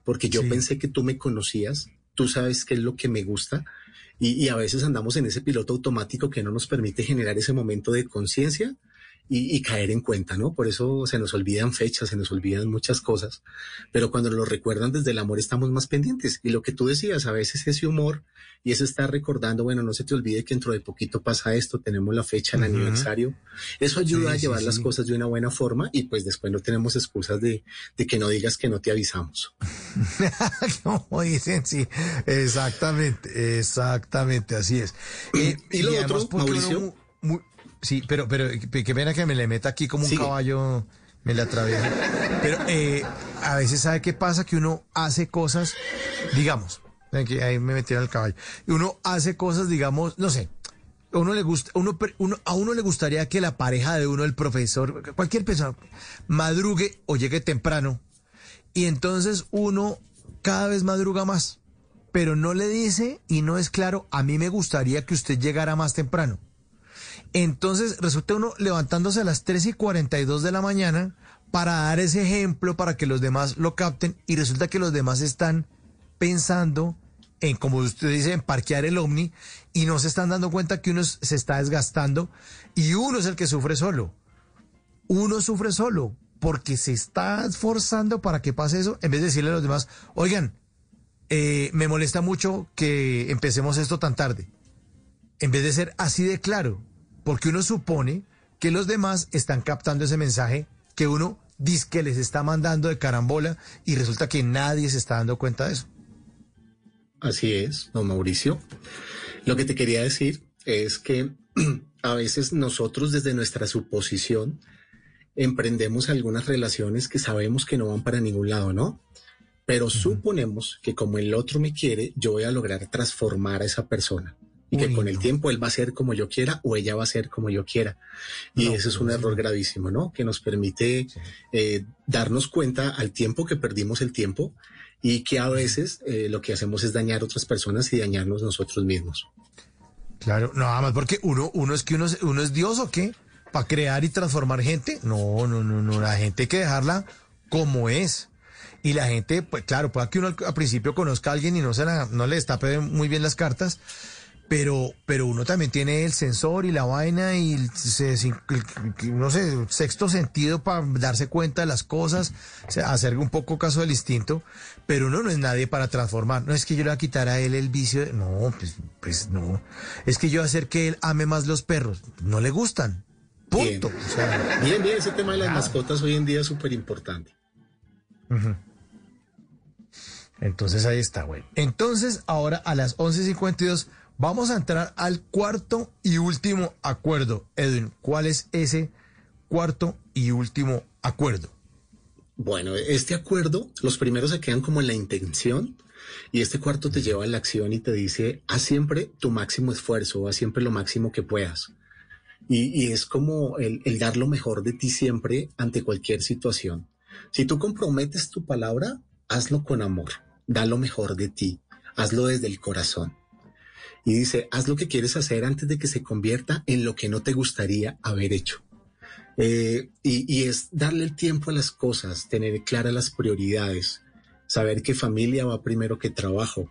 porque yo pensé que tú me conocías, tú sabes qué es lo que me gusta y, y a veces andamos en ese piloto automático que no nos permite generar ese momento de conciencia y, y caer en cuenta, ¿no? Por eso se nos olvidan fechas, se nos olvidan muchas cosas, pero cuando lo recuerdan desde el amor estamos más pendientes. Y lo que tú decías, a veces ese humor y eso está recordando, bueno, no se te olvide que dentro de poquito pasa esto, tenemos la fecha, el aniversario. Eso ayuda Sí, a sí, llevar las sí. cosas de una buena forma y pues después no tenemos excusas de, de que no digas que no te avisamos. Como dicen, sí, exactamente, exactamente, así es. Eh, Y lo otro, Mauricio. mu- mu- sí, pero, pero qué pena que me le meta aquí como un caballo, me la atraviesa. Pero eh, a veces sabe qué pasa que uno hace cosas, digamos, ahí me metieron el caballo, uno hace cosas, digamos, no sé. Uno le gusta, uno, uno- a uno le gustaría que la pareja de uno, el profesor, cualquier persona, madrugue o llegue temprano y entonces uno cada vez madruga más, pero no le dice y no es claro, a mí me gustaría que usted llegara más temprano. Entonces resulta uno levantándose a las 3 y 42 de la mañana para dar ese ejemplo, para que los demás lo capten y resulta que los demás están pensando en, como usted dice, en parquear el ovni y no se están dando cuenta que uno se está desgastando y uno es el que sufre solo uno sufre solo porque se está esforzando para que pase eso, en vez de decirle a los demás, oigan, eh, me molesta mucho que empecemos esto tan tarde. En vez de ser así de claro, porque uno supone que los demás están captando ese mensaje que uno dice que les está mandando de carambola y resulta que nadie se está dando cuenta de eso. Así es, don Mauricio. Lo que te quería decir es que a veces nosotros desde nuestra suposición emprendemos algunas relaciones que sabemos que no van para ningún lado, ¿no? Pero suponemos que como el otro me quiere, yo voy a lograr transformar a esa persona. Y que Uy, con el no. tiempo él va a ser como yo quiera o ella va a ser como yo quiera. Y No, ese es un pues, error gravísimo, ¿no? Que nos permite eh, darnos cuenta al tiempo que perdimos el tiempo y que a veces eh, lo que hacemos es dañar a otras personas y dañarnos nosotros mismos. Claro, nada más porque uno, uno es que uno, es- uno es Dios o qué, para crear y transformar gente. No, no, no, no, la gente hay que dejarla como es. Y la gente, pues claro, puede que uno al, al principio conozca a alguien y no se la, no le destape muy bien las cartas, pero, pero uno también tiene el sensor y la vaina y el, se- no sé, sexto sentido para darse cuenta de las cosas, o sea, hacer un poco caso del instinto, pero uno no es nadie para transformar. No es que yo le voy a quitar a él el vicio, de- no, pues, pues no. Es que yo voy a hacer que él ame más los perros. No le gustan. Punto. Bien. O sea, Bien, bien, ese tema de las mascotas hoy en día es súper importante. Entonces ahí está, güey. Entonces, ahora a las 11.52 vamos a entrar al cuarto y último acuerdo. Edwin, ¿cuál es ese cuarto y último acuerdo? Bueno, este acuerdo, los primeros se quedan como en la intención y este cuarto te lleva a la acción y te dice, haz siempre tu máximo esfuerzo, haz siempre lo máximo que puedas. Y, es como el, el dar lo mejor de ti siempre ante cualquier situación. Si tú comprometes tu palabra, hazlo con amor, da lo mejor de ti, hazlo desde el corazón. Y dice, haz lo que quieres hacer antes de que se convierta en lo que no te gustaría haber hecho. Eh, y, y es darle el tiempo a las cosas, tener claras las prioridades, saber que familia va primero que trabajo,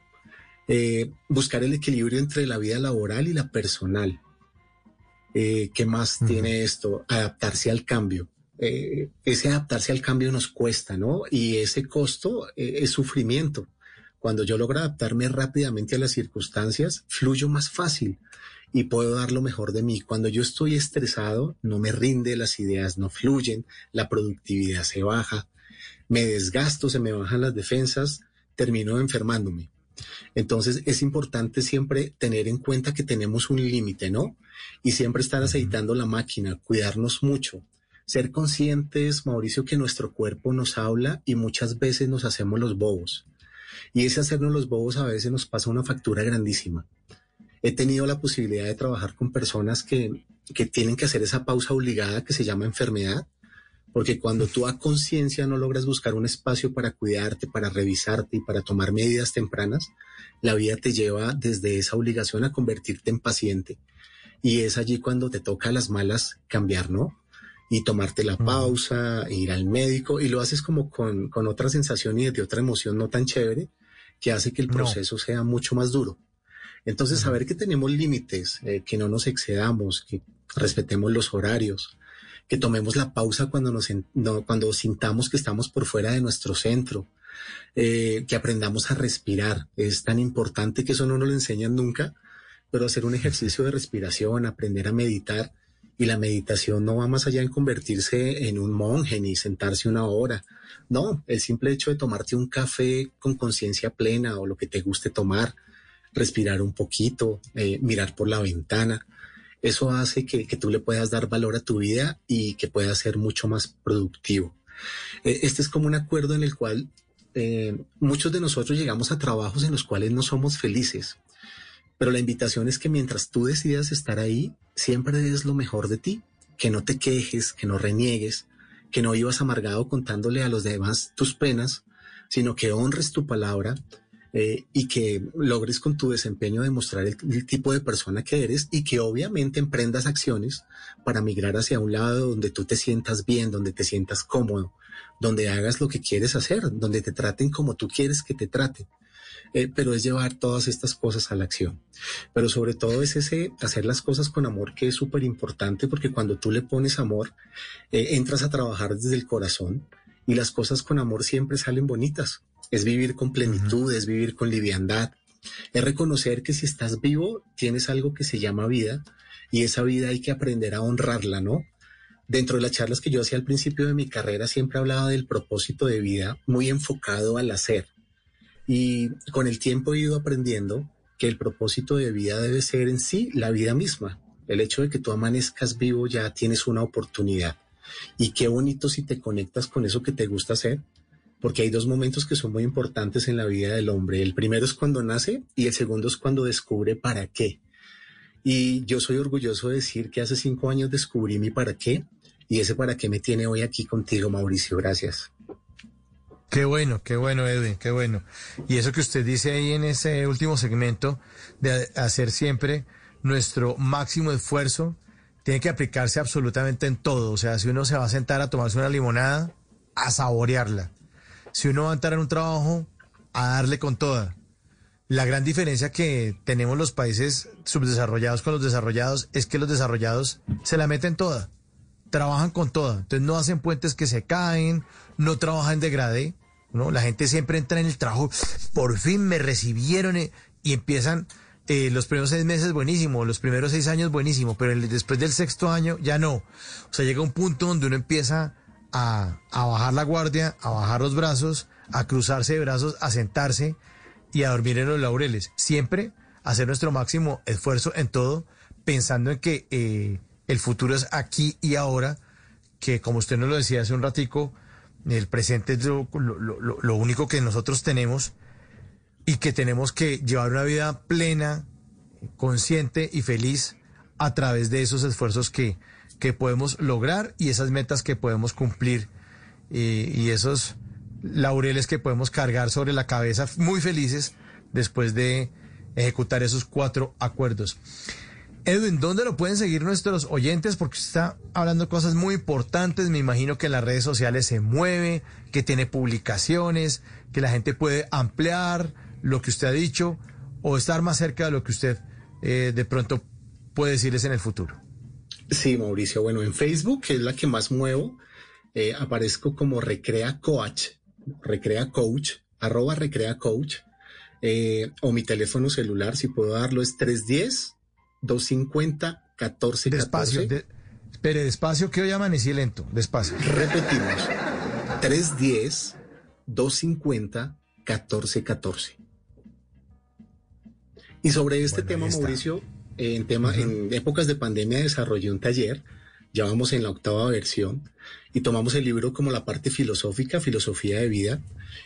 eh, buscar el equilibrio entre la vida laboral y la personal. Eh, ¿Qué más tiene esto? Adaptarse al cambio. Ese adaptarse al cambio nos cuesta, ¿no? Y ese costo es sufrimiento. Cuando yo logro adaptarme rápidamente a las circunstancias, fluyo más fácil y puedo dar lo mejor de mí. Cuando yo estoy estresado, no me rinde, las ideas no fluyen, la productividad se baja, me desgasto, se me bajan las defensas, termino enfermándome. Entonces es importante siempre tener en cuenta que tenemos un límite, ¿no? Y siempre estar aceitando la máquina, cuidarnos mucho, ser conscientes, Mauricio, que nuestro cuerpo nos habla y muchas veces nos hacemos los bobos. Y ese hacernos los bobos a veces nos pasa una factura grandísima. He tenido la posibilidad de trabajar con personas que, que tienen que hacer esa pausa obligada que se llama enfermedad, porque cuando tú a conciencia no logras buscar un espacio para cuidarte, para revisarte y para tomar medidas tempranas, la vida te lleva desde esa obligación a convertirte en paciente. Y es allí cuando te toca a las malas cambiar, ¿no? Y tomarte la pausa, ir al médico, y lo haces como con, con otra sensación y de otra emoción no tan chévere, que hace que el proceso sea mucho más duro. Entonces, saber que tenemos límites, eh, que no nos excedamos, que respetemos los horarios, que tomemos la pausa cuando, nos, no, cuando sintamos que estamos por fuera de nuestro centro, eh, que aprendamos a respirar. Es tan importante que eso no nos lo enseñan nunca, pero hacer un ejercicio de respiración, aprender a meditar, y la meditación no va más allá en convertirse en un monje ni sentarse una hora. No, el simple hecho de tomarte un café con conciencia plena o lo que te guste tomar, respirar un poquito, eh, mirar por la ventana, eso hace que, tú le puedas dar valor a tu vida y que puedas ser mucho más productivo. Eh, este es como un acuerdo en el cual eh, muchos de nosotros llegamos a trabajos en los cuales no somos felices. Pero la invitación es que mientras tú decidas estar ahí, siempre des lo mejor de ti, que no te quejes, que no reniegues, que no vivas amargado contándole a los demás tus penas, sino que honres tu palabra eh, y que logres con tu desempeño demostrar el, el, tipo de persona que eres y que obviamente emprendas acciones para migrar hacia un lado donde tú te sientas bien, donde te sientas cómodo, donde hagas lo que quieres hacer, donde te traten como tú quieres que te traten eh, pero es llevar todas estas cosas a la acción. Pero sobre todo es ese hacer las cosas con amor que es súper importante porque cuando tú le pones amor, eh, entras a trabajar desde el corazón y las cosas con amor siempre salen bonitas. Es vivir con plenitud, uh -huh. es vivir con liviandad, es reconocer que si estás vivo tienes algo que se llama vida y esa vida hay que aprender a honrarla, ¿no? Dentro de las charlas que yo hacía al principio de mi carrera siempre hablaba del propósito de vida muy enfocado al hacer, y con el tiempo he ido aprendiendo que el propósito de vida debe ser en sí la vida misma. El hecho de que tú amanezcas vivo ya tienes una oportunidad. Y qué bonito si te conectas con eso que te gusta hacer, porque hay dos momentos que son muy importantes en la vida del hombre. El primero es cuando nace y el segundo es cuando descubre para qué. Y yo soy orgulloso de decir que hace cinco años descubrí mi para qué y ese para qué me tiene hoy aquí contigo, Mauricio. Gracias. Qué bueno, qué bueno, Edwin, qué bueno. Y eso que usted dice ahí en ese último segmento de hacer siempre nuestro máximo esfuerzo, tiene que aplicarse absolutamente en todo. O sea, si uno se va a sentar a tomarse una limonada, a saborearla. Si uno va a entrar en un trabajo, a darle con toda. La gran diferencia que tenemos los países subdesarrollados con los desarrollados es que los desarrollados se la meten toda, trabajan con toda. Entonces no hacen puentes que se caen, no trabajan degradé, ¿no? La gente siempre entra en el trabajo, por fin me recibieron eh, y empiezan eh, los primeros seis meses buenísimo, los primeros seis años buenísimo, pero después del sexto año ya no. O sea, llega un punto donde uno empieza a, a bajar la guardia, a bajar los brazos, a cruzarse de brazos, a sentarse y a dormir en los laureles. Siempre hacer nuestro máximo esfuerzo en todo, pensando en que eh, el futuro es aquí y ahora, que como usted nos lo decía hace un ratico, el presente es lo, lo, único que nosotros tenemos y que tenemos que llevar una vida plena, consciente y feliz a través de esos esfuerzos que, que podemos lograr y esas metas que podemos cumplir y, y esos laureles que podemos cargar sobre la cabeza muy felices después de ejecutar esos cuatro acuerdos. Edwin, ¿dónde lo pueden seguir nuestros oyentes? Porque está hablando cosas muy importantes. Me imagino que en las redes sociales se mueve, que tiene publicaciones, que la gente puede ampliar lo que usted ha dicho o estar más cerca de lo que usted eh, de pronto puede decirles en el futuro. Sí, Mauricio. Bueno, en Facebook, que es la que más muevo, eh, aparezco como Recrea Coach, Recrea Coach, arroba Recrea Coach, eh, o mi teléfono celular, si puedo darlo, es 310 250 1414. Despacio, de, espere, despacio que hoy amanecí lento, despacio. Repetimos, 310 250 1414. Y sobre este Bueno, tema. Mauricio, en, tema, en épocas de pandemia desarrollé un taller, ya vamos en la octava versión, y tomamos el libro como la parte filosófica, filosofía de vida,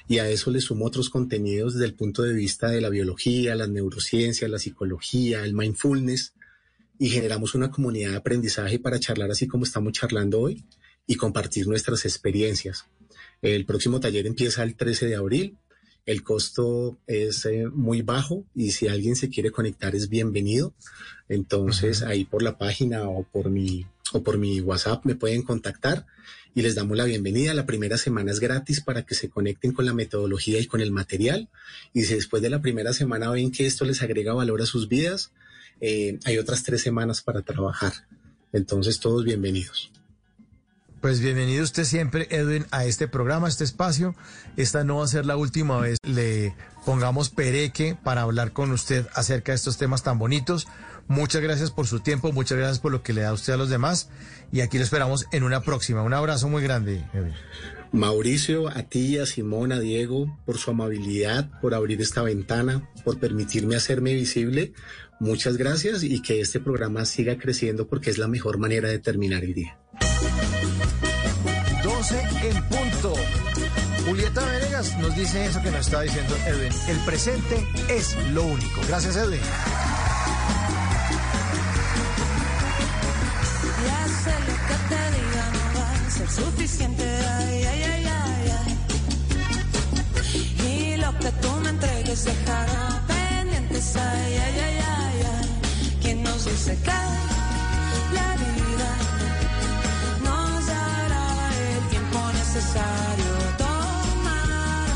y a eso le sumo otros contenidos desde el punto de vista de la biología, las neurociencias, la psicología, el mindfulness, y generamos una comunidad de aprendizaje para charlar así como estamos charlando hoy y compartir nuestras experiencias. El próximo taller empieza el 13 de abril. El costo es eh, muy bajo y si alguien se quiere conectar es bienvenido. Entonces ahí por la página o por mi o por mi WhatsApp me pueden contactar y les damos la bienvenida. La primera semana es gratis para que se conecten con la metodología y con el material. Y si después de la primera semana ven que esto les agrega valor a sus vidas, eh, hay otras tres semanas para trabajar. Entonces todos bienvenidos. Pues bienvenido usted siempre, Edwin, a este programa, a este espacio. Esta no va a ser la última vez. Le pongamos pereque para hablar con usted acerca de estos temas tan bonitos. Muchas gracias por su tiempo, muchas gracias por lo que le da usted a los demás. Y aquí lo esperamos en una próxima. Un abrazo muy grande, Edwin. Mauricio, a ti, a Simón, a Diego, por su amabilidad, por abrir esta ventana, por permitirme hacerme visible. Muchas gracias y que este programa siga creciendo porque es la mejor manera de terminar el día. 12 en punto. Julieta Venegas nos dice eso que nos estaba diciendo Edwin. El presente es lo único. Gracias, Edwin. Ya sé lo que te diga no va a ser suficiente. Ay, ay, ay, ay, ay. Y lo que tú me entregues dejará pendientes. Ay, ay, ay. ¿Quién nos dice que la vida nos dará el tiempo necesario? Tomar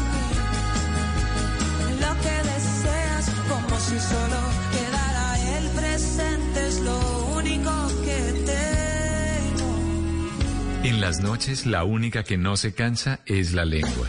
lo que deseas como si solo quedara el presente es lo único que tengo. En las noches, la única que no se cansa es la lengua.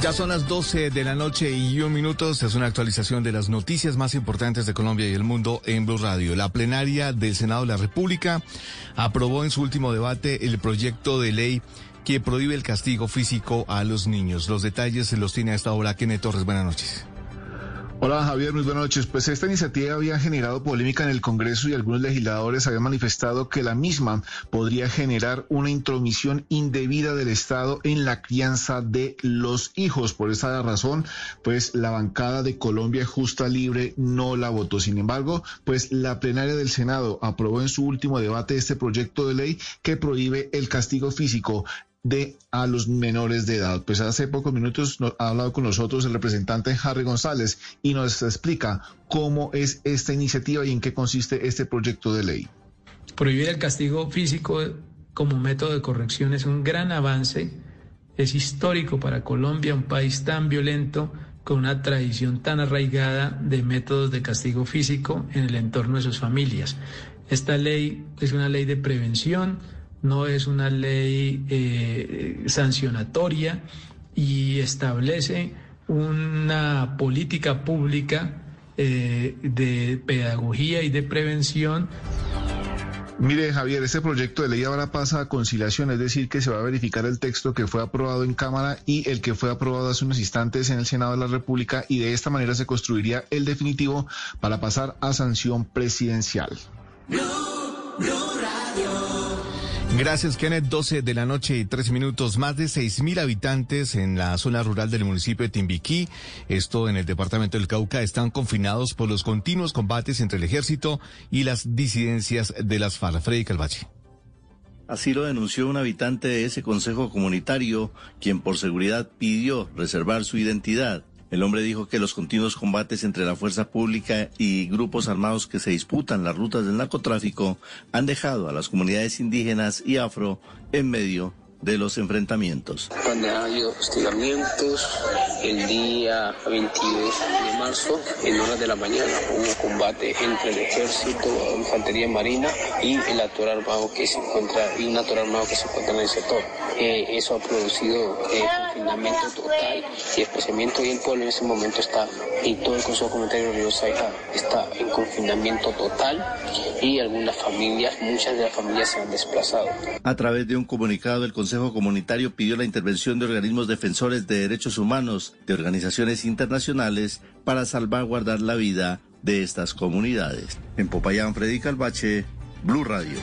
Ya son las 12 de la noche y un minuto. Es una actualización de las noticias más importantes de Colombia y el mundo en Blue Radio. La plenaria del Senado de la República aprobó en su último debate el proyecto de ley que prohíbe el castigo físico a los niños. Los detalles se los tiene a esta hora Kenneth Torres. Buenas noches. Hola Javier, muy buenas noches. Pues esta iniciativa había generado polémica en el Congreso y algunos legisladores habían manifestado que la misma podría generar una intromisión indebida del Estado en la crianza de los hijos. Por esa razón, pues la bancada de Colombia Justa Libre no la votó. Sin embargo, pues la plenaria del Senado aprobó en su último debate este proyecto de ley que prohíbe el castigo físico de a los menores de edad. Pues hace pocos minutos no- ha hablado con nosotros el representante Harry González y nos explica cómo es esta iniciativa y en qué consiste este proyecto de ley. Prohibir el castigo físico como método de corrección es un gran avance, es histórico para Colombia, un país tan violento con una tradición tan arraigada de métodos de castigo físico en el entorno de sus familias. Esta ley es una ley de prevención, no es una ley eh, sancionatoria y establece una política pública eh, de pedagogía y de prevención Mire, Javier, este proyecto de ley ahora pasa a conciliación, es decir, que se va a verificar el texto que fue aprobado en Cámara y el que fue aprobado hace unos instantes en el Senado de la República y de esta manera se construiría el definitivo para pasar a sanción presidencial. Gracias, Kenneth. 12 de la noche y tres minutos. Más de 6.000 habitantes en la zona rural del municipio de Timbiquí, esto en el departamento del Cauca, están confinados por los continuos combates entre el ejército y las disidencias de las FARC. Freddy Calvache. Así lo denunció un habitante de ese consejo comunitario, quien por seguridad pidió reservar su identidad. El hombre dijo que los continuos combates entre la fuerza pública y grupos armados que se disputan las rutas del narcotráfico han dejado a las comunidades indígenas y afro en medio de los enfrentamientos. Donde ha habido hostigamientos, el día 22 de marzo, en horas de la mañana, hubo combate entre el ejército, la infantería marina y el actor armado que se encuentra, y un actor armado que se encuentra en el sector. Eh, eso ha producido eh, confinamiento total y desplazamiento y el pueblo en ese momento está, y todo el Consejo Comunitario de Río Saija está en confinamiento total y algunas familias, muchas de las familias se han desplazado. A través de un comunicado, el Consejo Comunitario pidió la intervención de organismos defensores de derechos humanos, de organizaciones internacionales, para salvaguardar la vida de estas comunidades. En Popayán, Freddy Calvache, Blue Radio.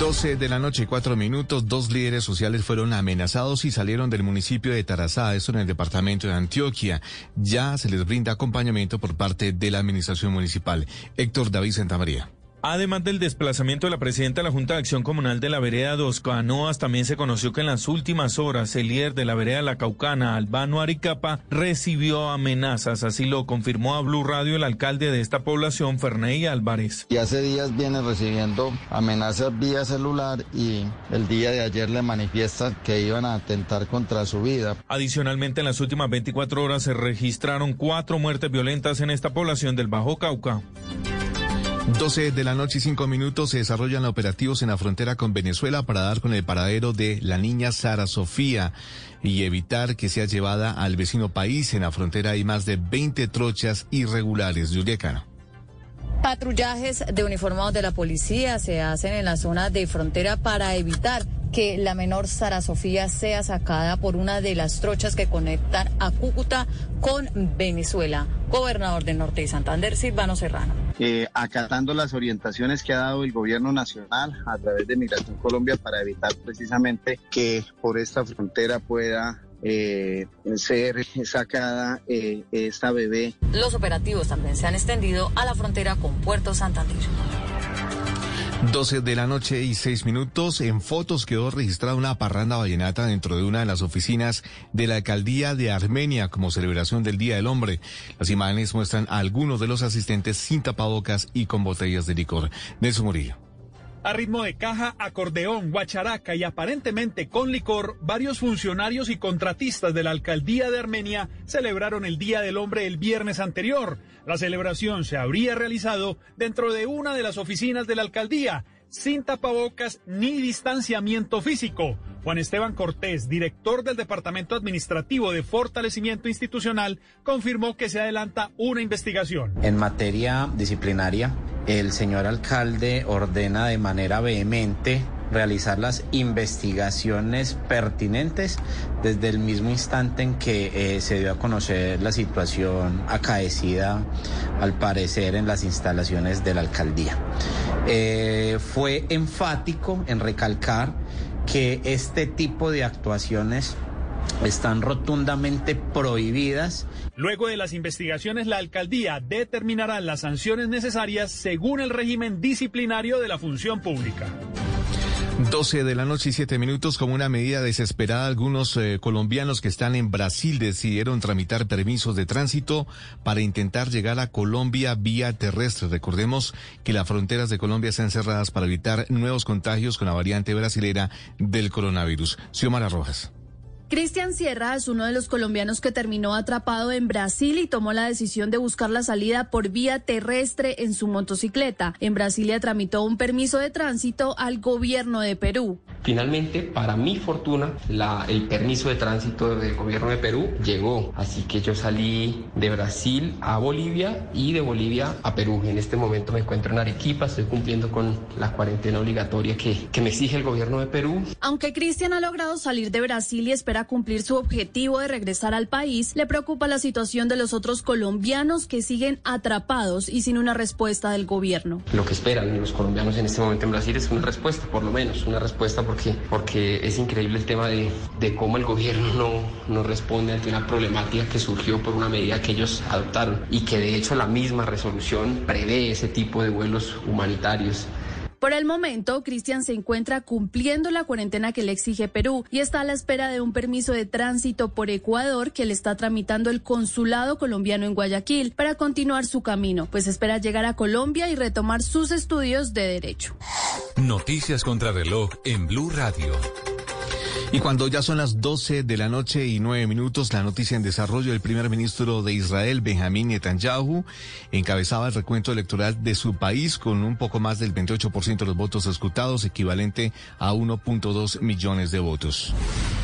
12 de la noche y cuatro minutos, dos líderes sociales fueron amenazados y salieron del municipio de Tarazá, eso en el departamento de Antioquia. Ya se les brinda acompañamiento por parte de la administración municipal. Héctor David Santamaría. Además del desplazamiento de la presidenta de la Junta de Acción Comunal de la Vereda Dos Canoas, también se conoció que en las últimas horas el líder de la Vereda La Caucana, Albano Aricapa, recibió amenazas. Así lo confirmó a Blue Radio el alcalde de esta población, Ferney Álvarez. Y hace días viene recibiendo amenazas vía celular y el día de ayer le manifiestan que iban a atentar contra su vida. Adicionalmente, en las últimas 24 horas se registraron cuatro muertes violentas en esta población del Bajo Cauca. 12 de la noche y 5 minutos se desarrollan operativos en la frontera con Venezuela para dar con el paradero de la niña Sara Sofía y evitar que sea llevada al vecino país. En la frontera hay más de 20 trochas irregulares. Julia Cano. Patrullajes de uniformados de la policía se hacen en la zona de frontera para evitar que la menor Sara Sofía sea sacada por una de las trochas que conectan a Cúcuta con Venezuela. Gobernador del Norte de Santander, Silvano Serrano. Eh, acatando las orientaciones que ha dado el gobierno nacional a través de Migración Colombia para evitar precisamente que por esta frontera pueda eh, ser sacada eh, esta bebé. Los operativos también se han extendido a la frontera con Puerto Santander. 12 de la noche y 6 minutos. En fotos quedó registrada una parranda vallenata dentro de una de las oficinas de la alcaldía de Armenia como celebración del Día del Hombre. Las imágenes muestran a algunos de los asistentes sin tapabocas y con botellas de licor. Nelson Murillo. A ritmo de caja, acordeón, guacharaca y aparentemente con licor, varios funcionarios y contratistas de la alcaldía de Armenia celebraron el Día del Hombre el viernes anterior. La celebración se habría realizado dentro de una de las oficinas de la alcaldía, sin tapabocas ni distanciamiento físico. Juan Esteban Cortés, director del Departamento Administrativo de Fortalecimiento Institucional, confirmó que se adelanta una investigación. En materia disciplinaria, el señor alcalde ordena de manera vehemente realizar las investigaciones pertinentes desde el mismo instante en que eh, se dio a conocer la situación acaecida, al parecer, en las instalaciones de la alcaldía. Eh, fue enfático en recalcar que este tipo de actuaciones están rotundamente prohibidas. Luego de las investigaciones, la alcaldía determinará las sanciones necesarias según el régimen disciplinario de la función pública. 12 de la noche y 7 minutos, como una medida desesperada, algunos eh, colombianos que están en Brasil decidieron tramitar permisos de tránsito para intentar llegar a Colombia vía terrestre. Recordemos que las fronteras de Colombia están cerradas para evitar nuevos contagios con la variante brasilera del coronavirus. Xiomara Rojas. Cristian Sierra es uno de los colombianos que terminó atrapado en Brasil y tomó la decisión de buscar la salida por vía terrestre en su motocicleta. En Brasilia tramitó un permiso de tránsito al gobierno de Perú. Finalmente, para mi fortuna, la- el permiso de tránsito del gobierno de Perú llegó. Así que yo salí de Brasil a Bolivia y de Bolivia a Perú. En este momento me encuentro en Arequipa, estoy cumpliendo con la cuarentena obligatoria que, que me exige el gobierno de Perú. Aunque Cristian ha logrado salir de Brasil y espera cumplir su objetivo de regresar al país, le preocupa la situación de los otros colombianos que siguen atrapados y sin una respuesta del gobierno. Lo que esperan los colombianos en este momento en Brasil es una respuesta, por lo menos, una respuesta porque, porque es increíble el tema de, de cómo el gobierno no, no responde ante una problemática que surgió por una medida que ellos adoptaron y que de hecho la misma resolución prevé ese tipo de vuelos humanitarios. Por el momento, Cristian se encuentra cumpliendo la cuarentena que le exige Perú y está a la espera de un permiso de tránsito por Ecuador que le está tramitando el consulado colombiano en Guayaquil para continuar su camino, pues espera llegar a Colombia y retomar sus estudios de derecho. Noticias contra reloj en Blue Radio. Y cuando ya son las 12 de la noche y 9 minutos, la noticia en desarrollo, el primer ministro de Israel, Benjamín Netanyahu, encabezaba el recuento electoral de su país con un poco más del 28% de los votos escrutados, equivalente a 1.2 millones de votos.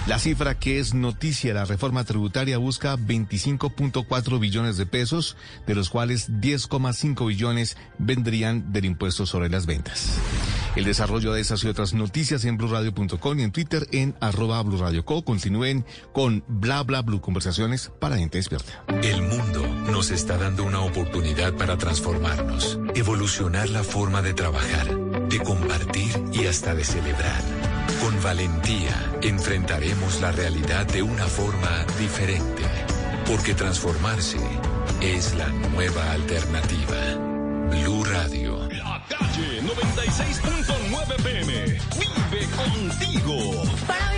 La cifra que es noticia, la reforma tributaria busca 25.4 billones de pesos, de los cuales 10,5 billones vendrían del impuesto sobre las ventas. El desarrollo de esas y otras noticias en blurradio.com y en Twitter en arroba blurradioco. Continúen con bla bla blue conversaciones para gente despierta. El mundo nos está dando una oportunidad para transformarnos, evolucionar la forma de trabajar, de compartir y hasta de celebrar. Con valentía enfrentaremos la realidad de una forma diferente, porque transformarse es la nueva alternativa. Blue Radio. La calle 96.9 pm. Vive contigo. Para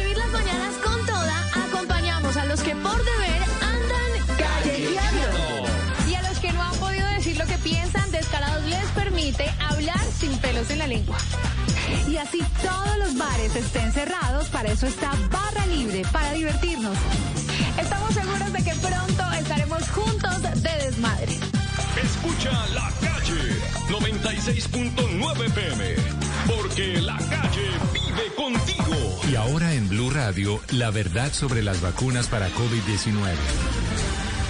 los que por deber andan callejeando. Y a los que no han podido decir lo que piensan, Descarados les permite hablar sin pelos en la lengua. Y así todos los bares estén cerrados, para eso está Barra Libre, para divertirnos. Estamos seguros de que pronto estaremos juntos de desmadre. Escucha la calle 96.9 pm. Porque la calle vive contigo. Y ahora en Blue Radio, la verdad sobre las vacunas para COVID-19.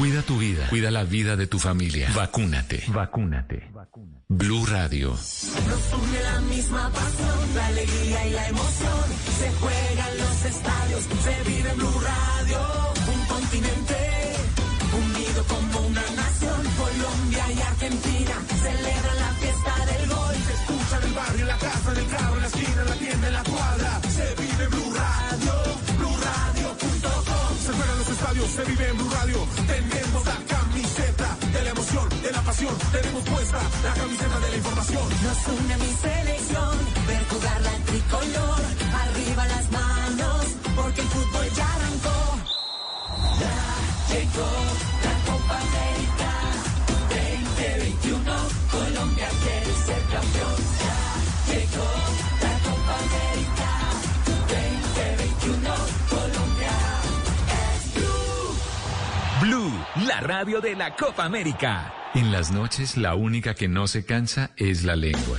Cuida tu vida, cuida la vida de tu familia. Vacúnate. Vacúnate. Blue Radio. Nos une la misma pasión, la alegría y la emoción. Se juegan los estadios, se vive en Blue Radio. Un continente unido como una nación. Colombia y Argentina celebran la fiesta del gol. Se escucha en el barrio, en la casa, en el carro, en la esquina, en la tienda, en la cuadra. Se vive se vive en Blue Radio. Tenemos la camiseta de la emoción, de la pasión. Tenemos puesta la camiseta de la información. Nos une mi selección, ver jugar la tricolor, arriba las manos, porque el fútbol ya arrancó. Ya llegó la Copa América la radio de la Copa América. En las noches, la única que no se cansa es la lengua.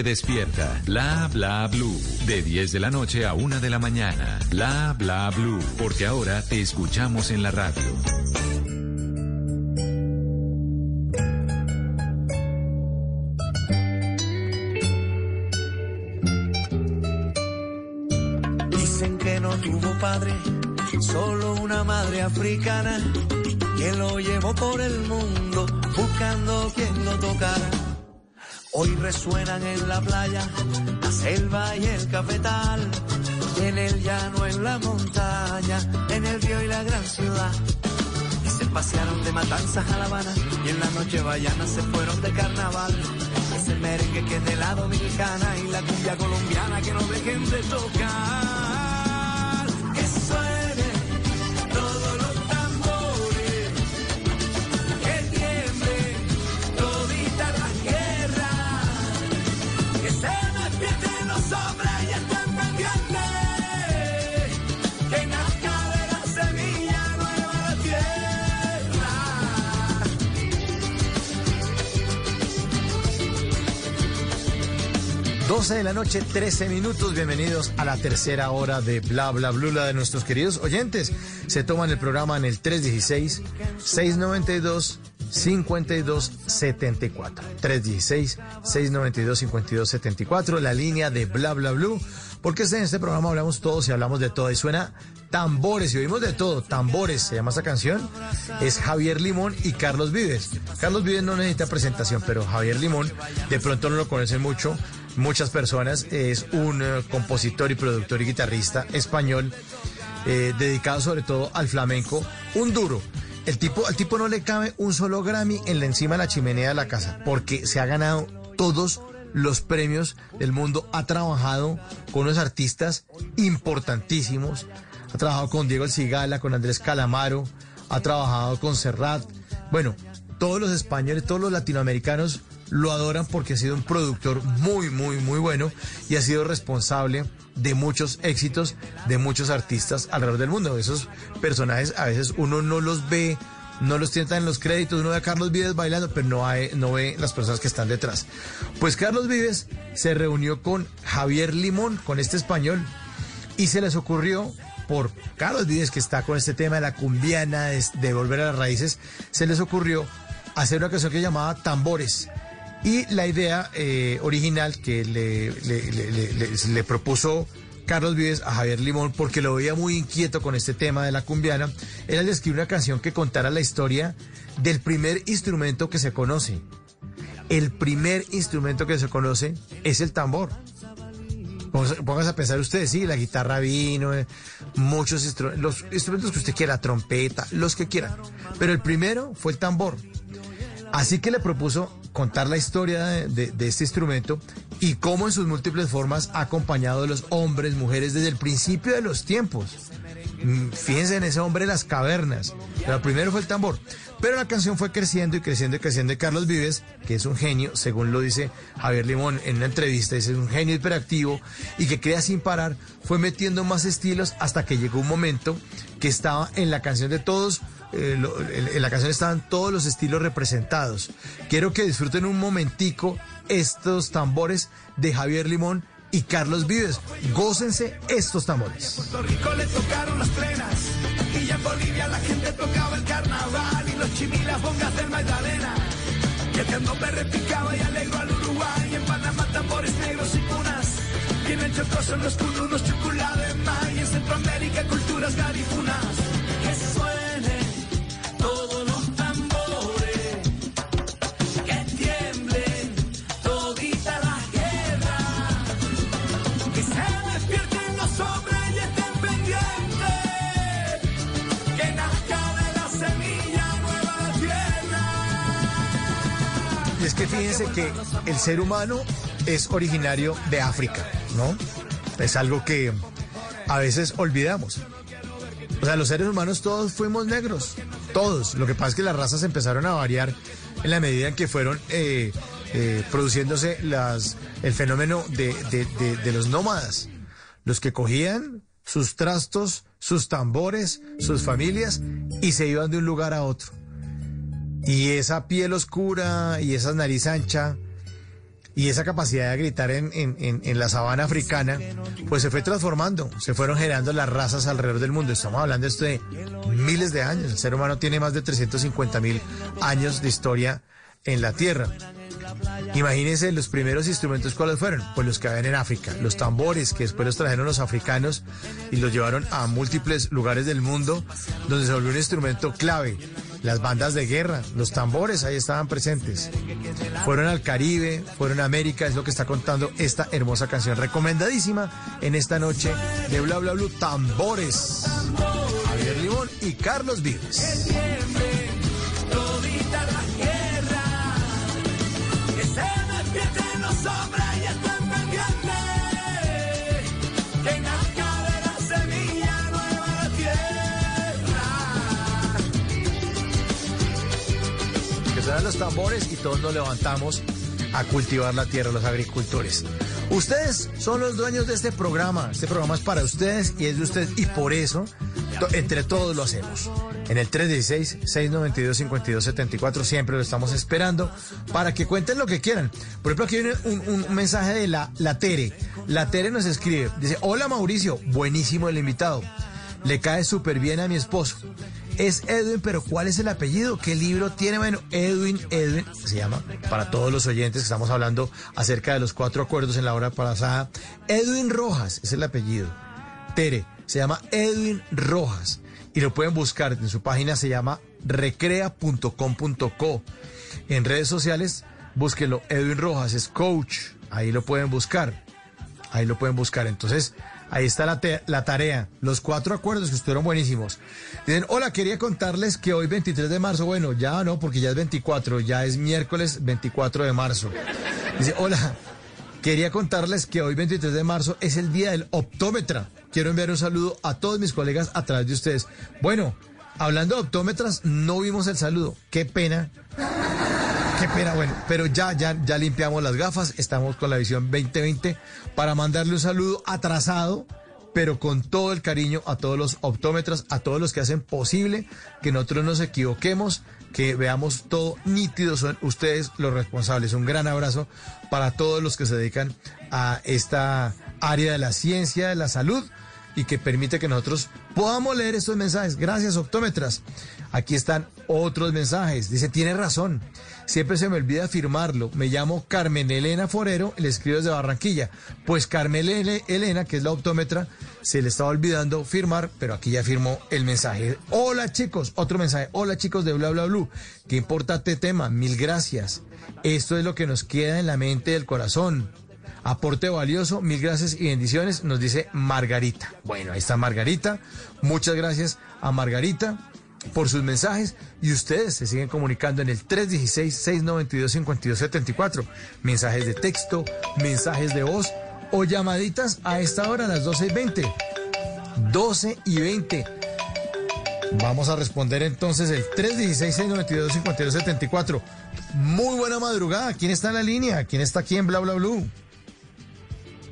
despierta. Bla bla blue. De 10 de la noche a 1 de la mañana. Bla bla blue. Porque ahora te escuchamos en la radio. Dicen que no tuvo padre, solo una madre africana que lo llevó por el mundo buscando quien lo tocara Hoy resuenan en la playa, la selva y el cafetal, en el llano, en la montaña, en el río y la gran ciudad. Y se pasearon de matanzas a La Habana y en la noche vallana se fueron de carnaval. Ese merengue que es de la dominicana y la cumbia colombiana que no dejen de tocar. 12 de la noche, 13 minutos. Bienvenidos a la tercera hora de Bla Bla Blue, la de nuestros queridos oyentes. Se toman el programa en el 316-692-5274. 316-692-5274, la línea de Bla Bla Blue. Porque en este programa hablamos todos y hablamos de todo. Y suena tambores y oímos de todo. Tambores, se llama esta canción. Es Javier Limón y Carlos Vives. Carlos Vives no necesita presentación, pero Javier Limón de pronto no lo conocen mucho muchas personas. Es un eh, compositor y productor y guitarrista español, eh, dedicado sobre todo al flamenco, un duro. El tipo, al tipo no le cabe un solo Grammy en la encima de la chimenea de la casa, porque se ha ganado todos los premios del mundo, ha trabajado con unos artistas importantísimos, ha trabajado con Diego El Cigala, con Andrés Calamaro, ha trabajado con Serrat. Bueno, todos los españoles, todos los latinoamericanos lo adoran porque ha sido un productor muy, muy, muy bueno y ha sido responsable de muchos éxitos de muchos artistas alrededor del mundo. Esos personajes a veces uno no los ve, no los tiene en los créditos, uno ve a Carlos Vives bailando, pero no, hay, no ve las personas que están detrás. Pues Carlos Vives se reunió con Javier Limón, con este español, y se les ocurrió por Carlos Vives, que está con este tema de la cumbiana, de volver a las raíces, se les ocurrió hacer una canción que llamaba Tambores. Y la idea eh, original que le, propuso Carlos Vives a Javier Limón, porque lo veía muy inquieto con este tema de la cumbiana, era el de escribir una canción que contara la historia del primer instrumento que se conoce. El primer instrumento que se conoce es el tambor. Pónganse a pensar ustedes, sí, la guitarra vino, eh, muchos instrumentos, los instrumentos que usted quiera, trompeta, los que quieran. Pero el primero fue el tambor. Así que le propuso contar la historia de, este instrumento y cómo en sus múltiples formas ha acompañado a los hombres, mujeres desde el principio de los tiempos. Fíjense en ese hombre de las cavernas. Pero primero fue el tambor. Pero la canción fue creciendo y creciendo y creciendo. Y Carlos Vives, que es un genio, según lo dice Javier Limón en una entrevista, es un genio hiperactivo y que crea sin parar, fue metiendo más estilos hasta que llegó un momento que estaba en la canción de todos eh, lo, en, en la canción estaban todos los estilos representados. Quiero que disfruten un momentico estos tambores de Javier Limón y Carlos Vives. Gócense estos tambores. En Puerto Rico le tocaron las plenas y ya en Bolivia la gente tocaba el carnaval y los chimilas bongas del Magdalena. Y el candombe repicaba y alegro al Uruguay y en Panamá tambores negros y cunas. Y en el Chocó son los cununos chuculadema y en Centroamérica culturas garifunas. Que suene fíjense que el ser humano es originario de África, ¿no? Es algo que a veces olvidamos. O sea, los seres humanos todos fuimos negros, todos. Lo que pasa es que las razas empezaron a variar en la medida en que fueron eh, eh, produciéndose las, el fenómeno de, los nómadas, los que cogían sus trastos, sus tambores, sus familias y se iban de un lugar a otro. Y esa piel oscura y esa nariz ancha y esa capacidad de gritar en, la sabana africana, pues se fue transformando, se fueron generando las razas alrededor del mundo. Estamos hablando esto de miles de años. El ser humano tiene más de 350 mil años de historia en la Tierra. Imagínense los primeros instrumentos cuáles fueron, pues los que habían en África, los tambores que después los trajeron los africanos y los llevaron a múltiples lugares del mundo donde se volvió un instrumento clave. Las bandas de guerra, los tambores ahí estaban presentes. Fueron al Caribe, fueron a América, es lo que está contando esta hermosa canción recomendadísima en esta noche de Bla Bla Blue Tambores. Javier Limón y Carlos Vives. Que se los hombres los tambores y todos nos levantamos a cultivar la tierra, los agricultores. Ustedes son los dueños de este programa. Este programa es para ustedes y es de ustedes y por eso entre todos lo hacemos. En el 316-692-5274 siempre lo estamos esperando para que cuenten lo que quieran. Por ejemplo, aquí viene un mensaje de la, la Tere. La Tere nos escribe, dice, hola Mauricio, buenísimo el invitado. Le cae súper bien a mi esposo. Es Edwin, pero ¿cuál es el apellido? ¿Qué libro tiene? Bueno, Edwin, Edwin se llama, para todos los oyentes que estamos hablando acerca de los cuatro acuerdos en la hora pasada. Edwin Rojas es el apellido. Tere, se llama Edwin Rojas. Y lo pueden buscar en su página, se llama recrea.com.co. En redes sociales, búsquenlo. Edwin Rojas es coach. Ahí lo pueden buscar. Ahí lo pueden buscar. Entonces, ahí está la, la tarea. Los cuatro acuerdos que estuvieron buenísimos. Dicen, hola, quería contarles que hoy 23 de marzo, bueno, ya no, porque ya es 24, ya es miércoles 24 de marzo. Dice, hola, quería contarles que hoy 23 de marzo es el día del optómetra. Quiero enviar un saludo a todos mis colegas a través de ustedes. Bueno, hablando de optómetras, no vimos el saludo. Qué pena. Qué pena, bueno, pero ya, ya, ya limpiamos las gafas, estamos con la visión 2020 para mandarle un saludo atrasado, pero con todo el cariño a todos los optómetras, a todos los que hacen posible que nosotros nos equivoquemos, que veamos todo nítido, son ustedes los responsables. Un gran abrazo para todos los que se dedican a esta área de la ciencia, de la salud y que permite que nosotros podamos leer estos mensajes. Gracias, optómetras. Aquí están otros mensajes. Dice, tiene razón. Siempre se me olvida firmarlo. Me llamo Carmen Elena Forero, le escribo desde Barranquilla. Pues Carmen Ele- Elena, que es la optómetra, se le estaba olvidando firmar, pero aquí ya firmó el mensaje. Hola chicos, otro mensaje. Hola chicos de Bla Bla Blue. Qué importante tema. Mil gracias. Esto es lo que nos queda en la mente y el corazón. Aporte valioso, mil gracias y bendiciones, nos dice Margarita. Bueno, ahí está Margarita. Muchas gracias a Margarita por sus mensajes y ustedes se siguen comunicando en el 316-692-5274. Mensajes de texto, mensajes de voz o llamaditas a esta hora, a las 12 y 20. 12 y 20. Vamos a responder entonces el 316-692-5274. Muy buena madrugada. ¿Quién está en la línea? ¿Quién está aquí en Bla Bla Blue?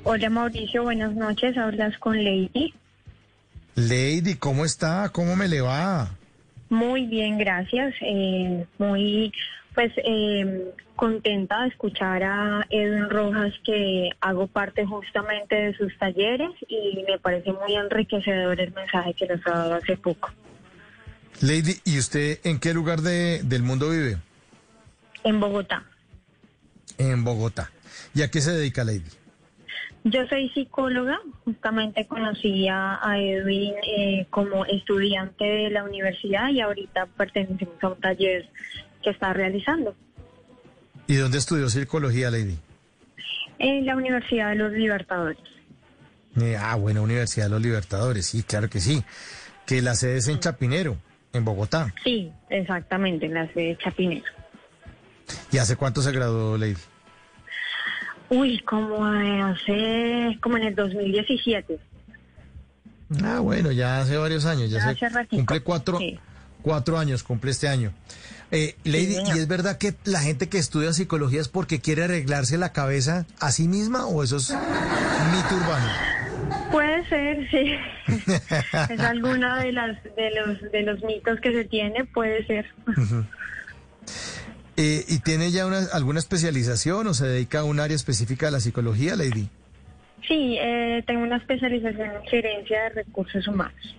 Hola Mauricio, buenas noches. Hablas con Lady. Lady, ¿cómo está? ¿Cómo me le va? Muy bien, gracias. Eh, muy, pues, eh, contenta de escuchar a Edwin Rojas, que hago parte justamente de sus talleres y me parece muy enriquecedor el mensaje que nos ha dado hace poco. Lady, ¿y usted en qué lugar de- del mundo vive? En Bogotá. En Bogotá. ¿Y a qué se dedica Lady? Yo soy psicóloga, justamente conocí a, Edwin eh, como estudiante de la universidad y ahorita pertenecemos a un taller que está realizando ¿Y dónde estudió psicología, Lady? en la Universidad de los Libertadores. Eh, ah, bueno, Universidad de los Libertadores, sí, claro que sí. Que la sede es en Chapinero, en Bogotá. Sí, exactamente, en la sede de Chapinero. ¿Y hace cuánto se graduó, Lady? Uy, como eh, hace, como en el 2017. Ah, bueno, ya hace varios años, ya Ya se hace cumple cuatro, sí. cuatro años, cumple este año. Eh, Lady. ¿y es verdad que la gente que estudia psicología es porque quiere arreglarse la cabeza a sí misma o eso es mito urbano? Puede ser, sí. es alguna de las de los de los mitos que se tiene, puede ser. Eh, ¿Y tiene ya una, alguna especialización o se dedica a un área específica de la psicología, Lady? Sí, eh, tengo una especialización en gerencia de recursos humanos.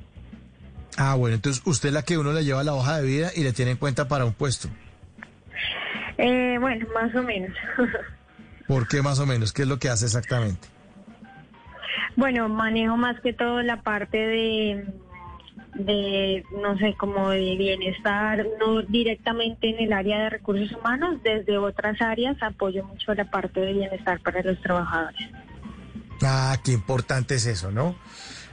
Ah, bueno, entonces usted es la que uno le lleva la hoja de vida y le tiene en cuenta para un puesto. Eh, bueno, más o menos. ¿Por qué más o menos? ¿Qué es lo que hace exactamente? bueno, manejo más que todo la parte de de, no sé, como de bienestar, no directamente en el área de recursos humanos, desde otras áreas apoyo mucho la parte de bienestar para los trabajadores. Ah, qué importante es eso, ¿no?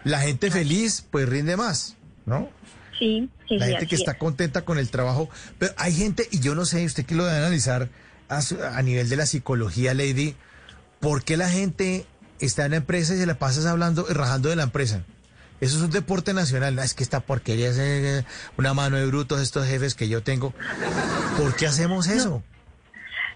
La gente feliz, pues rinde más, ¿no? Sí, sí. La sí, gente que está es. contenta con el trabajo. Pero hay gente, y yo no sé, usted que lo debe analizar a, su- a nivel de la psicología, Lady, ¿por qué la gente está en la empresa y se la pasa hablando y rajando de la empresa? Eso es un deporte nacional. No, es que esta porquería es eh, una mano de brutos estos jefes que yo tengo. ¿Por qué hacemos eso?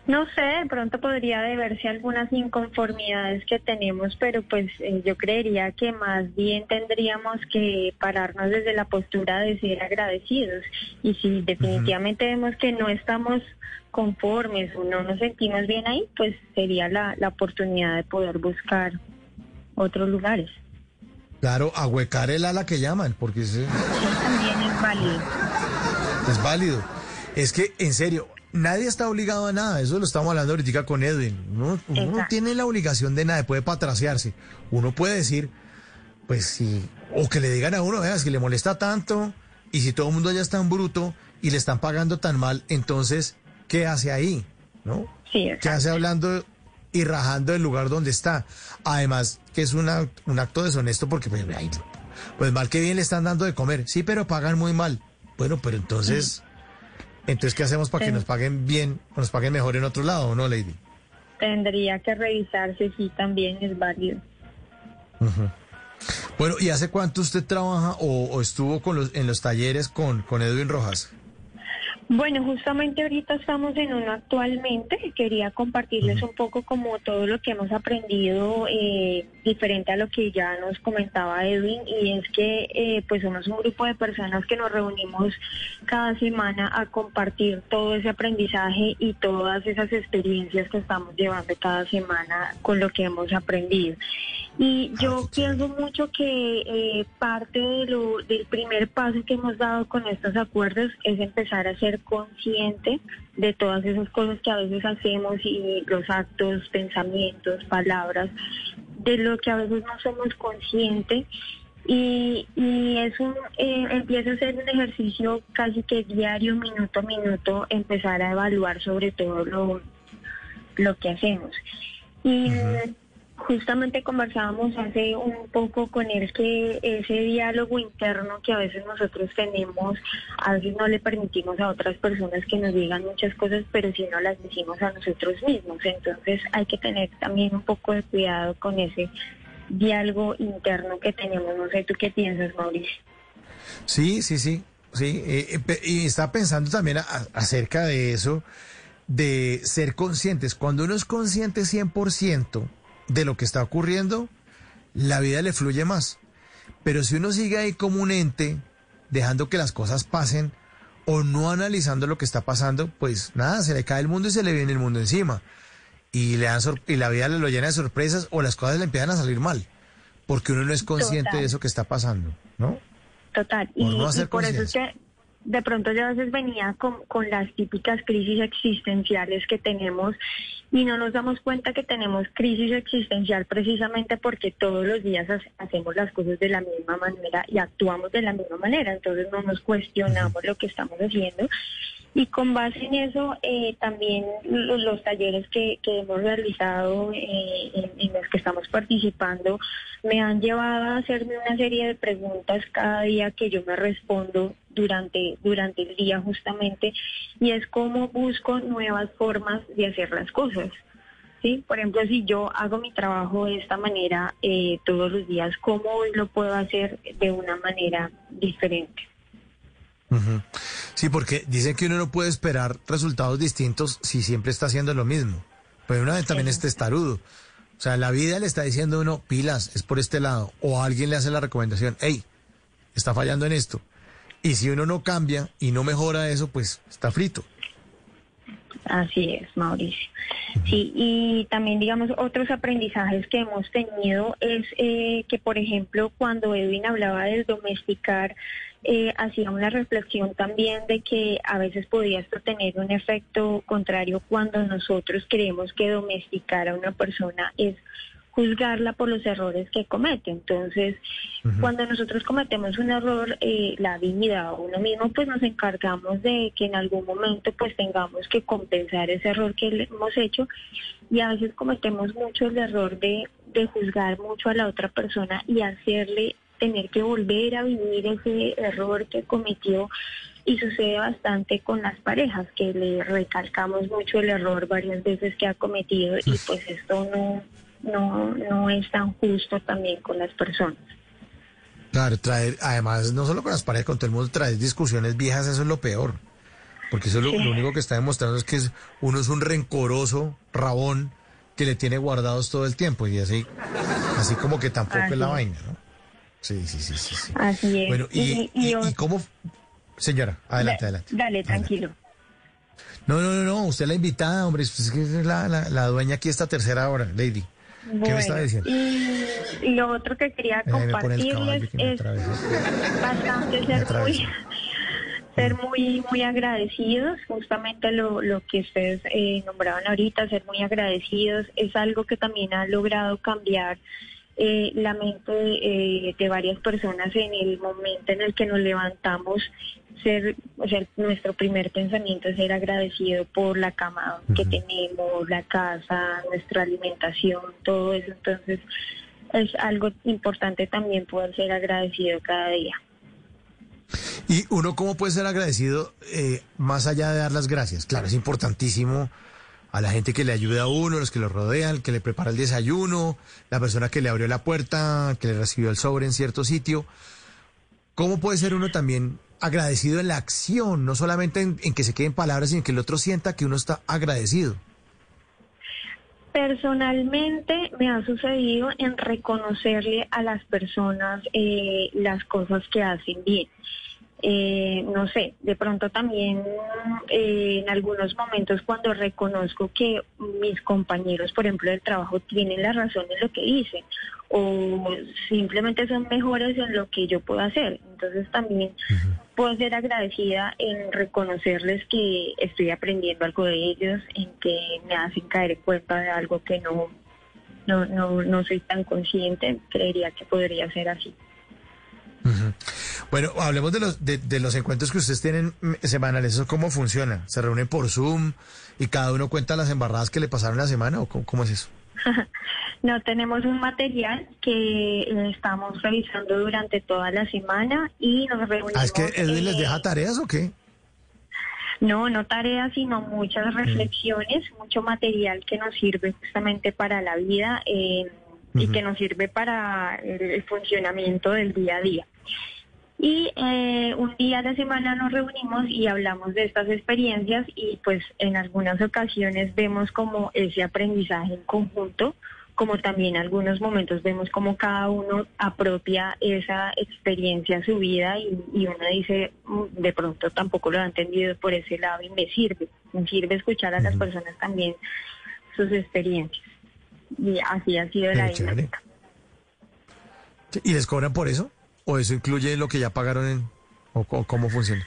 No sé, de pronto podría deberse a algunas inconformidades que tenemos, pero pues eh, yo creería que más bien tendríamos que pararnos desde la postura de ser agradecidos. Y si definitivamente vemos que no estamos conformes o no nos sentimos bien ahí, pues sería la, la oportunidad de poder buscar otros lugares. Claro, ahuecar el ala que llaman, porque es, También es válido. es válido. Es que, en serio, nadie está obligado a nada. Eso lo estamos hablando ahorita con Edwin. Uno, uno no tiene la obligación de nada, puede patraciarse. Uno puede decir, pues sí, o que le digan a uno, vea, si le molesta tanto, y si todo el mundo ya está en bruto y le están pagando tan mal, entonces, ¿qué hace ahí? ¿No? Sí, ¿Qué hace hablando y rajando del lugar donde está? Además, que es una, un acto deshonesto porque, pues, pues mal que bien le están dando de comer. Sí, pero pagan muy mal. Bueno, pero entonces, entonces ¿qué hacemos para que Sí. nos paguen bien nos paguen mejor en otro lado, no, Lady? Tendría que revisarse si también es válido. Bueno, ¿y hace cuánto usted trabaja o, o estuvo con los, en los talleres con, con Edwin Rojas? Bueno, justamente ahorita estamos en uno actualmente. Quería compartirles un poco como todo lo que hemos aprendido eh, diferente a lo que ya nos comentaba Edwin y es que eh, pues somos un grupo de personas que nos reunimos cada semana a compartir todo ese aprendizaje y todas esas experiencias que estamos llevando cada semana con lo que hemos aprendido. Y yo pienso mucho que eh, parte de lo, del primer paso que hemos dado con estos acuerdos es empezar a ser consciente de todas esas cosas que a veces hacemos y los actos, pensamientos, palabras, de lo que a veces no somos conscientes. Y, y es un, eh, empieza a ser un ejercicio casi que diario, minuto a minuto, empezar a evaluar sobre todo lo, lo que hacemos. Y justamente conversábamos hace un poco con él que ese diálogo interno que a veces nosotros tenemos, a veces no le permitimos a otras personas que nos digan muchas cosas, pero si no las decimos a nosotros mismos. Entonces hay que tener también un poco de cuidado con ese diálogo interno que tenemos. No sé tú qué piensas, Mauricio. Sí, sí, sí, sí. eh, eh, y está pensando también acerca de eso, de ser conscientes. Cuando uno es consciente 100% de lo que está ocurriendo, la vida le fluye más. Pero si uno sigue ahí como un ente, dejando que las cosas pasen o no analizando lo que está pasando, pues nada, se le cae el mundo y se le viene el mundo encima. Y, le dan y la vida le lo llena de sorpresas o las cosas le empiezan a salir mal. Porque uno no es consciente Total. de eso que está pasando, ¿no? Total. Y, no hacer y por eso es que de pronto yo a veces venía con, con las típicas crisis existenciales que tenemos y no nos damos cuenta que tenemos crisis existencial precisamente porque todos los días ha- hacemos las cosas de la misma manera y actuamos de la misma manera. Entonces no nos cuestionamos lo que estamos haciendo. Y con base en eso, eh, también lo- los, talleres que, que hemos realizado, eh, en, en los que estamos participando, me han llevado a hacerme una serie de preguntas cada día que yo me respondo durante, durante el día justamente, y es cómo busco nuevas formas de hacer las cosas. ¿sí? Por ejemplo, si yo hago mi trabajo de esta manera eh, todos los días, ¿cómo hoy lo puedo hacer de una manera diferente? Sí, porque dicen que uno no puede esperar resultados distintos si siempre está haciendo lo mismo. Pero una vez también es testarudo. O sea, la vida le está diciendo a uno, pilas, es por este lado. O alguien le hace la recomendación, hey, está fallando en esto. Y si uno no cambia y no mejora eso, pues está frito. Así es, Mauricio. Sí, y también, digamos, otros aprendizajes que hemos tenido es eh, que, por ejemplo, cuando Edwin hablaba del domesticar eh, hacía una reflexión también de que a veces podía esto tener un efecto contrario cuando nosotros creemos que domesticar a una persona es juzgarla por los errores que comete. Entonces, cuando nosotros cometemos un error, eh, la vida o uno mismo, pues nos encargamos de que en algún momento pues tengamos que compensar ese error que le hemos hecho y a veces cometemos mucho el error de, de juzgar mucho a la otra persona y hacerle tener que volver a vivir ese error que cometió y sucede bastante con las parejas que le recalcamos mucho el error varias veces que ha cometido y pues esto no no, no es tan justo también con las personas. Claro, traer, además, no solo con las parejas, con todo el mundo, traer discusiones viejas, eso es lo peor. Porque eso es lo, lo único que está demostrando es que es, uno es un rencoroso rabón que le tiene guardados todo el tiempo y así, así como que tampoco es la vaina, ¿no? Sí, sí, sí, sí. sí. Así es. Bueno, y, y, y cómo... Señora, adelante, adelante. Dale, tranquilo. No, no, no, no, usted la invitada, hombre, es que la, la, la dueña aquí esta tercera hora, Lady. ¿Qué Bueno, me estaba diciendo? Y lo otro que quería Eh, compartirles que es bastante ser muy, ser muy, muy agradecidos, justamente lo, lo que ustedes eh, nombraban ahorita, ser muy agradecidos, es algo que también ha logrado cambiar eh, la mente eh, de varias personas en el momento en el que nos levantamos, ser, o sea, nuestro primer pensamiento es ser agradecido por la cama que tenemos, la casa, nuestra alimentación, todo eso, entonces es algo importante también poder ser agradecido cada día. Y uno, ¿cómo puede ser agradecido eh, más allá de dar las gracias? Claro, es importantísimo a la gente que le ayuda a uno, los que lo rodean, que le prepara el desayuno, la persona que le abrió la puerta, que le recibió el sobre en cierto sitio. ¿Cómo puede ser uno también agradecido en la acción, no solamente en, en que se queden palabras, sino que el otro sienta que uno está agradecido? Personalmente me ha sucedido en reconocerle a las personas eh, las cosas que hacen bien. Eh, no sé, de pronto también eh, en algunos momentos cuando reconozco que mis compañeros, por ejemplo, del trabajo tienen la razón en lo que dicen o simplemente son mejores en lo que yo puedo hacer. Entonces también puedo ser agradecida en reconocerles que estoy aprendiendo algo de ellos, en que me hacen caer en cuenta de algo que no, no, no, no soy tan consciente. Creería que podría ser así. Bueno, hablemos de los, de, de los encuentros que ustedes tienen semanales. ¿Eso cómo funciona? ¿Se reúnen por Zoom y cada uno cuenta las embarradas que le pasaron la semana o cómo, cómo es eso? No, tenemos un material que eh, estamos revisando durante toda la semana y nos reunimos. Ah, ¿Es que él les eh, deja tareas o qué? No, no tareas, sino muchas reflexiones, mucho material que nos sirve justamente para la vida eh, y que nos sirve para el, funcionamiento del día a día. Y eh, un día a la semana nos reunimos y hablamos de estas experiencias y pues en algunas ocasiones vemos como ese aprendizaje en conjunto, como también en algunos momentos vemos como cada uno apropia esa experiencia a su vida y, y uno dice, "Mm, de pronto tampoco lo ha entendido por ese lado y me sirve, me sirve escuchar a las personas también sus experiencias. Y así ha sido la dinámica. ¿Y les cobran por eso? ¿O eso incluye lo que ya pagaron en... o, o cómo funciona?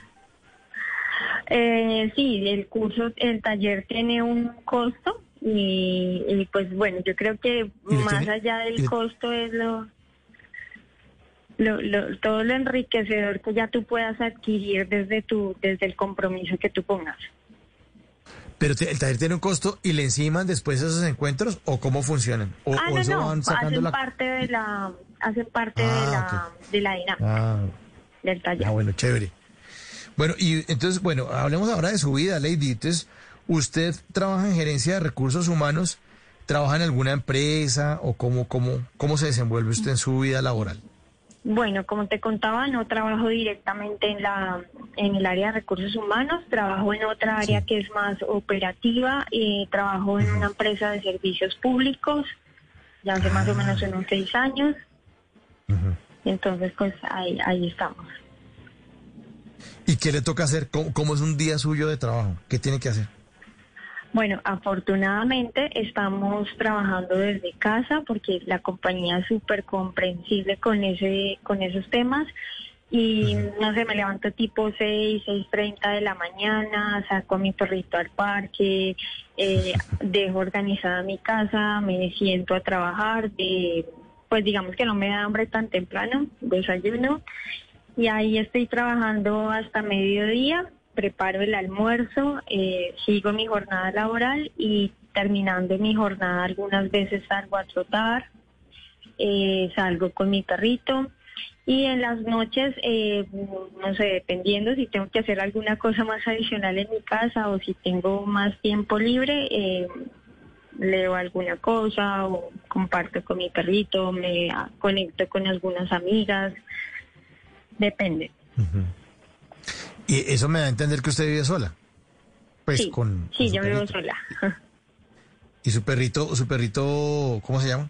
Eh, sí, el curso, el taller tiene un costo y, y, pues bueno, yo creo que ¿Y le más tiene- allá del le- costo es lo, lo, lo- todo lo enriquecedor que ya tú puedas adquirir desde tu, desde el compromiso que tú pongas. ¿Pero te- el taller tiene un costo y le enciman después esos encuentros o cómo funcionan? ¿O, ah, o no, eso no, van sacando hacen la... parte de la, hacen parte de Ah, la, de la dinámica Ah, del taller. ah, bueno, chévere. Bueno, y entonces, bueno, hablemos ahora de su vida, Lady. Entonces, ¿usted trabaja en gerencia de recursos humanos? ¿Trabaja en alguna empresa o cómo, cómo, cómo se desenvuelve usted en su vida laboral? Bueno, como te contaba, no trabajo directamente en la en el área de recursos humanos, trabajo en otra área que es más operativa y trabajo en una empresa de servicios públicos ya hace más o menos unos seis años. Y entonces, pues ahí, ahí estamos. ¿Y qué le toca hacer? ¿Cómo, cómo es un día suyo de trabajo? ¿Qué tiene que hacer? Bueno, afortunadamente estamos trabajando desde casa porque la compañía es súper comprensible con ese con esos temas. Y no sé, me levanto tipo 6, 6.30 de la mañana, saco a mi perrito al parque, eh, dejo organizada mi casa, me siento a trabajar, de, pues digamos que no me da hambre tan temprano, desayuno, y ahí estoy trabajando hasta mediodía, preparo el almuerzo, eh, sigo mi jornada laboral y terminando mi jornada algunas veces salgo a trotar, eh, salgo con mi perrito y en las noches, eh, no sé, dependiendo si tengo que hacer alguna cosa más adicional en mi casa o si tengo más tiempo libre, leo alguna cosa o comparto con mi perrito, me conecto con algunas amigas, depende. Y eso me da a entender que usted vive sola. Pues sí, con, sí, con yo vivo sola. ¿Y su perrito, su perrito, cómo se llama?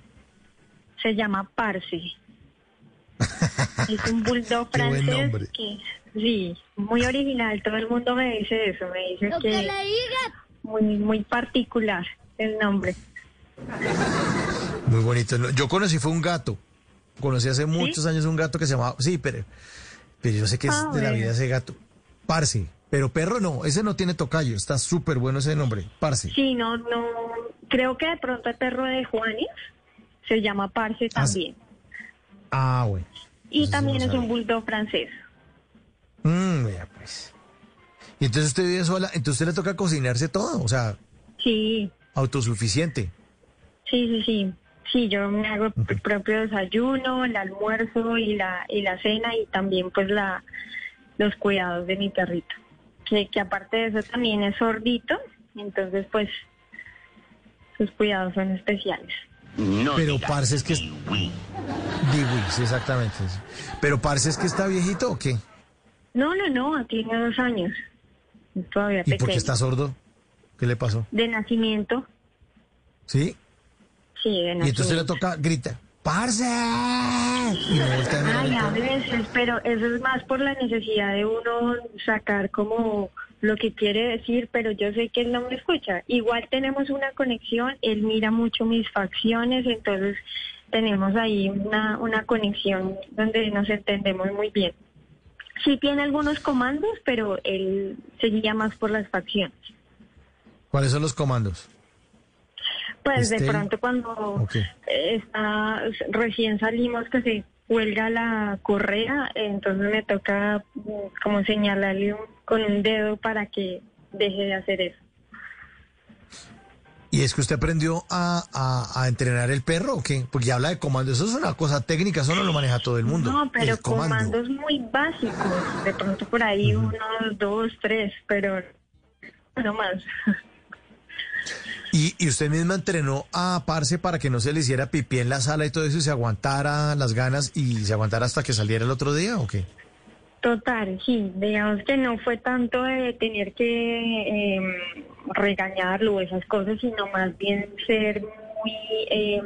Se llama Parsi. es un bulldog Qué buen francés nombre. que sí, muy original. Todo el mundo me dice eso, me dice Lo que, que le diga. muy muy particular el nombre. Muy bonito. Yo conocí fue un gato. Conocí hace muchos años un gato que se llamaba, sí, pero, pero yo sé que es Ah, de la vida ese gato. Parsi. Pero perro no, ese no tiene tocayo. Está súper bueno ese nombre. Parsi. Sí, no, no, creo que de pronto el perro de Juanes se llama Parse Ah, también. Ah, bueno. Y también es un bulldog francés. Mm, vea, pues. Y entonces usted vive sola, entonces usted le toca cocinarse todo, o sea, Sí, autosuficiente. sí, sí, sí. Sí, yo me hago el propio desayuno, el almuerzo y la y la cena y también pues la los cuidados de mi perrito. Que, que aparte de eso también es sordito, entonces pues sus cuidados son especiales. Pero parce es que es... Diwi, sí, exactamente. Pero parce es que está viejito o qué? No, no, no, tiene dos años. Todavía ¿Y por qué está sordo? ¿Qué le pasó? De nacimiento, ¿Sí? sí, de Y nacimiento. entonces le toca, grita, ¡parce! Y no Ay, a veces, pero eso es más por la necesidad de uno sacar como lo que quiere decir, pero yo sé que él no me escucha. Igual tenemos una conexión, él mira mucho mis facciones, entonces tenemos ahí una, una conexión donde nos entendemos muy bien. Sí tiene algunos comandos, pero él se guía más por las facciones. ¿Cuáles son los comandos? Pues de pronto cuando está recién salimos que se cuelga la correa, entonces me toca mm, como señalarle un- con un dedo para que deje de hacer eso. ¿Y es que usted aprendió a, a- a entrenar el perro o qué? Porque ya habla de comandos, eso es una cosa técnica, eso no lo maneja todo el mundo. No, pero comando. comandos muy básicos, de pronto por ahí uno, dos, tres, pero no más. ¿Y, y usted misma entrenó a Parce para que no se le hiciera pipí en la sala y todo eso y se aguantara las ganas y se aguantara hasta que saliera el otro día o qué? Total, sí, digamos que no fue tanto de tener que eh, regañarlo o esas cosas, sino más bien ser muy eh,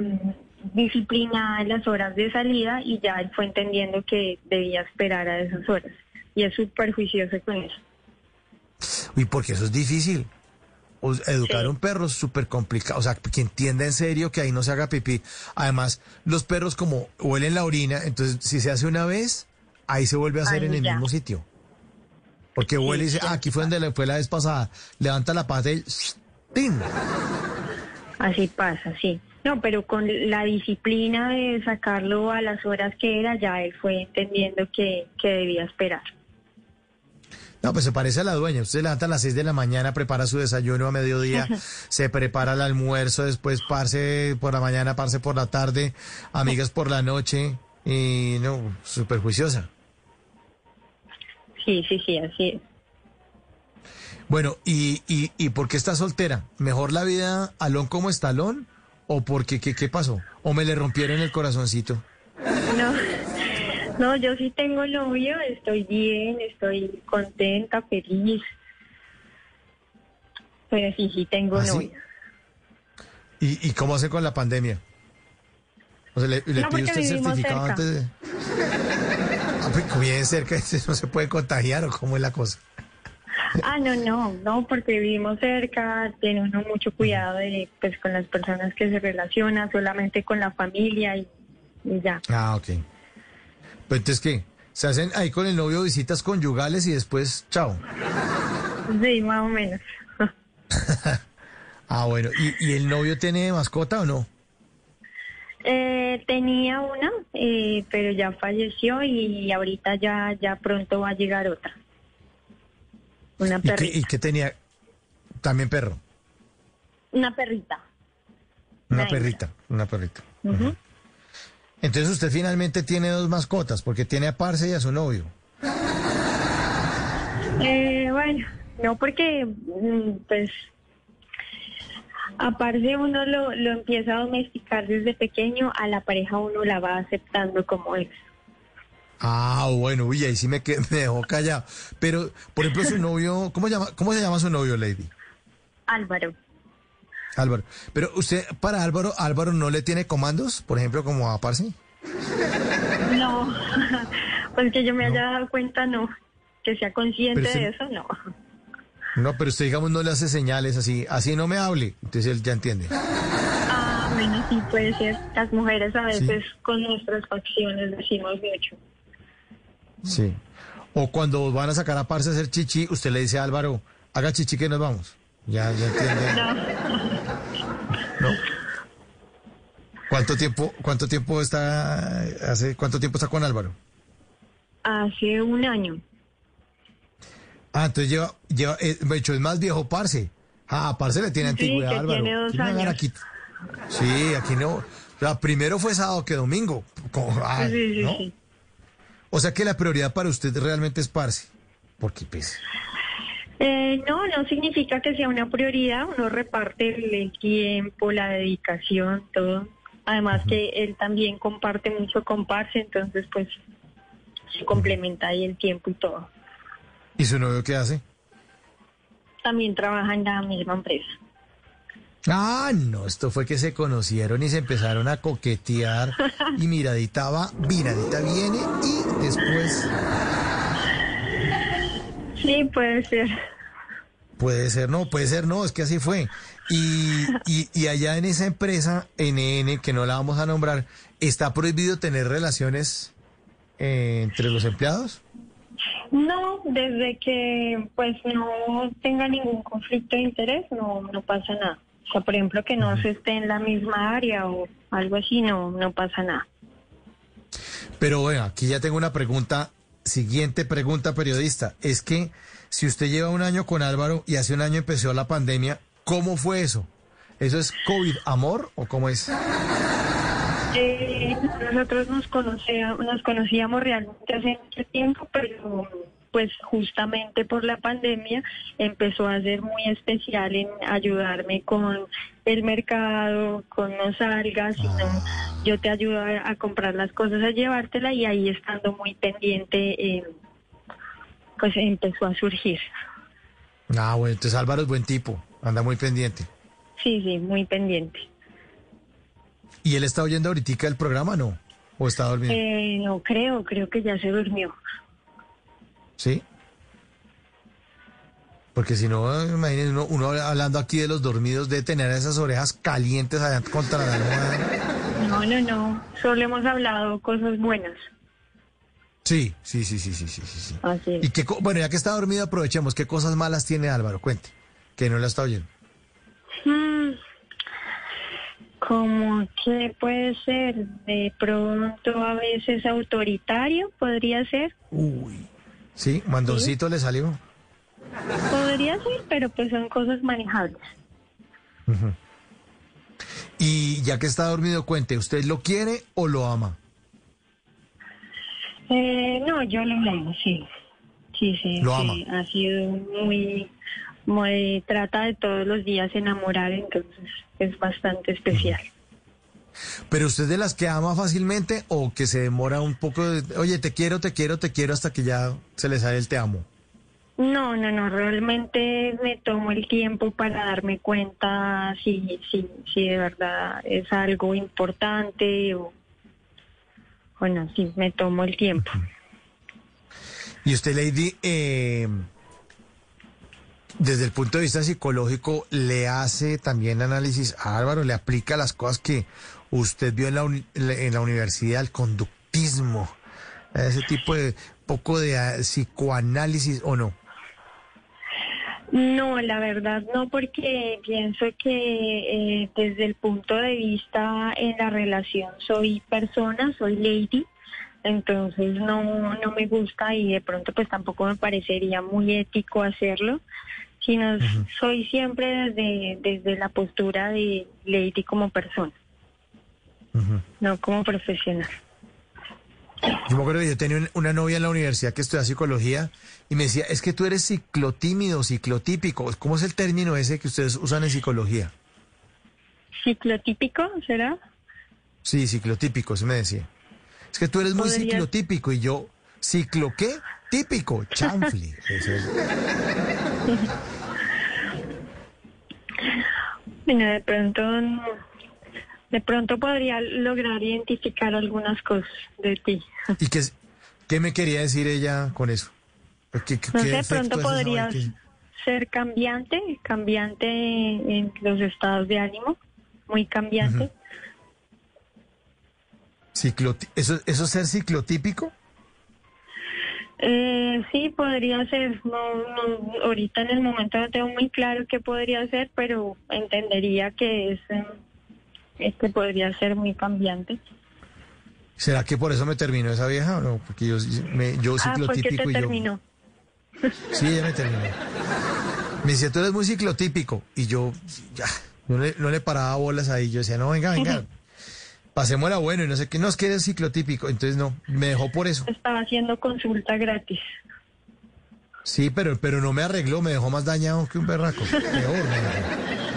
disciplinada en las horas de salida y ya él fue entendiendo que debía esperar a esas horas. Y es súper juicioso con eso. Uy, porque eso es difícil. O- educar a un perro es súper complicado. O sea, que entienda en serio que ahí no se haga pipí. Además, los perros como huelen la orina, entonces si se hace una vez, ahí se vuelve a hacer en el ya. mismo sitio. Porque huele y dice, ah, aquí fue donde le- fue la vez pasada. Levanta la pata y... ¡tin! Así pasa, sí. No, pero con la disciplina de sacarlo a las horas que era, ya él fue entendiendo que, que debía esperar. No, pues se parece a la dueña. Usted se levanta a las 6 de la mañana, prepara su desayuno a mediodía, se prepara el almuerzo, después parce por la mañana, parce por la tarde, amigas por la noche. Y no, súper juiciosa. Sí, sí, sí, así es. Bueno, ¿y, y, ¿y por qué está soltera? ¿Mejor la vida Alón como estalón? ¿O porque qué, qué pasó? ¿O me le rompieron el corazoncito? No, yo sí tengo novio, estoy bien, estoy contenta, feliz. Pero sí, sí tengo ¿Ah, sí? novio. ¿Y, ¿Y cómo hace con la pandemia? O sea, ¿le, le No, pide usted certificado cerca. antes de...? Ah, pues, bien cerca, no se puede contagiar o cómo es la cosa. Ah, no, no, no, porque vivimos cerca, tiene uno mucho cuidado de, pues, con las personas que se relaciona, solamente con la familia y, y ya. Ah, ok. Pero entonces, ¿qué? se hacen ahí con el novio visitas conyugales y después, chao. Sí, más o menos. Ah, bueno. ¿Y, y el novio tiene mascota o no? Eh, tenía una, eh, pero ya falleció y ahorita ya, ya pronto va a llegar otra. Una ¿Y qué, perrita. y qué tenía? También perro. Una perrita. Una Una perrita, una perrita. Ujú. Entonces usted finalmente tiene dos mascotas, porque tiene a Parce y a su novio. Eh, bueno, no porque, mm, pues, aparte uno lo, lo empieza a domesticar desde pequeño, a la pareja uno la va aceptando como es. Ah, bueno, uy, ahí sí me, qued- me dejó callado. Pero, por ejemplo, su novio, ¿cómo, llama, ¿cómo se llama su novio, Lady? Álvaro. Álvaro. Pero usted, para Álvaro, Álvaro no le tiene comandos, por ejemplo, como a Parce. No, pues que yo me haya dado cuenta, no. Que sea consciente usted- de eso, no. No, pero usted, digamos, no le hace señales así, así no me hable. Entonces él ya entiende. Ah, bueno, sí puede ser. Las mujeres a veces con nuestras facciones decimos mucho. Sí. O cuando van a sacar a Parce a hacer chichi, usted le dice a Álvaro, haga chichi que nos vamos. Ya, ya entiende. No. No. ¿Cuánto tiempo, cuánto tiempo está, hace, cuánto tiempo está con Álvaro? Hace un año. Ah, entonces lleva, lleva, eh, de hecho es más viejo Parce. Ah, Parce le tiene Sí, antigüedad, que Álvaro. tiene dos ¿Quién me agarra años. aquí? Sí, aquí no. O sea, primero fue sábado que domingo. Co- ah, sí, sí, ¿no? O sea que la prioridad para usted realmente es Parce. Porque pues. Eh, no, no significa que sea una prioridad. Uno reparte el, tiempo, la dedicación, todo. Además que él también comparte mucho con Parce, entonces pues se complementa ahí el tiempo y todo. ¿Y su novio qué hace? También trabaja en la misma empresa. Ah, no, esto fue que se conocieron y se empezaron a coquetear y miradita va, miradita viene y después Sí, puede ser. puede ser no, puede ser no, es que así fue. Y, y, y allá en esa empresa, NN, que no la vamos a nombrar, ¿está prohibido tener relaciones eh, entre los empleados? No, desde que pues no tenga ningún conflicto de interés, no, no pasa nada. O sea, por ejemplo, que no se esté en la misma área o algo así, no, no pasa nada. Pero bueno, aquí ya tengo una pregunta, siguiente pregunta periodista. Es que si usted lleva un año con Álvaro y hace un año empezó la pandemia, ¿cómo fue eso? ¿Eso es COVID amor o cómo es? Eh, nosotros nos conocíamos, nos conocíamos realmente hace mucho tiempo, pero pues justamente por la pandemia empezó a ser muy especial en ayudarme con el mercado, con no salgas, sino yo te ayudo a, a comprar las cosas, a llevártela y ahí estando muy pendiente, eh, pues empezó a surgir. Ah, bueno, entonces Álvaro es buen tipo, anda muy pendiente. Sí, sí, muy pendiente. ¿Y él está oyendo ahorita el programa, no? ¿O está dormido? Eh, no creo, creo que ya se durmió. ¿Sí? Porque si no, imagínense, uno, uno hablando aquí de los dormidos, de tener esas orejas calientes allá contra la almohada. No, no, no, solo hemos hablado cosas buenas. Sí, sí, sí, sí, sí, sí, sí. sí. Así es. Y qué, co- bueno, ya que está dormido, aprovechemos. ¿Qué cosas malas tiene Álvaro? Cuente, que no la está oyendo. Mm, Como que puede ser de pronto a veces autoritario, podría ser, Uy. ¿Sí? ¿Mandoncito le salió? podría ser, pero pues son cosas manejables. Y ya que está dormido, cuente, ¿usted lo quiere o lo ama? Eh, no, yo lo amo, sí. Sí, sí. Lo sí, ama. Ha sido muy, muy, trata de todos los días enamorar, entonces es bastante especial. ¿Pero usted es de las que ama fácilmente o que se demora un poco de, oye, te quiero, te quiero, te quiero hasta que ya se le sale el te amo? No, no, no, realmente me tomo el tiempo para darme cuenta si, si, si de verdad es algo importante o, o no, sí, me tomo el tiempo. Y usted, Lady, eh, desde el punto de vista psicológico, ¿le hace también análisis a Álvaro? ¿Le aplica las cosas que usted vio en la, uni- en la universidad, el conductismo, ese tipo de poco de ah, psicoanálisis o no? No, la verdad no, porque pienso que eh, desde el punto de vista en la relación soy persona, soy lady, entonces no, no me gusta y de pronto pues tampoco me parecería muy ético hacerlo, sino soy siempre desde, desde la postura de lady como persona, no como profesional. Yo me acuerdo que yo tenía un- una novia en la universidad que estudia psicología y me decía, es que tú eres ciclotímido, ciclotípico. ¿Cómo es el término ese que ustedes usan en psicología? ¿Ciclotípico será? Sí, ciclotípico, eso me decía. Es que tú eres muy ciclotípico y yo, ¿ciclo qué? Típico, chanfli. Eso es. Bueno, de pronto, de pronto podría lograr identificar algunas cosas de ti. ¿Y qué, qué me quería decir ella con eso? ¿Qué, qué- No sé, pronto podrías ser cambiante, cambiante en los estados de ánimo, muy cambiante. cicloti- ¿Eso, ¿Eso es ser ciclotípico? Eh, sí, podría ser. No, no, ahorita en el momento no tengo muy claro qué podría ser, pero entendería que es, eh, es que podría ser muy cambiante. ¿Será que por eso me terminó esa vieja o no? Porque yo, me, yo ah, ciclotípico te y yo... terminó. Sí, ella me terminó. Me decía, tú eres muy ciclotípico. Y yo, ya, no le, no le paraba bolas ahí. Yo decía, no, venga, venga, pasémosla bueno y no sé qué. No, es que eres ciclotípico. Entonces, no, me dejó por eso. Estaba haciendo consulta gratis. Sí, pero, pero no me arregló, me dejó más dañado que un perraco. Peor.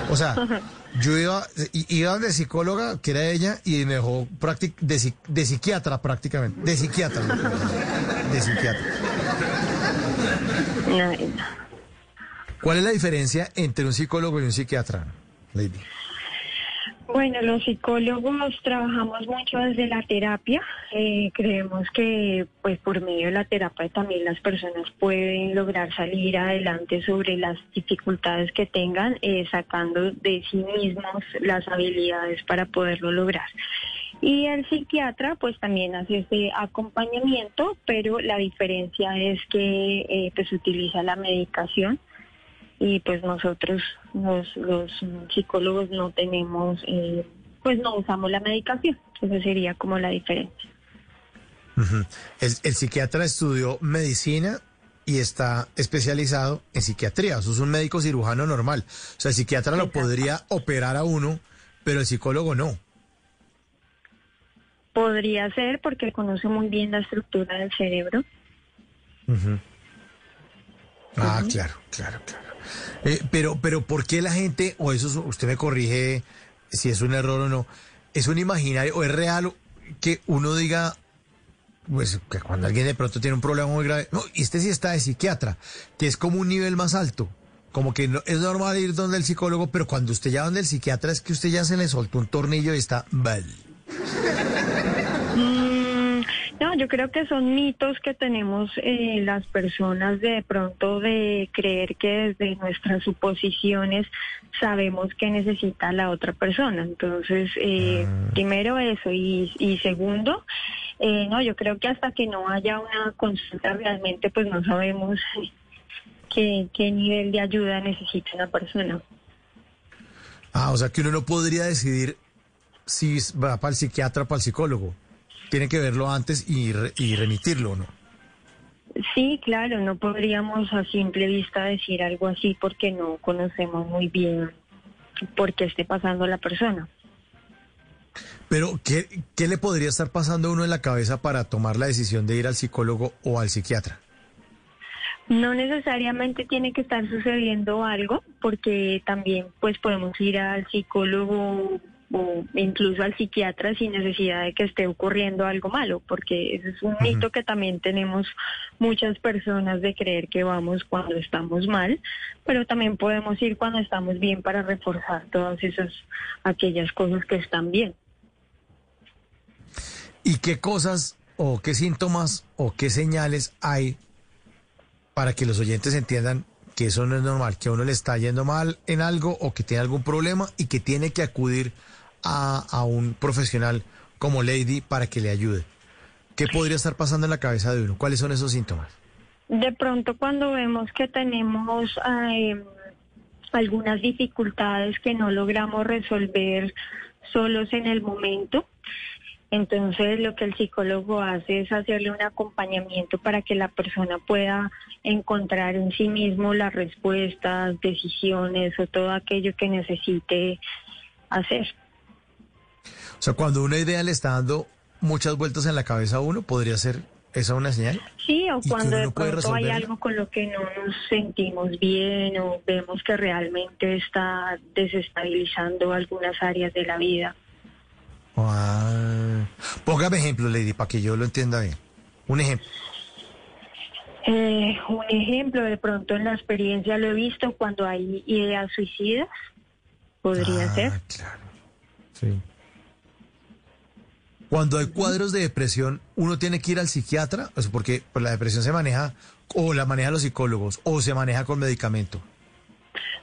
O sea, yo iba, iba de psicóloga, que era ella, y me dejó práctic- de, psi- de psiquiatra prácticamente. De psiquiatra. De psiquiatra. No. ¿Cuál es la diferencia entre un psicólogo y un psiquiatra, Lady? Bueno, los psicólogos trabajamos mucho desde la terapia. Eh, creemos que, pues, por medio de la terapia también las personas pueden lograr salir adelante sobre las dificultades que tengan, eh, sacando de sí mismos las habilidades para poderlo lograr. Y el psiquiatra, pues, también hace ese acompañamiento, pero la diferencia es que, eh, pues, utiliza la medicación y pues nosotros los, los psicólogos no tenemos, eh, pues no usamos la medicación. Esa sería como la diferencia. El, el psiquiatra estudió medicina y está especializado en psiquiatría. Eso es un médico cirujano normal. O sea, el psiquiatra lo podría operar a uno, pero el psicólogo no. Podría ser porque conoce muy bien la estructura del cerebro. Ujú. Ah, claro, claro, claro. Eh, pero, pero, ¿por qué la gente, o eso es- usted me corrige si es un error o no, es un imaginario o es real que uno diga, pues que cuando alguien de pronto tiene un problema muy grave, no, este sí está de psiquiatra, que es como un nivel más alto, como que no, es normal ir donde el psicólogo, pero cuando usted ya donde el psiquiatra es que usted ya se le soltó un tornillo y está mal. Yo creo que son mitos que tenemos eh, las personas de pronto de creer que desde nuestras suposiciones sabemos qué necesita la otra persona. Entonces, eh, primero eso y, y segundo, eh, no, yo creo que hasta que no haya una consulta realmente, pues no sabemos qué, qué nivel de ayuda necesita una persona. Ah, o sea que uno no podría decidir si va para el psiquiatra o para el psicólogo. Tiene que verlo antes y, re- y remitirlo, ¿no? Sí, claro, no podríamos a simple vista decir algo así porque no conocemos muy bien por qué esté pasando la persona. Pero, ¿qué, ¿qué le podría estar pasando a uno en la cabeza para tomar la decisión de ir al psicólogo o al psiquiatra? No necesariamente tiene que estar sucediendo algo porque también pues podemos ir al psicólogo o incluso al psiquiatra sin necesidad de que esté ocurriendo algo malo, porque ese es un mito que también tenemos muchas personas de creer que vamos cuando estamos mal, pero también podemos ir cuando estamos bien para reforzar todas esas aquellas cosas que están bien. ¿Y qué cosas o qué síntomas o qué señales hay para que los oyentes entiendan que eso no es normal, que a uno le está yendo mal en algo o que tiene algún problema y que tiene que acudir a, a un profesional como Lady para que le ayude? ¿Qué podría estar pasando en la cabeza de uno? ¿Cuáles son esos síntomas? De pronto cuando vemos que tenemos algunas dificultades que no logramos resolver solos en el momento, entonces lo que el psicólogo hace es hacerle un acompañamiento para que la persona pueda encontrar en sí mismo las respuestas, decisiones o todo aquello que necesite hacer. O sea, cuando una idea le está dando muchas vueltas en la cabeza a uno, ¿podría ser esa una señal? Sí, o ¿Y que cuando de pronto hay algo con lo que no nos sentimos bien o vemos que realmente está desestabilizando algunas áreas de la vida. Ah, póngame ejemplo, Lady, para que yo lo entienda bien. Un ejemplo. Eh, un ejemplo, de pronto en la experiencia lo he visto cuando hay ideas suicidas, podría Ah, ser. Sí. Cuando hay cuadros de depresión, uno tiene que ir al psiquiatra, sea, porque pues, la depresión se maneja o la manejan los psicólogos o se maneja con medicamento.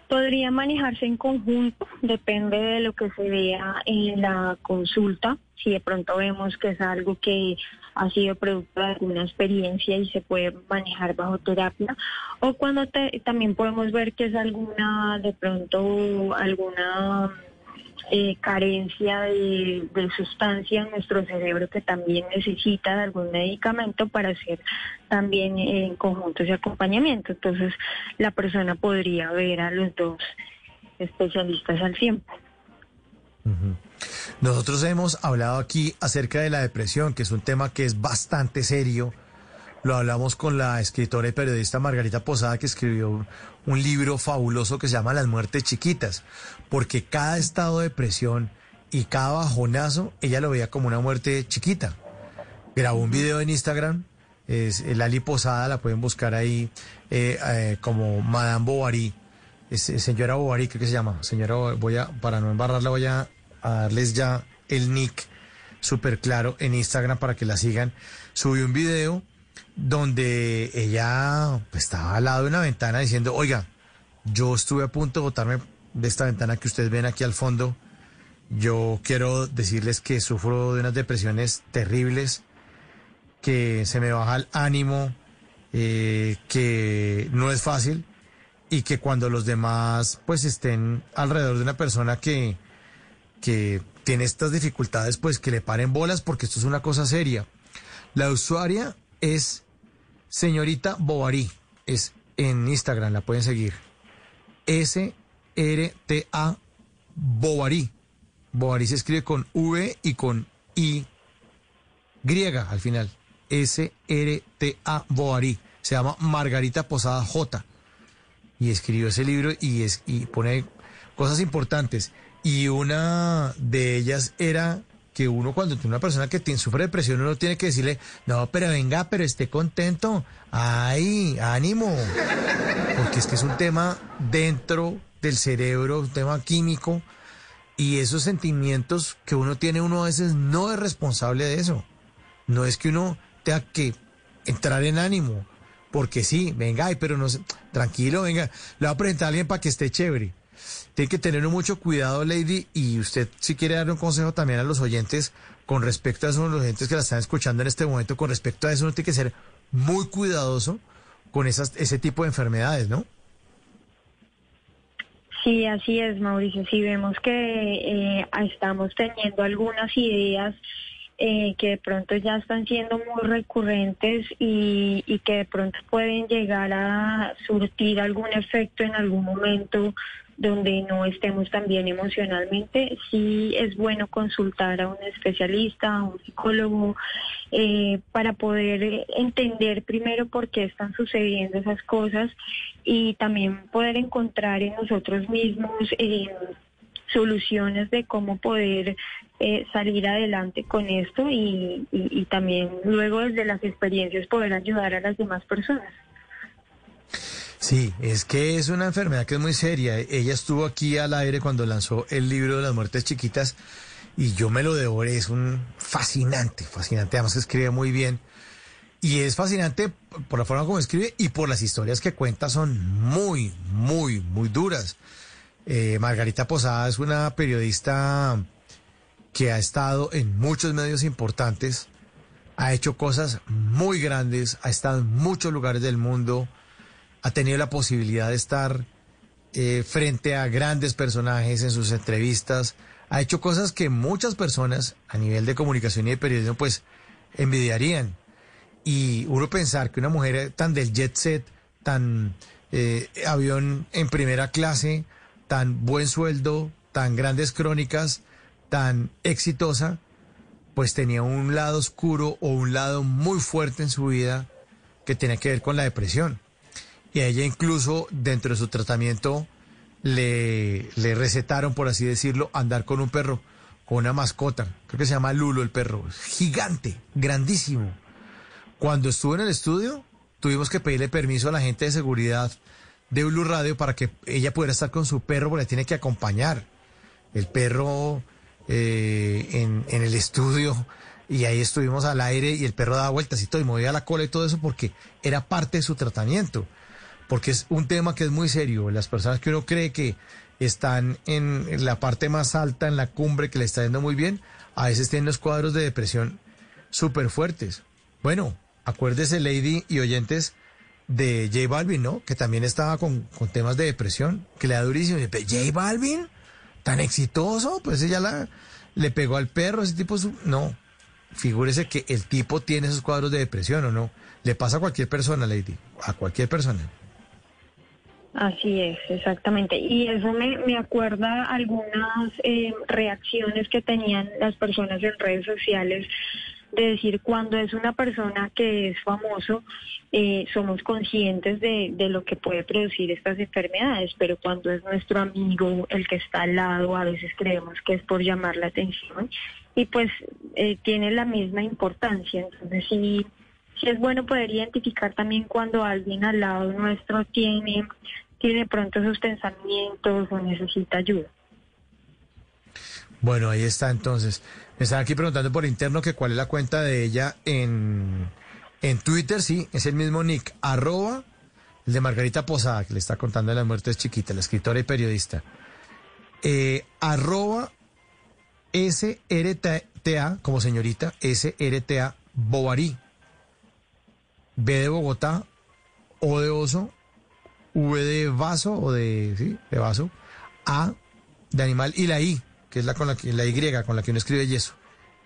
Podría manejarse en conjunto, depende de lo que se vea en la consulta. Si de pronto vemos que es algo que ha sido producto de alguna experiencia y se puede manejar bajo terapia, o cuando te- también podemos ver que es alguna, de pronto, alguna eh, carencia de, sustancia en nuestro cerebro que también necesita de algún medicamento para hacer también en conjunto ese acompañamiento. Entonces, la persona podría ver a los dos especialistas al tiempo. Nosotros hemos hablado aquí acerca de la depresión, que es un tema que es bastante serio. Lo hablamos con la escritora y periodista Margarita Posada, que escribió un libro fabuloso que se llama Las muertes chiquitas, porque cada estado de depresión y cada bajonazo, ella lo veía como una muerte chiquita. Grabó un video en Instagram, es eh, Lali Posada, la pueden buscar ahí eh, eh, como Madame Bovary, señora Bovary, creo que se llama. Señora, voy a, para no embarrarla, voy a, a darles ya el nick súper claro en Instagram para que la sigan. Subió un video donde ella pues, estaba al lado de una ventana diciendo, oiga, yo estuve a punto de botarme de esta ventana que ustedes ven aquí al fondo. Yo quiero decirles que sufro de unas depresiones terribles, que se me baja el ánimo, eh, que no es fácil y que cuando los demás pues estén alrededor de una persona que, que tiene estas dificultades, pues que le paren bolas porque esto es una cosa seria. La usuaria es señorita Bovary, es en Instagram, la pueden seguir. S-R-T-A Bovary. Bovary se escribe con V y con I griega al final. S-R-T-A Bovary. Se llama Margarita Posada J. Y escribió ese libro y, es, y pone cosas importantes. Y una de ellas era que uno cuando tiene una persona que tiene, sufre depresión, uno tiene que decirle, no, pero venga, pero esté contento. Ay, ánimo. Porque es que es un tema dentro del cerebro, un tema químico. Y esos sentimientos que uno tiene, uno a veces no es responsable de eso. No es que uno tenga que entrar en ánimo. Porque sí, venga, ay, pero no sé, tranquilo, venga, le voy a presentar a alguien para que esté chévere. Tiene que tener mucho cuidado, Lady, y usted si quiere dar un consejo también a los oyentes con respecto a eso, los oyentes que la están escuchando en este momento, con respecto a eso, uno tiene que ser muy cuidadoso con esas, ese tipo de enfermedades, ¿no? Sí, así es, Mauricio. Si vemos que eh, estamos teniendo algunas ideas eh, que de pronto ya están siendo muy recurrentes y, y que de pronto pueden llegar a surtir algún efecto en algún momento donde no estemos tan bien emocionalmente, sí es bueno consultar a un especialista, a un psicólogo, eh, para poder entender primero por qué están sucediendo esas cosas y también poder encontrar en nosotros mismos eh, soluciones de cómo poder eh, salir adelante con esto y también luego desde las experiencias poder ayudar a las demás personas. Sí, es que es una enfermedad que es muy seria. Ella estuvo aquí al aire cuando lanzó el libro de las muertes chiquitas y yo me lo devoré. Es un fascinante, fascinante. Además escribe muy bien. Y es fascinante por la forma como escribe y por las historias que cuenta son muy, muy, muy duras. Eh, Margarita Posada es una periodista que ha estado en muchos medios importantes ha hecho cosas muy grandes, ha estado en muchos lugares del mundo, ha tenido la posibilidad de estar eh, frente a grandes personajes en sus entrevistas, ha hecho cosas que muchas personas a nivel de comunicación y de periodismo pues envidiarían. Y uno pensar que una mujer tan del jet set, tan eh, avión en primera clase, tan buen sueldo, tan grandes crónicas, tan exitosa, pues tenía un lado oscuro o un lado muy fuerte en su vida que tenía que ver con la depresión. Y a ella incluso dentro de su tratamiento le, le recetaron, por así decirlo, andar con un perro, con una mascota. Creo que se llama Lulo el perro. Gigante, grandísimo. Cuando estuvo en el estudio, tuvimos que pedirle permiso a la gente de seguridad de Blue Radio para que ella pudiera estar con su perro, porque tiene que acompañar. El perro eh, en, en, el estudio y ahí estuvimos al aire y el perro daba vueltas y todo y movía la cola y todo eso porque era parte de su tratamiento. Porque es un tema que es muy serio. Las personas que uno cree que están en, la parte más alta, en la cumbre, que le está yendo muy bien, a veces tienen los cuadros de depresión súper fuertes. Bueno, acuérdese, Lady y oyentes, de J Balvin, ¿no? Que también estaba con, con temas de depresión, que le da durísimo. J Balvin, tan exitoso, pues ella la, le pegó al perro, ese tipo, no, figúrese que el tipo tiene esos cuadros de depresión o no, le pasa a cualquier persona, Lady, a cualquier persona. Así es, exactamente. Y eso me, me acuerda algunas eh, reacciones que tenían las personas en redes sociales de decir cuando es una persona que es famoso, eh, somos conscientes de, de, lo que puede producir estas enfermedades, pero cuando es nuestro amigo, el que está al lado, a veces creemos que es por llamar la atención y pues eh, tiene la misma importancia. Entonces sí, sí es bueno poder identificar también cuando alguien al lado nuestro tiene, tiene pronto sus pensamientos o necesita ayuda. Bueno, ahí está entonces. Me están aquí preguntando por interno que cuál es la cuenta de ella en, en Twitter, sí, es el mismo nick, arroba, el de Margarita Posada, que le está contando de las muertes chiquitas, la escritora y periodista. Eh, arroba SRTA, como señorita, SRTA Bovary. B de Bogotá, O de oso, V de vaso, o de, sí, de vaso, A de animal y la I que es la, con la, que, la Y con la que uno escribe yeso.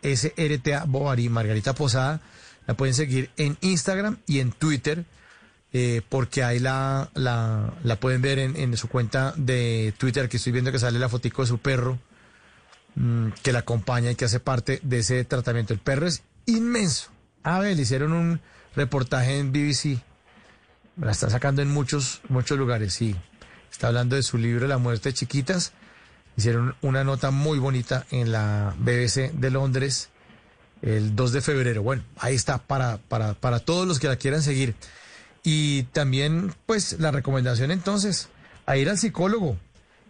SRTA Bovary, Margarita Posada. La pueden seguir en Instagram y en Twitter, eh, porque ahí la, la, la pueden ver en, en, su cuenta de Twitter, que estoy viendo que sale la fotico de su perro, mmm, que la acompaña y que hace parte de ese tratamiento. El perro es inmenso. A ver, le hicieron un reportaje en BBC. La está sacando en muchos, muchos lugares, sí. Está hablando de su libro La muerte de chiquitas Hicieron una nota muy bonita en la BBC de Londres el 2 de febrero. Bueno, ahí está para, para, para todos los que la quieran seguir. Y también, pues, la recomendación entonces, a ir al psicólogo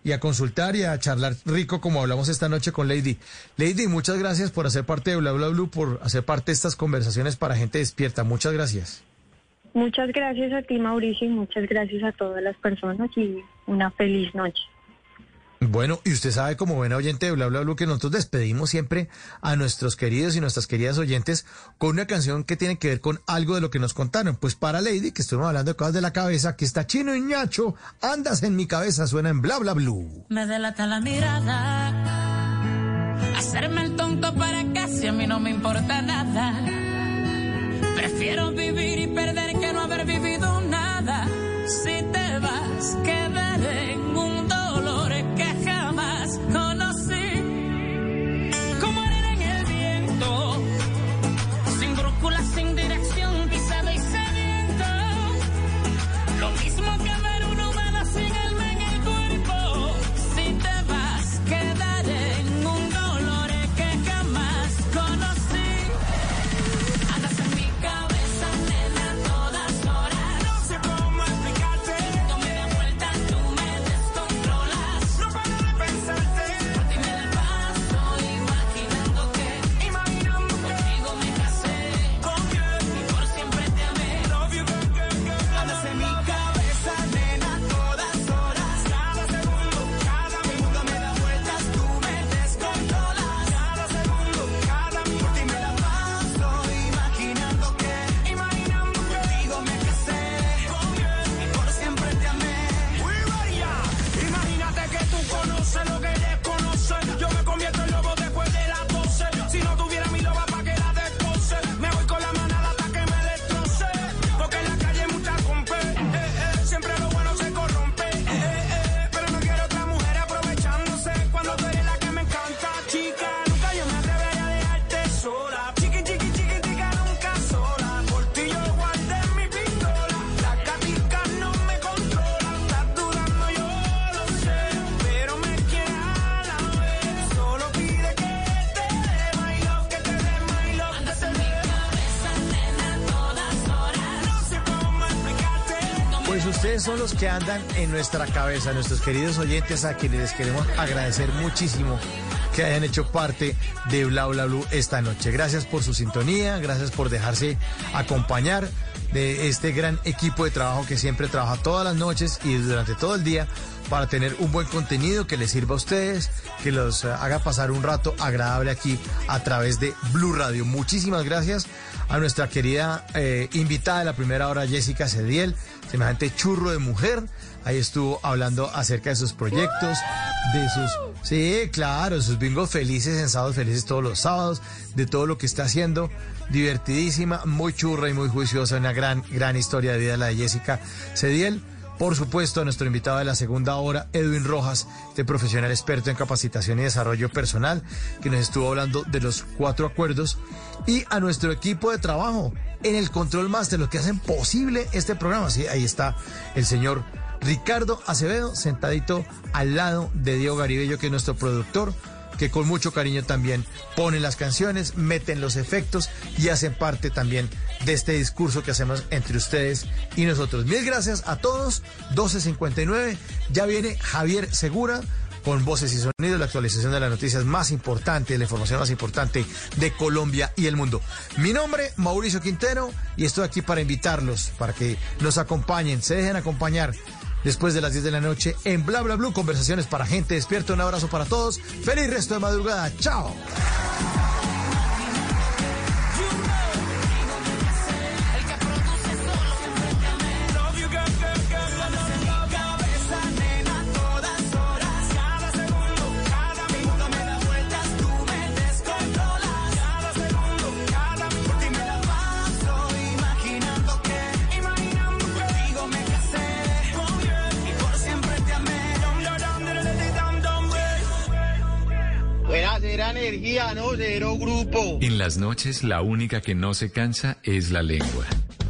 y a consultar y a charlar rico como hablamos esta noche con Lady. Lady, muchas gracias por hacer parte de Bla Bla Blue, por hacer parte de estas conversaciones para gente despierta. Muchas gracias. Muchas gracias a ti, Mauricio, y muchas gracias a todas las personas y una feliz noche. Bueno, y usted sabe como buena oyente de Bla Bla que nosotros despedimos siempre a nuestros queridos y nuestras queridas oyentes con una canción que tiene que ver con algo de lo que nos contaron. Pues para Lady, que estuvimos hablando de cosas de la cabeza, que está chino y ñacho, andas en mi cabeza, suena en Bla Bla Blue. Me delata la mirada, hacerme el tonto para casi a mí no me importa nada. Prefiero vivir y perder que no haber vivido nada. Si te vas, quedaré Son los que andan en nuestra cabeza, nuestros queridos oyentes a quienes les queremos agradecer muchísimo que hayan hecho parte de Bla Bla Blue esta noche. Gracias por su sintonía, gracias por dejarse acompañar de este gran equipo de trabajo que siempre trabaja todas las noches y durante todo el día para tener un buen contenido que les sirva a ustedes, que los eh, haga pasar un rato agradable aquí a través de Blue Radio. Muchísimas gracias a nuestra querida eh, invitada de la primera hora, Jessica Cediel, semejante churro de mujer. Ahí estuvo hablando acerca de sus proyectos, de sus... Sí, claro, sus bingos felices en sábados felices todos los sábados, de todo lo que está haciendo. Divertidísima, muy churra y muy juiciosa, una gran, gran historia de vida la de Jessica Cediel. Por supuesto, a nuestro invitado de la segunda hora, Edwin Rojas, este profesional experto en capacitación y desarrollo personal, que nos estuvo hablando de los cuatro acuerdos, y a nuestro equipo de trabajo en el control más de lo que hacen posible este programa. Sí, ahí está el señor Ricardo Acevedo, sentadito al lado de Diego Garibello, que es nuestro productor, que con mucho cariño también ponen las canciones, meten los efectos y hacen parte también de este discurso que hacemos entre ustedes y nosotros. Mil gracias a todos. 12.59. Ya viene Javier Segura con voces y sonidos, la actualización de las noticias más importantes, la información más importante de Colombia y el mundo. Mi nombre, Mauricio Quintero, y estoy aquí para invitarlos, para que nos acompañen, se dejen acompañar después de las 10 de la noche en Bla Bla Blue, conversaciones para gente despierta. Un abrazo para todos. Feliz resto de madrugada. Chao. Cera energía, no grupo. En las noches la única que no se cansa es la lengua.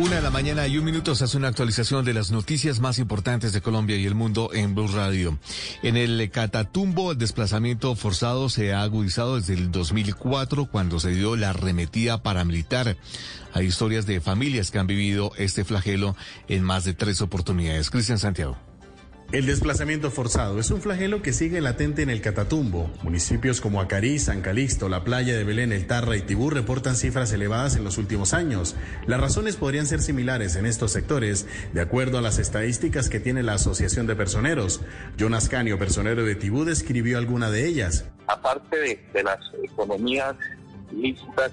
Una de la mañana y un minuto se hace una actualización de las noticias más importantes de Colombia y el mundo en Blue Radio. En el Catatumbo, el desplazamiento forzado se ha agudizado desde el 2004 cuando se dio la arremetida paramilitar. Hay historias de familias que han vivido este flagelo en más de tres oportunidades. Cristian Santiago. El desplazamiento forzado es un flagelo que sigue latente en el Catatumbo. Municipios como Acarí, San Calixto, la playa de Belén, El Tarra y Tibú reportan cifras elevadas en los últimos años. Las razones podrían ser similares en estos sectores, de acuerdo a las estadísticas que tiene la Asociación de Personeros. Jonas Canio, personero de Tibú, describió alguna de ellas. Aparte de, de las economías lícitas,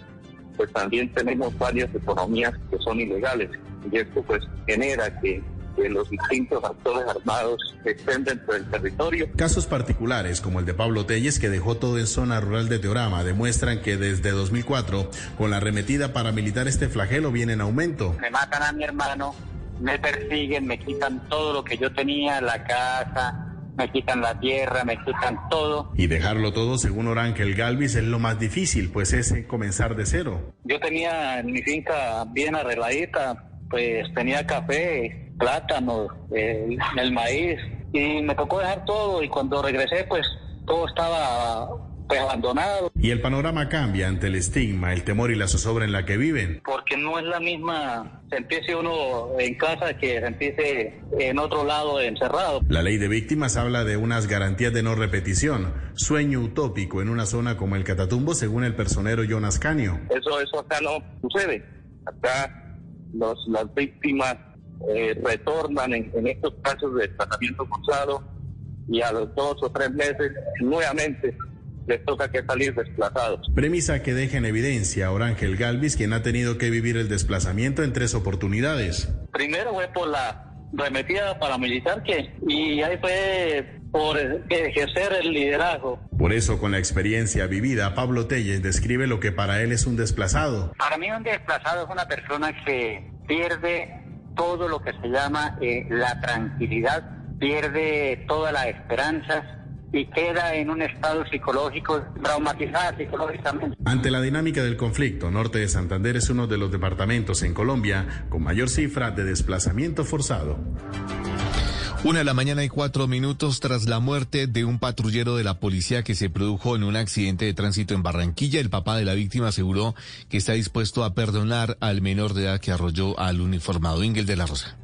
pues también tenemos varias economías que son ilegales. Y esto pues genera que que los distintos actores armados estén dentro del territorio. Casos particulares, como el de Pablo Telles, que dejó todo en zona rural de Teorama, demuestran que desde 2004, con la arremetida paramilitar, este flagelo viene en aumento. Me matan a mi hermano, me persiguen, me quitan todo lo que yo tenía, la casa, me quitan la tierra, me quitan todo. Y dejarlo todo, según Orángel Galvis, es lo más difícil, pues es comenzar de cero. Yo tenía mi finca bien arregladita, pues tenía café, plátano, el, el maíz, y me tocó dejar todo y cuando regresé pues todo estaba pues abandonado. Y el panorama cambia ante el estigma, el temor y la zozobra en la que viven. Porque no es la misma sentirse uno en casa que sentirse en otro lado encerrado. La ley de víctimas habla de unas garantías de no repetición, sueño utópico en una zona como el Catatumbo, según el personero Jonas Canio. Eso, eso acá no sucede. Acá los, las víctimas eh, retornan en, en, estos casos de tratamiento forzado y a los dos o tres meses nuevamente les toca que salir desplazados. Premisa que deja en evidencia a Orángel Galvis, quien ha tenido que vivir el desplazamiento en tres oportunidades. Primero fue por la remetida paramilitar que y ahí fue por ejercer el liderazgo. Por eso, con la experiencia vivida, Pablo Telles describe lo que para él es un desplazado. Para mí un desplazado es una persona que pierde todo lo que se llama eh, la tranquilidad, pierde toda la esperanza y queda en un estado psicológico traumatizada psicológicamente. Ante la dinámica del conflicto, Norte de Santander es uno de los departamentos en Colombia con mayor cifra de desplazamiento forzado. Una de la mañana y cuatro minutos tras la muerte de un patrullero de la policía que se produjo en un accidente de tránsito en Barranquilla, el papá de la víctima aseguró que está dispuesto a perdonar al menor de edad que arrolló al uniformado Ingel de la Rosa.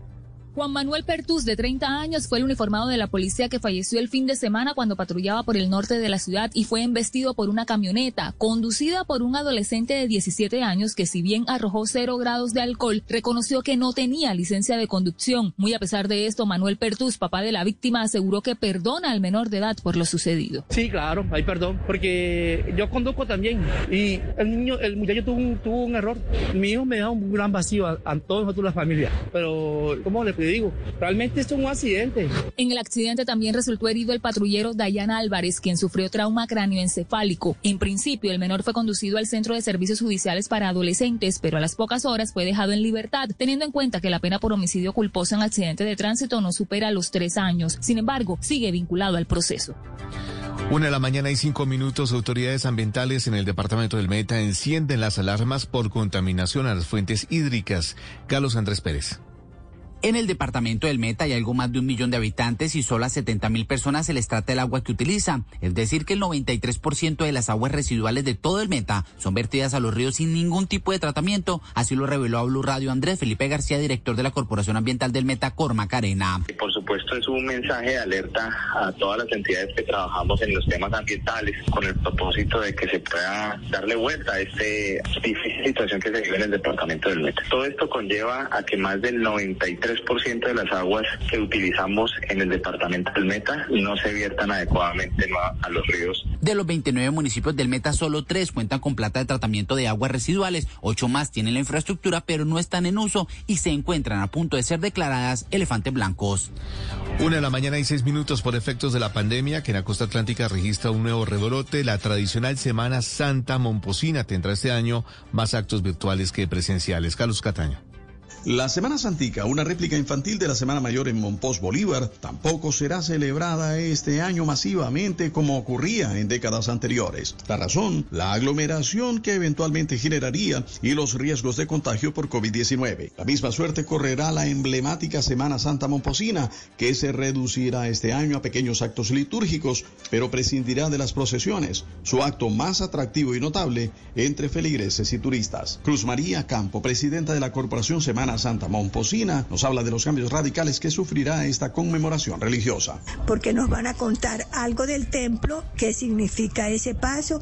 Juan Manuel Pertus, de 30 años, fue el uniformado de la policía que falleció el fin de semana cuando patrullaba por el norte de la ciudad y fue embestido por una camioneta conducida por un adolescente de 17 años que si bien arrojó cero grados de alcohol, reconoció que no tenía licencia de conducción. Muy a pesar de esto, Manuel Pertus, papá de la víctima, aseguró que perdona al menor de edad por lo sucedido. Sí, claro, hay perdón, porque yo conduzco también y el niño, el muchacho tuvo un, error. Mi hijo me da un gran vacío a, a todos nosotros la familia, pero ¿cómo le digo, realmente esto es un accidente. En el accidente también resultó herido el patrullero Dayana Álvarez, quien sufrió trauma cráneoencefálico. En principio, el menor fue conducido al Centro de Servicios Judiciales para Adolescentes, pero a las pocas horas fue dejado en libertad, teniendo en cuenta que la pena por homicidio culposo en accidente de tránsito no supera los tres años. Sin embargo, sigue vinculado al proceso. Una de la mañana y cinco minutos, autoridades ambientales en el departamento del Meta encienden las alarmas por contaminación a las fuentes hídricas. Carlos Andrés Pérez. En el departamento del Meta hay algo más de un millón de habitantes y solo a 70 mil personas se les trata el agua que utilizan. Es decir, que el 93% de las aguas residuales de todo el Meta son vertidas a los ríos sin ningún tipo de tratamiento. Así lo reveló a Blue Radio Andrés Felipe García, director de la Corporación Ambiental del Meta, Cormac Arena. Por supuesto, es un mensaje de alerta a todas las entidades que trabajamos en los temas ambientales con el propósito de que se pueda darle vuelta a esta difícil situación que se vive en el departamento del Meta. Todo esto conlleva a que más del 93 3% de las aguas que utilizamos en el departamento del Meta no se viertan adecuadamente a, los ríos. De los 29 municipios del Meta, solo tres cuentan con plata de tratamiento de aguas residuales, ocho más tienen la infraestructura pero no están en uso y se encuentran a punto de ser declaradas elefantes blancos. Una de la mañana y seis minutos por efectos de la pandemia que en la costa atlántica registra un nuevo rebrote. La tradicional Semana Santa Momposina tendrá este año más actos virtuales que presenciales. Carlos Cataño. La Semana Santica, una réplica infantil de la Semana Mayor en Monpós Bolívar, tampoco será celebrada este año masivamente como ocurría en décadas anteriores. La razón, la aglomeración que eventualmente generaría y los riesgos de contagio por COVID-19. La misma suerte correrá la emblemática Semana Santa Momposina, que se reducirá este año a pequeños actos litúrgicos, pero prescindirá de las procesiones, su acto más atractivo y notable entre feligreses y turistas. Cruz María Campo, presidenta de la Corporación Semana Santa Momposina nos habla de los cambios radicales que sufrirá esta conmemoración religiosa. Porque nos van a contar algo del templo, qué significa ese paso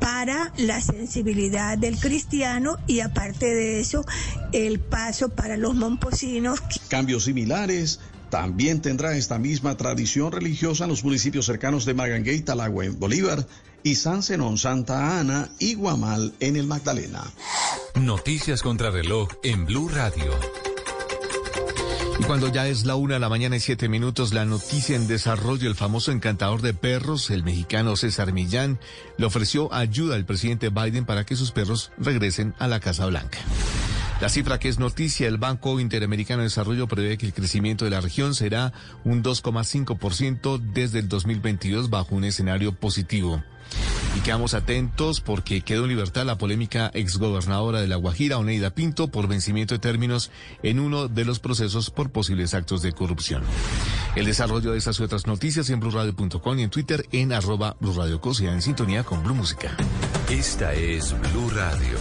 para la sensibilidad del cristiano y aparte de eso, el paso para los momposinos. Cambios similares también tendrá esta misma tradición religiosa en los municipios cercanos de Maganguey, Talagua en Bolívar y San Zenón, Santa Ana y Guamal en el Magdalena. Noticias contra reloj en Blue Radio. Y cuando ya es la una de la mañana y siete minutos, la noticia en desarrollo, el famoso encantador de perros, el mexicano César Millán, le ofreció ayuda al presidente Biden para que sus perros regresen a la Casa Blanca. La cifra que es noticia, el Banco Interamericano de Desarrollo prevé que el crecimiento de la región será un 2,5% desde el 2022 bajo un escenario positivo. Y quedamos atentos porque quedó en libertad la polémica exgobernadora de La Guajira, Oneida Pinto, por vencimiento de términos en uno de los procesos por posibles actos de corrupción. El desarrollo de estas y otras noticias en blurradio.com y en Twitter en arroba Blue en sintonía con Blue Música. Esta es Blue Radio.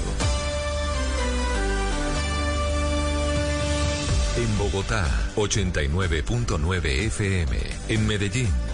En Bogotá, 89.9 FM. En Medellín.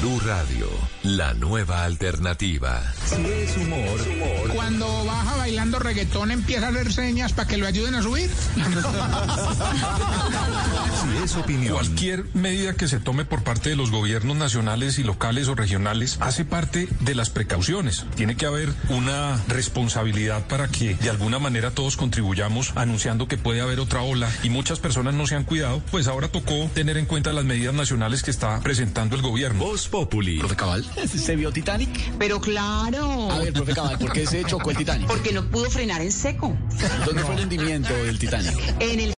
Blue Radio, la nueva alternativa. Si es humor, Cuando baja bailando reggaetón empieza a hacer señas para que lo ayuden a subir. Si es opinión. Cualquier medida que se tome por parte de los gobiernos nacionales y locales o regionales hace parte de las precauciones. Tiene que haber una responsabilidad para que de alguna manera todos contribuyamos anunciando que puede haber otra ola y muchas personas no se han cuidado, pues ahora tocó tener en cuenta las medidas nacionales que está presentando el gobierno. Voz Populi. Profe Cabal, ¿se vio Titanic? Pero claro. A ver, profe Cabal, ¿por qué se chocó el Titanic? Porque no pudo frenar en seco. ¿Dónde fue el hundimiento del Titanic? En el